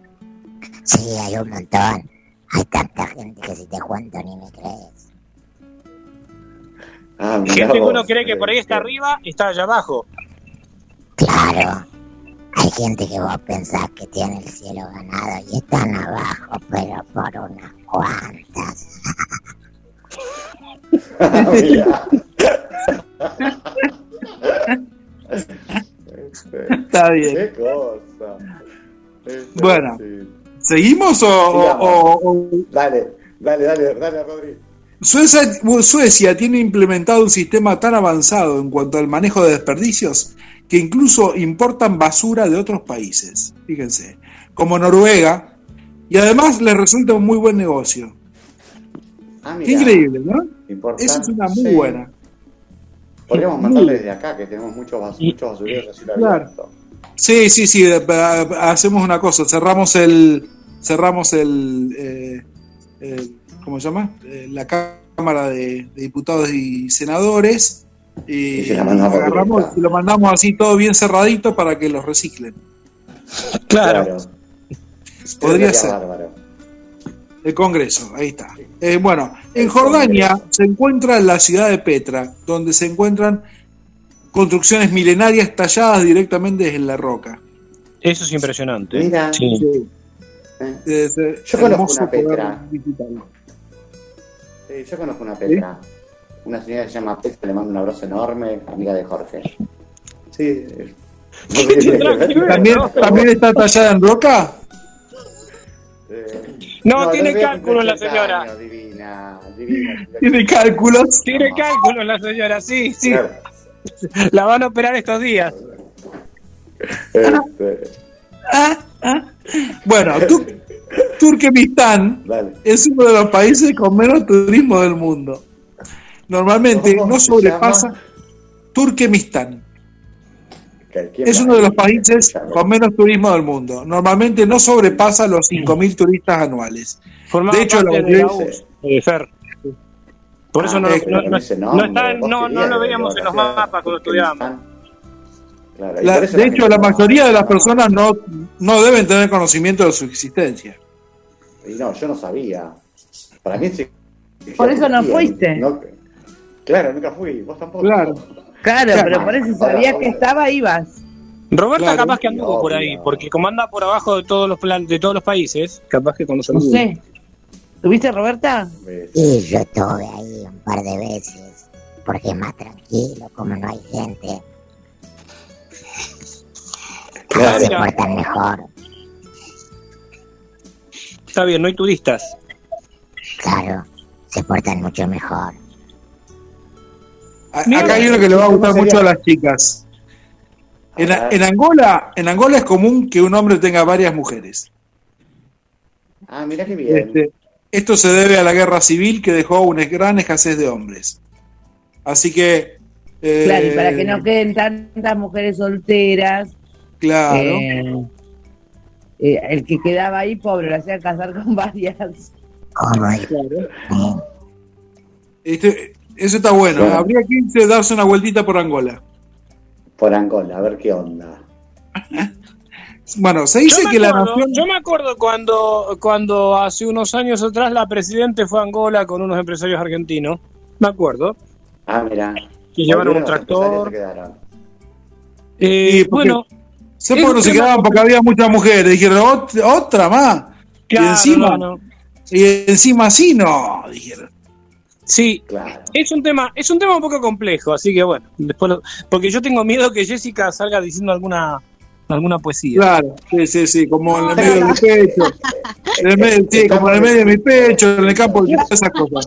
Sí, hay un montón. Hay tanta gente que si te cuento ni me crees. Ah, Gente que vos, uno cree que por ahí está eh, arriba, está allá abajo. Claro, hay gente que vos pensás que tiene el cielo ganado y están abajo, pero por unas cuantas. Ah. Este, Está bien. Qué cosa. Este, Bueno. sí. ¿Seguimos o, o- Sigamos. o- o- Dale, dale, dale, dale, Rodri. Suecia, Suecia tiene implementado un sistema tan avanzado en cuanto al manejo de desperdicios que incluso importan basura de otros países, fíjense, como Noruega, y además les resulta un muy buen negocio. Ah, Qué mirá. increíble, ¿no? Importante. Esa es una muy Sí. buena. Podríamos Muy mandarle buena. desde acá, que tenemos muchos, bas- muchos basureros así la Claro. Sí, sí, sí, hacemos una cosa, cerramos el, cerramos el, eh, eh, ¿cómo se llama? Eh, la Cámara de, de Diputados y Senadores y, Y se la mandamos agarramos y lo mandamos así todo bien cerradito para que los reciclen. Claro. Podría ser. bárbaro. El Congreso, ahí está. Eh, bueno, en Jordania se encuentra la ciudad de Petra, donde se encuentran construcciones milenarias talladas directamente en la roca. Eso es impresionante. Mira. Sí. Sí. Eh. Eh, Yo conozco una Petra. Sí, yo conozco una Petra. Una señora que se llama Petra, le mando un abrazo enorme, amiga de Jorge. Sí. no. ¿También, ¿También está tallada en roca? Eh, No, tiene debe cálculo cumplir la 80 señora. años, divina, divina. Tiene cálculos. Tiene cálculos la señora, sí, sí. Claro. La van a operar estos días. Este, Bueno, Turkmenistán es uno de los países con menos turismo del mundo. Normalmente ¿Cómo no sobrepasa? Turkmenistán. ¿Quién Es uno de los países con menos turismo del mundo. Normalmente no sobrepasa los 5.000 turistas anuales. De hecho, la de la eh, Fer. Por eso Ah, no, eh, no, no- no está no, lo veíamos en los mapas cuando estudiábamos. Claro, La- de la hecho, la no- mayoría de las personas no, no deben tener conocimiento de su existencia. Y no, yo no sabía. Para mí sí. Por eso no fuiste. no- claro, nunca fui. Vos tampoco. Claro. Claro, Claro. pero por eso sabías que estaba, ibas. Roberta Claro. capaz que anduvo por ahí, porque como anda por abajo de todos los plan, de todos los países, capaz que conoce No sé. ¿Tuviste, Roberta? Y yo estuve ahí un par de veces, porque es más tranquilo, como no hay gente. Claro. Se portan mejor, Está bien, no hay turistas. claro, se portan mucho mejor. A- Mira, Acá hay uno que le va a gustar ¿cómo mucho a las chicas. En, en Angola, en Angola es común que un hombre tenga varias mujeres. Ah, mira qué bien. Este, esto se debe a la guerra civil que dejó una gran escasez de hombres. Así que. eh, Claro, y para que no queden tantas mujeres solteras, Claro. eh, eh, el que quedaba ahí, pobre, lo hacía casar con varias. ¿Cómo es? Este, eso está bueno. Claro. Habría que irse a darse una vueltita por Angola. Por Angola, a ver qué onda. Bueno, se dice que la nación. yo me acuerdo cuando, cuando hace unos años atrás la presidente fue a Angola con unos empresarios argentinos. Me acuerdo. Ah, mira. Que llevaron un tractor. Eh, Sí, porque- bueno, Se quedaban porque había muchas mujeres. Dijeron, "Ot- otra más. claro, y encima, no, no. y encima sí, no. Dijeron. Sí, Claro. es un tema, es un tema un poco complejo, así que bueno, después lo- porque yo tengo miedo que Jessica salga diciendo alguna alguna poesía. Claro, sí, sí, sí, como en el medio de mi pecho. En el medio, sí, como en el medio de mi pecho, en el campo, esas cosas.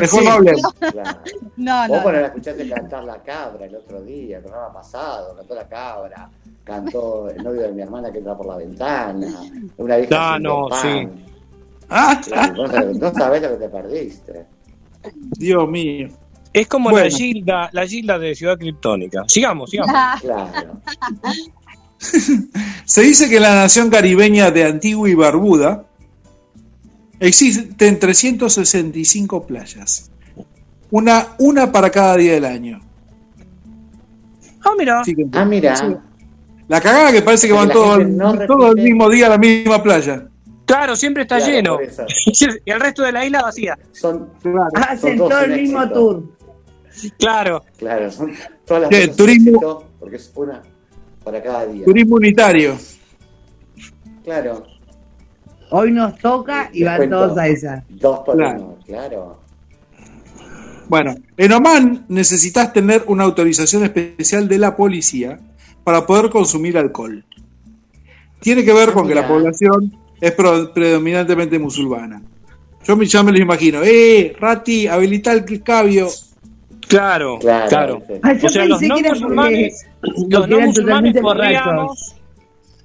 Mejor no hablemos. claro. No, Vos no. bueno, la escuchaste cantar la cabra el otro día, el programa pasado, cantó la cabra, cantó el novio de mi hermana que entra por la ventana, una vieja Ah, haciendo no, pan. Ah, vos no sabés lo que te perdiste. Dios mío. Es como Bueno. la Gilda, la Gilda de Ciudad Criptónica. Sigamos, sigamos. Claro. Se dice que en la nación caribeña de Antigua y Barbuda existen 365 playas. Una, una para cada día del año. Ah, mira. Ah, mira. Sí. La cagada que parece que van todos no todo el mismo día a la misma playa. Claro, siempre está Claro, lleno. Y el resto de la isla vacía. Son, Claro. Hacen todo el mismo éxito. tour. Claro. claro, son todas las Sí, cosas turismo- porque es una para cada día. Turismo unitario. Claro, Hoy nos toca y van todos a esa. dos por Claro. uno, claro. Bueno, en Oman necesitas tener una autorización especial de la policía para poder consumir alcohol. Tiene que ver con que la población es pro- predominantemente musulmana. Yo me, ya me lo imagino. ¡Eh, Rati, habilita el cabio! Claro, Claro, claro. yo O sea, los pensé no que era musulmanes, porque los no musulmanes podríamos,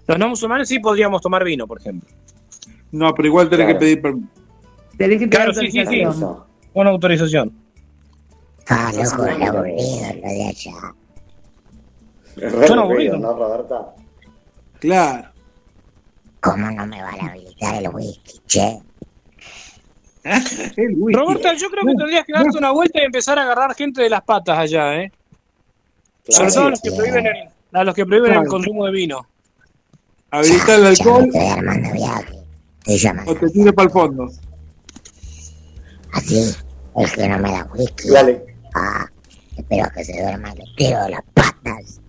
los no musulmanes sí podríamos tomar vino, por ejemplo. No, pero igual tenés Claro. que pedir permiso. tenés que Claro, pedir sí, sí, sí. autorización. Eso. Con autorización. Ah, loco, Sí, aburrido lo de allá. Es re Son aburrido. ¿no, Roberta? Claro. ¿Cómo no me van a habilitar el whisky, che? El whisky. Roberta, yo creo que tendrías que darte una vuelta y empezar a agarrar gente de las patas allá, ¿eh? Sobre todo a los que prohíben el, a los que prohíben el consumo de vino. Habilita el alcohol o te tire para el fondo. Así, el que no me da whisky. Dale. Ah, espero que se duerma le tiro de las patas.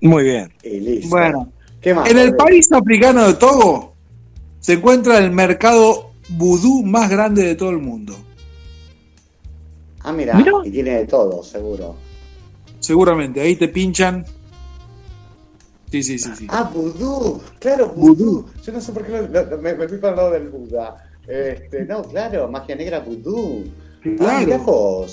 Muy bien. Y listo. Bueno, ¿Qué más? en el país africano de Togo se encuentra el mercado vudú más grande de todo el mundo. Ah, mira, Mira. y tiene de todo, seguro. Seguramente, ahí te pinchan. Sí, sí, sí, sí. Ah, vudú. Claro, vudú. Yo no sé por qué lo- lo- me, me fui para el lado del Buda. Este, no, claro, magia negra vudú. Ah, Claro.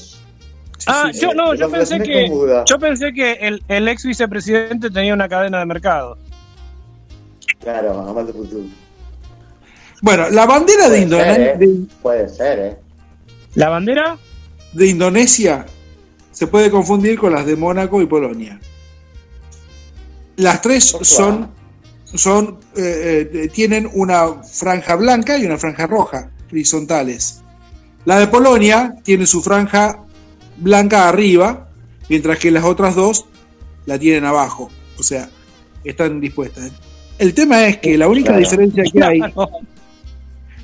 Ah, sí, yo no, yo pensé que yo pensé que el, el ex vicepresidente tenía una cadena de mercado. Claro, Amal de Futuro. Bueno, la bandera de, Puede Indone- ser, ¿eh? de- Puede ser, ¿eh? ¿La bandera? de Indonesia se puede confundir con las de Mónaco y Polonia. Las tres son, son eh, eh, tienen una franja blanca y una franja roja, horizontales. La de Polonia tiene su franja blanca arriba, mientras que las otras dos la tienen abajo. O sea, están dispuestas. El tema es que la única Claro. diferencia que hay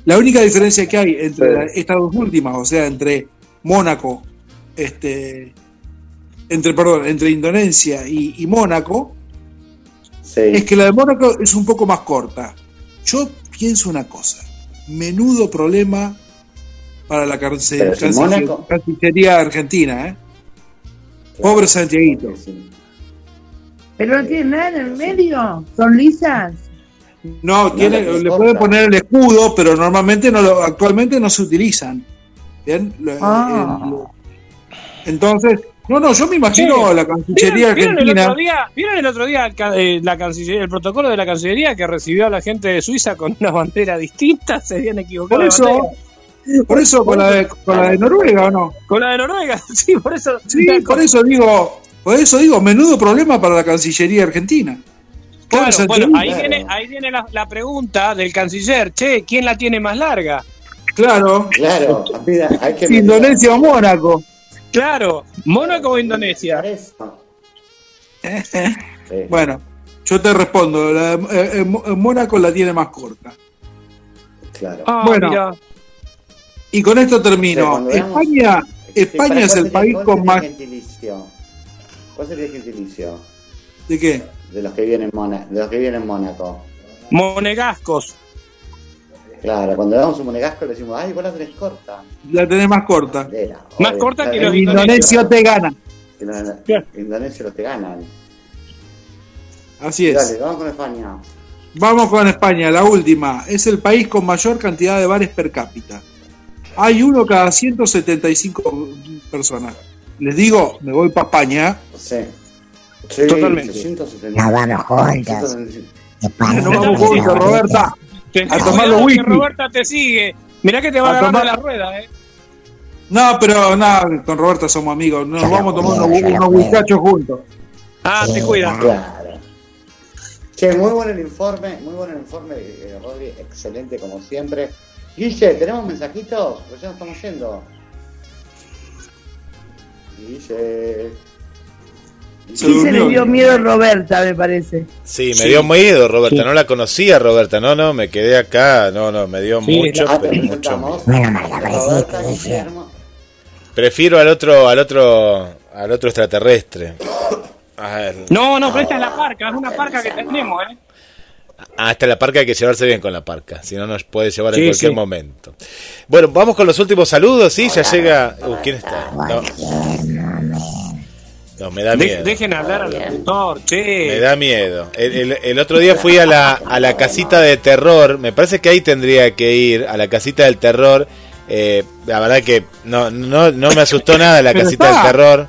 la única diferencia que hay entre Sí. la- estas dos últimas, o sea, entre Mónaco, este, entre, perdón, entre Indonesia y, y Mónaco, es que la de Mónaco es un poco más corta. Yo pienso una cosa, menudo problema para la cance- Pero si Mónaco- Cancillería argentina, ¿eh? Pobre Santiaguito. Pero no tiene nada en el medio. Son lisas. No, tiene, le pueden poner el escudo, pero normalmente no lo, actualmente no se utilizan. ¿Bien? Ah. entonces, no, no, yo me imagino Sí. la Cancillería ¿Vieron, vieron el Argentina. otro día, ¿vieron el otro día eh, la cancillería, el protocolo de la Cancillería que recibió a la gente de Suiza con una bandera distinta? Se habían equivocado. Por eso, por eso con la, de, con la de Noruega, ¿o no? Con la de Noruega, sí, por eso. Sí, por eso digo, por eso digo, menudo problema para la Cancillería Argentina. Claro, bueno, ahí viene, ahí viene la, la pregunta del canciller. Che, ¿quién la tiene más larga? Claro. Claro, mira, hay que Indonesia o Mónaco. Claro, Mónaco o Indonesia. Bueno, yo te respondo, la eh, eh, eh, Mónaco la tiene más corta. Claro. Ah, Bueno, mira. y con esto O sea, termino. España, Sí, España es el sería- país cuál con sería más... el gentilicio? ¿Cuál sería el gentilicio ¿De qué? de los que viven en, Mona- de los que viven en Mónaco? Monegascos. Claro, cuando damos un monegasco le decimos, ay, vos la tenés corta. La tenés más corta. Bandera, Más obvio. corta que los El indonesio te gana. que los indonesios te ganan. Así es. Dale, vamos con España. Vamos con España, la última. Es el país con mayor cantidad de bares per cápita. Hay uno cada 175 personas. Les digo, me voy para España. Sí. Sí, Totalmente. 670. Nos vamos juntos. 675. España Nos vamos juntos, Roberta. A tomar los que whisky. Roberta te sigue. Mirá que te va A a agarrar tomar- de la rueda, eh. No, pero no, con Roberta somos amigos. Nos vamos a tomar unos, unos whiskachos juntos. Ah, te Sí, cuida. Claro. Che, muy bueno el informe, muy bueno el informe, eh, Rodri, excelente como siempre. Guille, ¿tenemos mensajitos? Pues ya nos estamos yendo. Guille. Se Sí se le dio miedo Roberta, me parece. Sí, me Sí. dio miedo, Roberta. Sí. No la conocía, Roberta. No, no, me quedé acá. No, no, me dio Sí, mucho, Ah, pero mucho Roberta. Prefiero al otro, al otro, al otro extraterrestre. A ver, No, no, pero esta es la parca, es una parca que tenemos, eh. hasta la parca hay que llevarse bien con la parca, si no nos puede llevar en cualquier sí. momento. Bueno, vamos con los últimos saludos, sí, ya llega. Uh, ¿Quién está? No, no me da De- miedo. dejen hablar al locutor, che. Me da miedo. El, el- el otro día fui a la, a la casita de terror. Me parece que ahí tendría que ir, a la casita del terror. Eh, la verdad que no, no, no me asustó nada la casita del terror.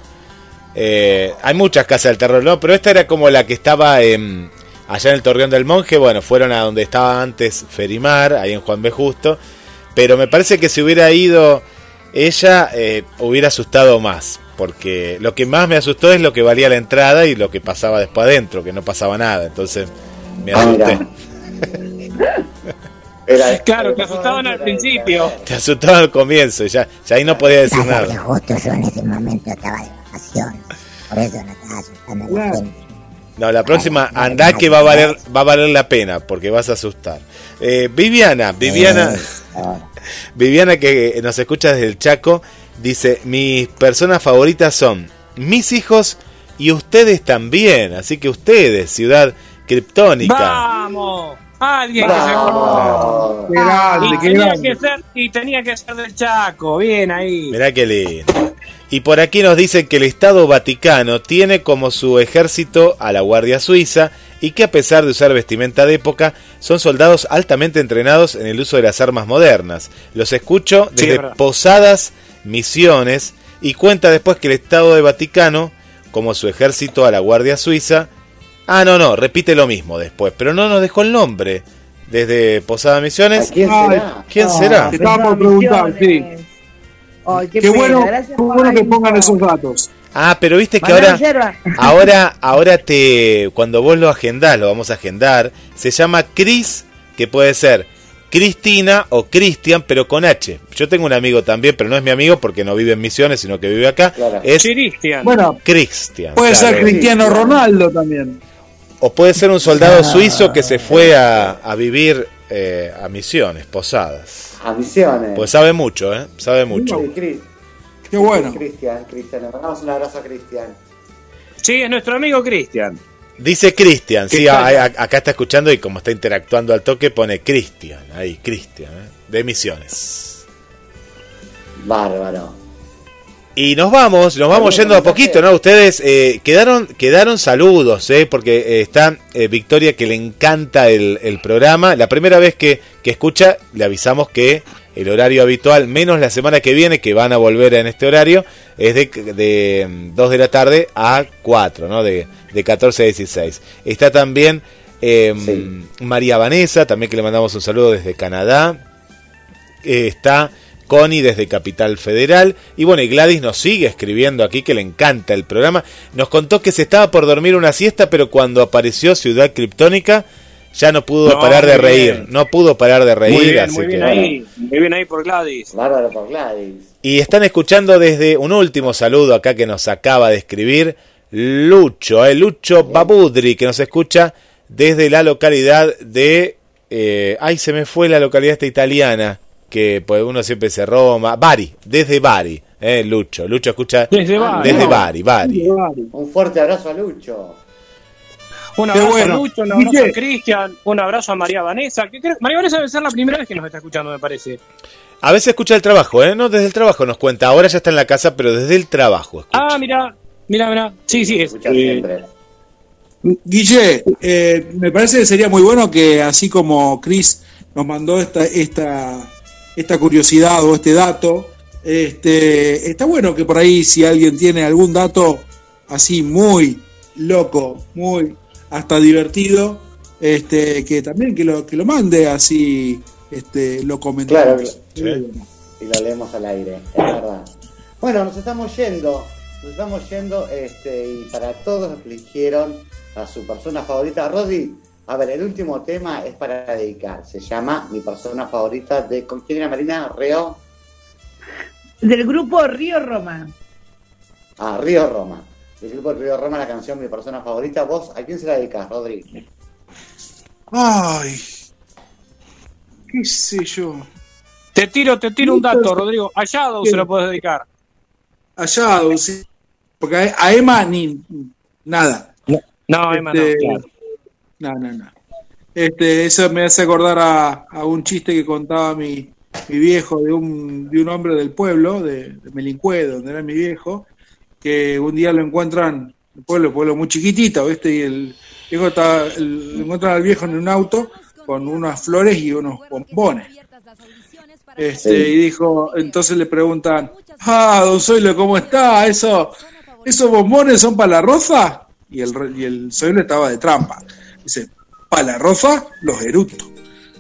Eh, hay muchas casas del terror, ¿no? Pero esta era como la que estaba em, allá en el Torreón del Monje. Bueno, fueron a donde estaba antes Ferimar, ahí en Juan B. Justo. Pero me parece que si hubiera ido ella, eh, hubiera asustado más. Porque lo que más me asustó es lo que valía la entrada y lo que pasaba después adentro, que no pasaba nada. Entonces me Ah, asusté. Era- Claro, te asustaban al principio. Te asustaba al comienzo, y ya, ya ahí no podía decir nada. justo yo en ese momento estaba de vacaciones. Por eso no estaba asustando a la gente. No, la próxima andá que va a valer, va a valer la pena, porque vas a asustar. Eh, Viviana, Viviana, Viviana que nos escucha desde el Chaco, dice, mis personas favoritas son mis hijos y ustedes también, así que ustedes, ciudad criptónica. ¡Vamos! Alguien que se Vamos. Qué grande, Y qué tenía, grande. que ser, y tenía que ser del Chaco, bien ahí. Mirá qué lindo. Y por aquí nos dicen que el Estado Vaticano tiene como su ejército a la Guardia Suiza y que a pesar de usar vestimenta de época, son soldados altamente entrenados en el uso de las armas modernas. Los escucho Sí, desde. Posadas Misiones y cuenta después que el Estado de Vaticano, como su ejército a la Guardia Suiza, Ah, no, no, repite lo mismo después, pero no nos dejó el nombre. Desde Posada Misiones. ¿A quién será? ¿Quién Oh, será? Te estaba por preguntar, sí. Ay, qué, Qué pena, bueno, qué que pongan esos datos. Ah, pero viste que ahora, ahora, ahora te, cuando vos lo agendás, lo vamos a agendar, se llama Cris, que puede ser Cristina o Cristian, pero con H. Yo tengo un amigo también, pero no es mi amigo porque no vive en Misiones, sino que vive acá. Claro. Es Cristian. Bueno, Cristian. puede claro. ser Cristiano Ronaldo también. O puede ser un soldado suizo que se fue a, a vivir eh, a Misiones, Posadas. A Misiones. Pues sabe mucho, ¿eh? Sabe mucho. Qué bueno. Cristian, Cristian. Le mandamos un abrazo a Cristian. Sí, es nuestro amigo Cristian. Dice Cristian, sí, acá está escuchando y como está interactuando al toque pone Cristian, ahí, Cristian, ¿eh? de Misiones. Bárbaro. Y nos vamos, nos vamos yendo a poquito, ¿no? Ustedes eh, quedaron, quedaron saludos, ¿eh? Porque eh, está eh, Victoria que le encanta el, el programa. La primera vez que, que escucha, le avisamos que el horario habitual, menos la semana que viene, que van a volver en este horario, es de, de mm, 2 de la tarde a 4, ¿no? De, de 14 a 16. Está también eh, Sí. María Vanessa, también que le mandamos un saludo desde Canadá. Eh, está Connie desde Capital Federal. Y bueno, y Gladys nos sigue escribiendo aquí que le encanta el programa. Nos contó que se estaba por dormir una siesta, pero cuando apareció Ciudad Criptónica ya no pudo No, parar de reír. bien. No pudo parar de reír. muy bien, así muy bien que- ahí. Muy bien ahí por Gladys. Bárbaro por Gladys. Y están escuchando desde un último saludo acá que nos acaba de escribir Lucho, eh, Lucho Babudri, que nos escucha desde la localidad de... eh, ay, se me fue la localidad esta italiana, que pues uno siempre se Roma. Bari, desde Bari, eh, Lucho. Lucho escucha Desde Bari. desde. Bari, Bari. Un fuerte abrazo a Lucho. Un abrazo bueno. a Lucho, un abrazo a Cristian, un abrazo a María Vanessa. que creo- María Vanessa debe ser la primera vez que nos está escuchando, me parece. A veces escucha el trabajo, ¿eh? No, desde el trabajo nos cuenta. Ahora ya está en la casa, pero desde el trabajo. escucha. Ah, mira, mira, mira. Sí, sí, es. Escucha eh, siempre. Guille, eh, me parece que sería muy bueno que así como Chris nos mandó esta, esta, esta curiosidad o este dato, este, está bueno que por ahí si alguien tiene algún dato así muy loco, muy hasta divertido, este, que también que lo, que lo mande así, este, lo comentamos. Claro, y lo leemos al aire, es verdad. Bueno, nos estamos yendo, nos estamos yendo, este, y para todos los que eligieron a su persona favorita, Rodi, a ver, el último tema es para dedicar, se llama Mi persona favorita de, ¿con quién era Marina? Reo, Del grupo Río Roma. ah, Río Roma. El grupo Río Roma, la canción Mi persona favorita, vos, ¿a quién se la dedicas, Rodri? Ay, qué sé yo. Te tiro, te tiro un dato, Rodrigo. A Shadow ¿Qué? se lo puedes dedicar. Allá, sí. porque a, a Emma ni nada. No, Emma, no, Este, claro. No, no, no. Este, eso me hace acordar a, a un chiste que contaba mi, mi viejo de un, de un hombre del pueblo, de, de Melincue, donde era mi viejo, que un día lo encuentran, en el pueblo, pueblo muy chiquitito, ¿viste? Y el viejo está, el- lo encuentran al viejo en un auto con unas flores y unos bombones. Este, Sí. Y dijo, entonces le preguntan, ah, don Zoilo, ¿cómo está? Eso, ¿Esos bombones son para la rosa? Y el, y el Zoilo estaba de trampa. Dice, para la rosa, los eructos.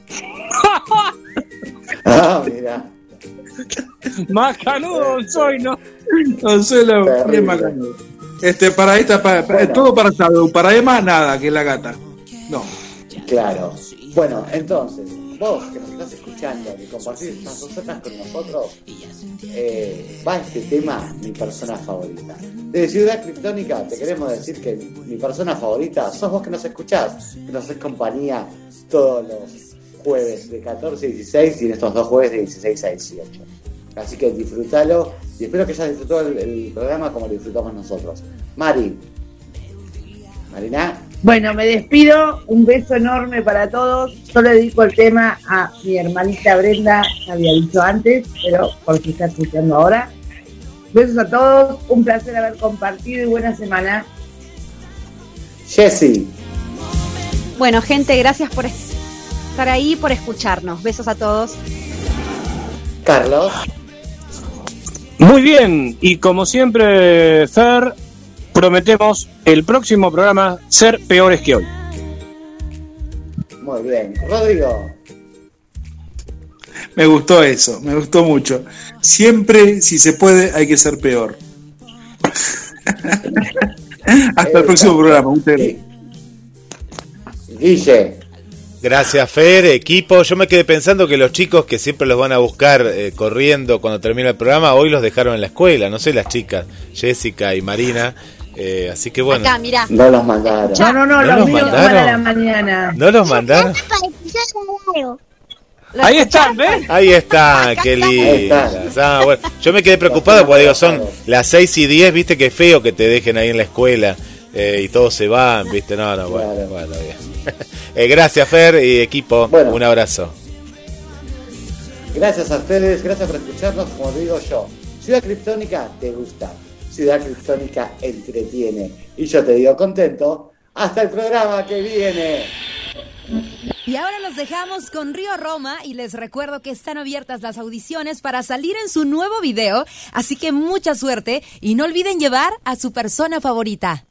Ah, mira. Más canudo. Don Zoilo, Terrible. bien macanudo. Este, para esta, para, para- Bueno. todo para Shadow, para Emma, nada, que es la gata. No. Claro. Bueno, entonces, vos que nos estás escuchando y compartís estas dos horas con nosotros, eh, va este tema, mi persona favorita. De Ciudad Criptónica te queremos decir que mi persona favorita sos vos que nos escuchás, que nos haces compañía todos los jueves de 14 a 16 y en estos dos jueves de 16 a 18. Así que disfrútalo y espero que hayas disfrutado el, el programa como lo disfrutamos nosotros. Mari, Marina, Bueno, me despido. Un beso enorme para todos. Yo le dedico el tema a mi hermanita Brenda, que había dicho antes, pero por si está escuchando ahora. Besos a todos. Un placer haber compartido y buena semana. Jessy. Bueno, gente, gracias por estar ahí, por escucharnos. Besos a todos. Carlos. Muy bien, y como siempre, Fer, prometemos el próximo programa ser peores que hoy. Muy bien. Rodrigo. Me gustó eso, me gustó mucho. Siempre, si se puede, hay que ser peor. Hasta el próximo programa. Muchas gracias. Gracias, Fer, equipo. Yo me quedé pensando que los chicos que siempre los van a buscar eh, corriendo cuando termina el programa, hoy los dejaron en la escuela. No sé, las chicas, Jessica y Marina. Eh, así que bueno. Acá, mira. No los mandaron. No, no, no, ¿No los los míos mandaron? para la mañana. ¿No los mandaron? Ahí están, ¿ves? Ahí está, qué lindas. Ah, bueno, yo me quedé preocupado porque digo, son las 6 y 10, viste que feo que te dejen ahí en la escuela eh, y todos se van, viste, no, no, bueno, bueno, bien. Eh, gracias, Fer y equipo, un abrazo. Gracias a ustedes, gracias por escucharnos, como digo yo. Ciudad Criptónica te gusta, Ciudad Criptónica entretiene. Y yo te digo contento, hasta el programa que viene. Y ahora los dejamos con Río Roma y les recuerdo que están abiertas las audiciones para salir en su nuevo video, así que mucha suerte y no olviden llevar a su persona favorita.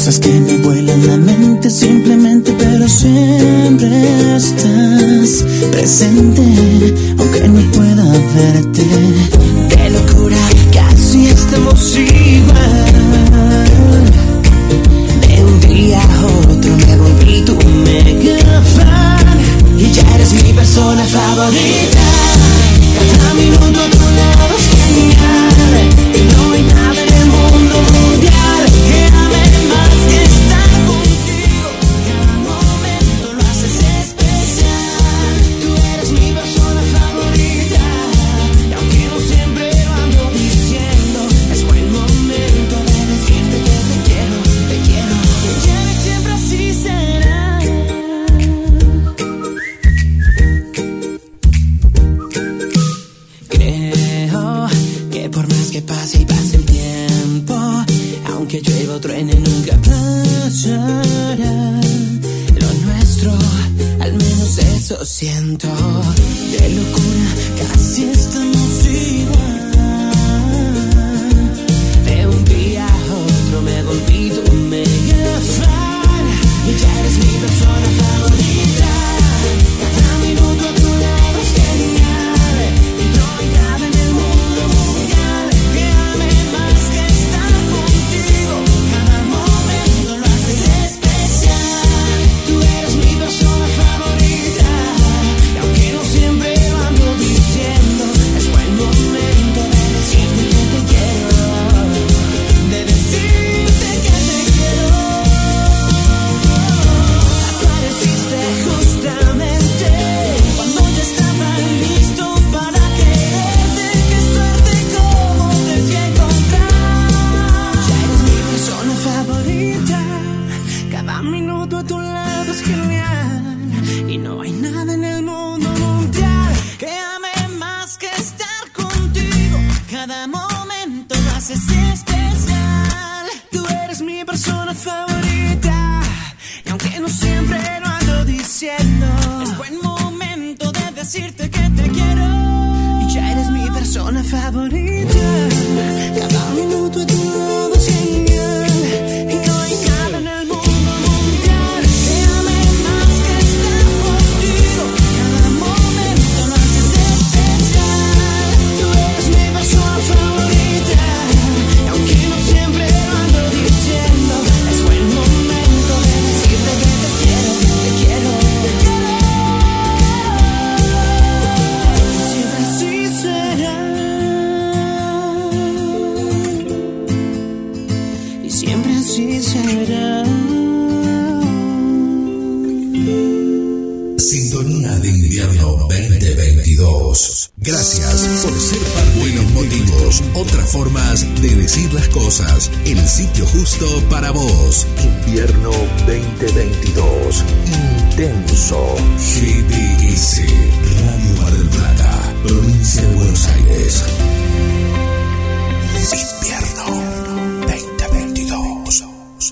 Cosas que me vuelan la mente simplemente, pero siempre estás presente, aunque no pueda verte.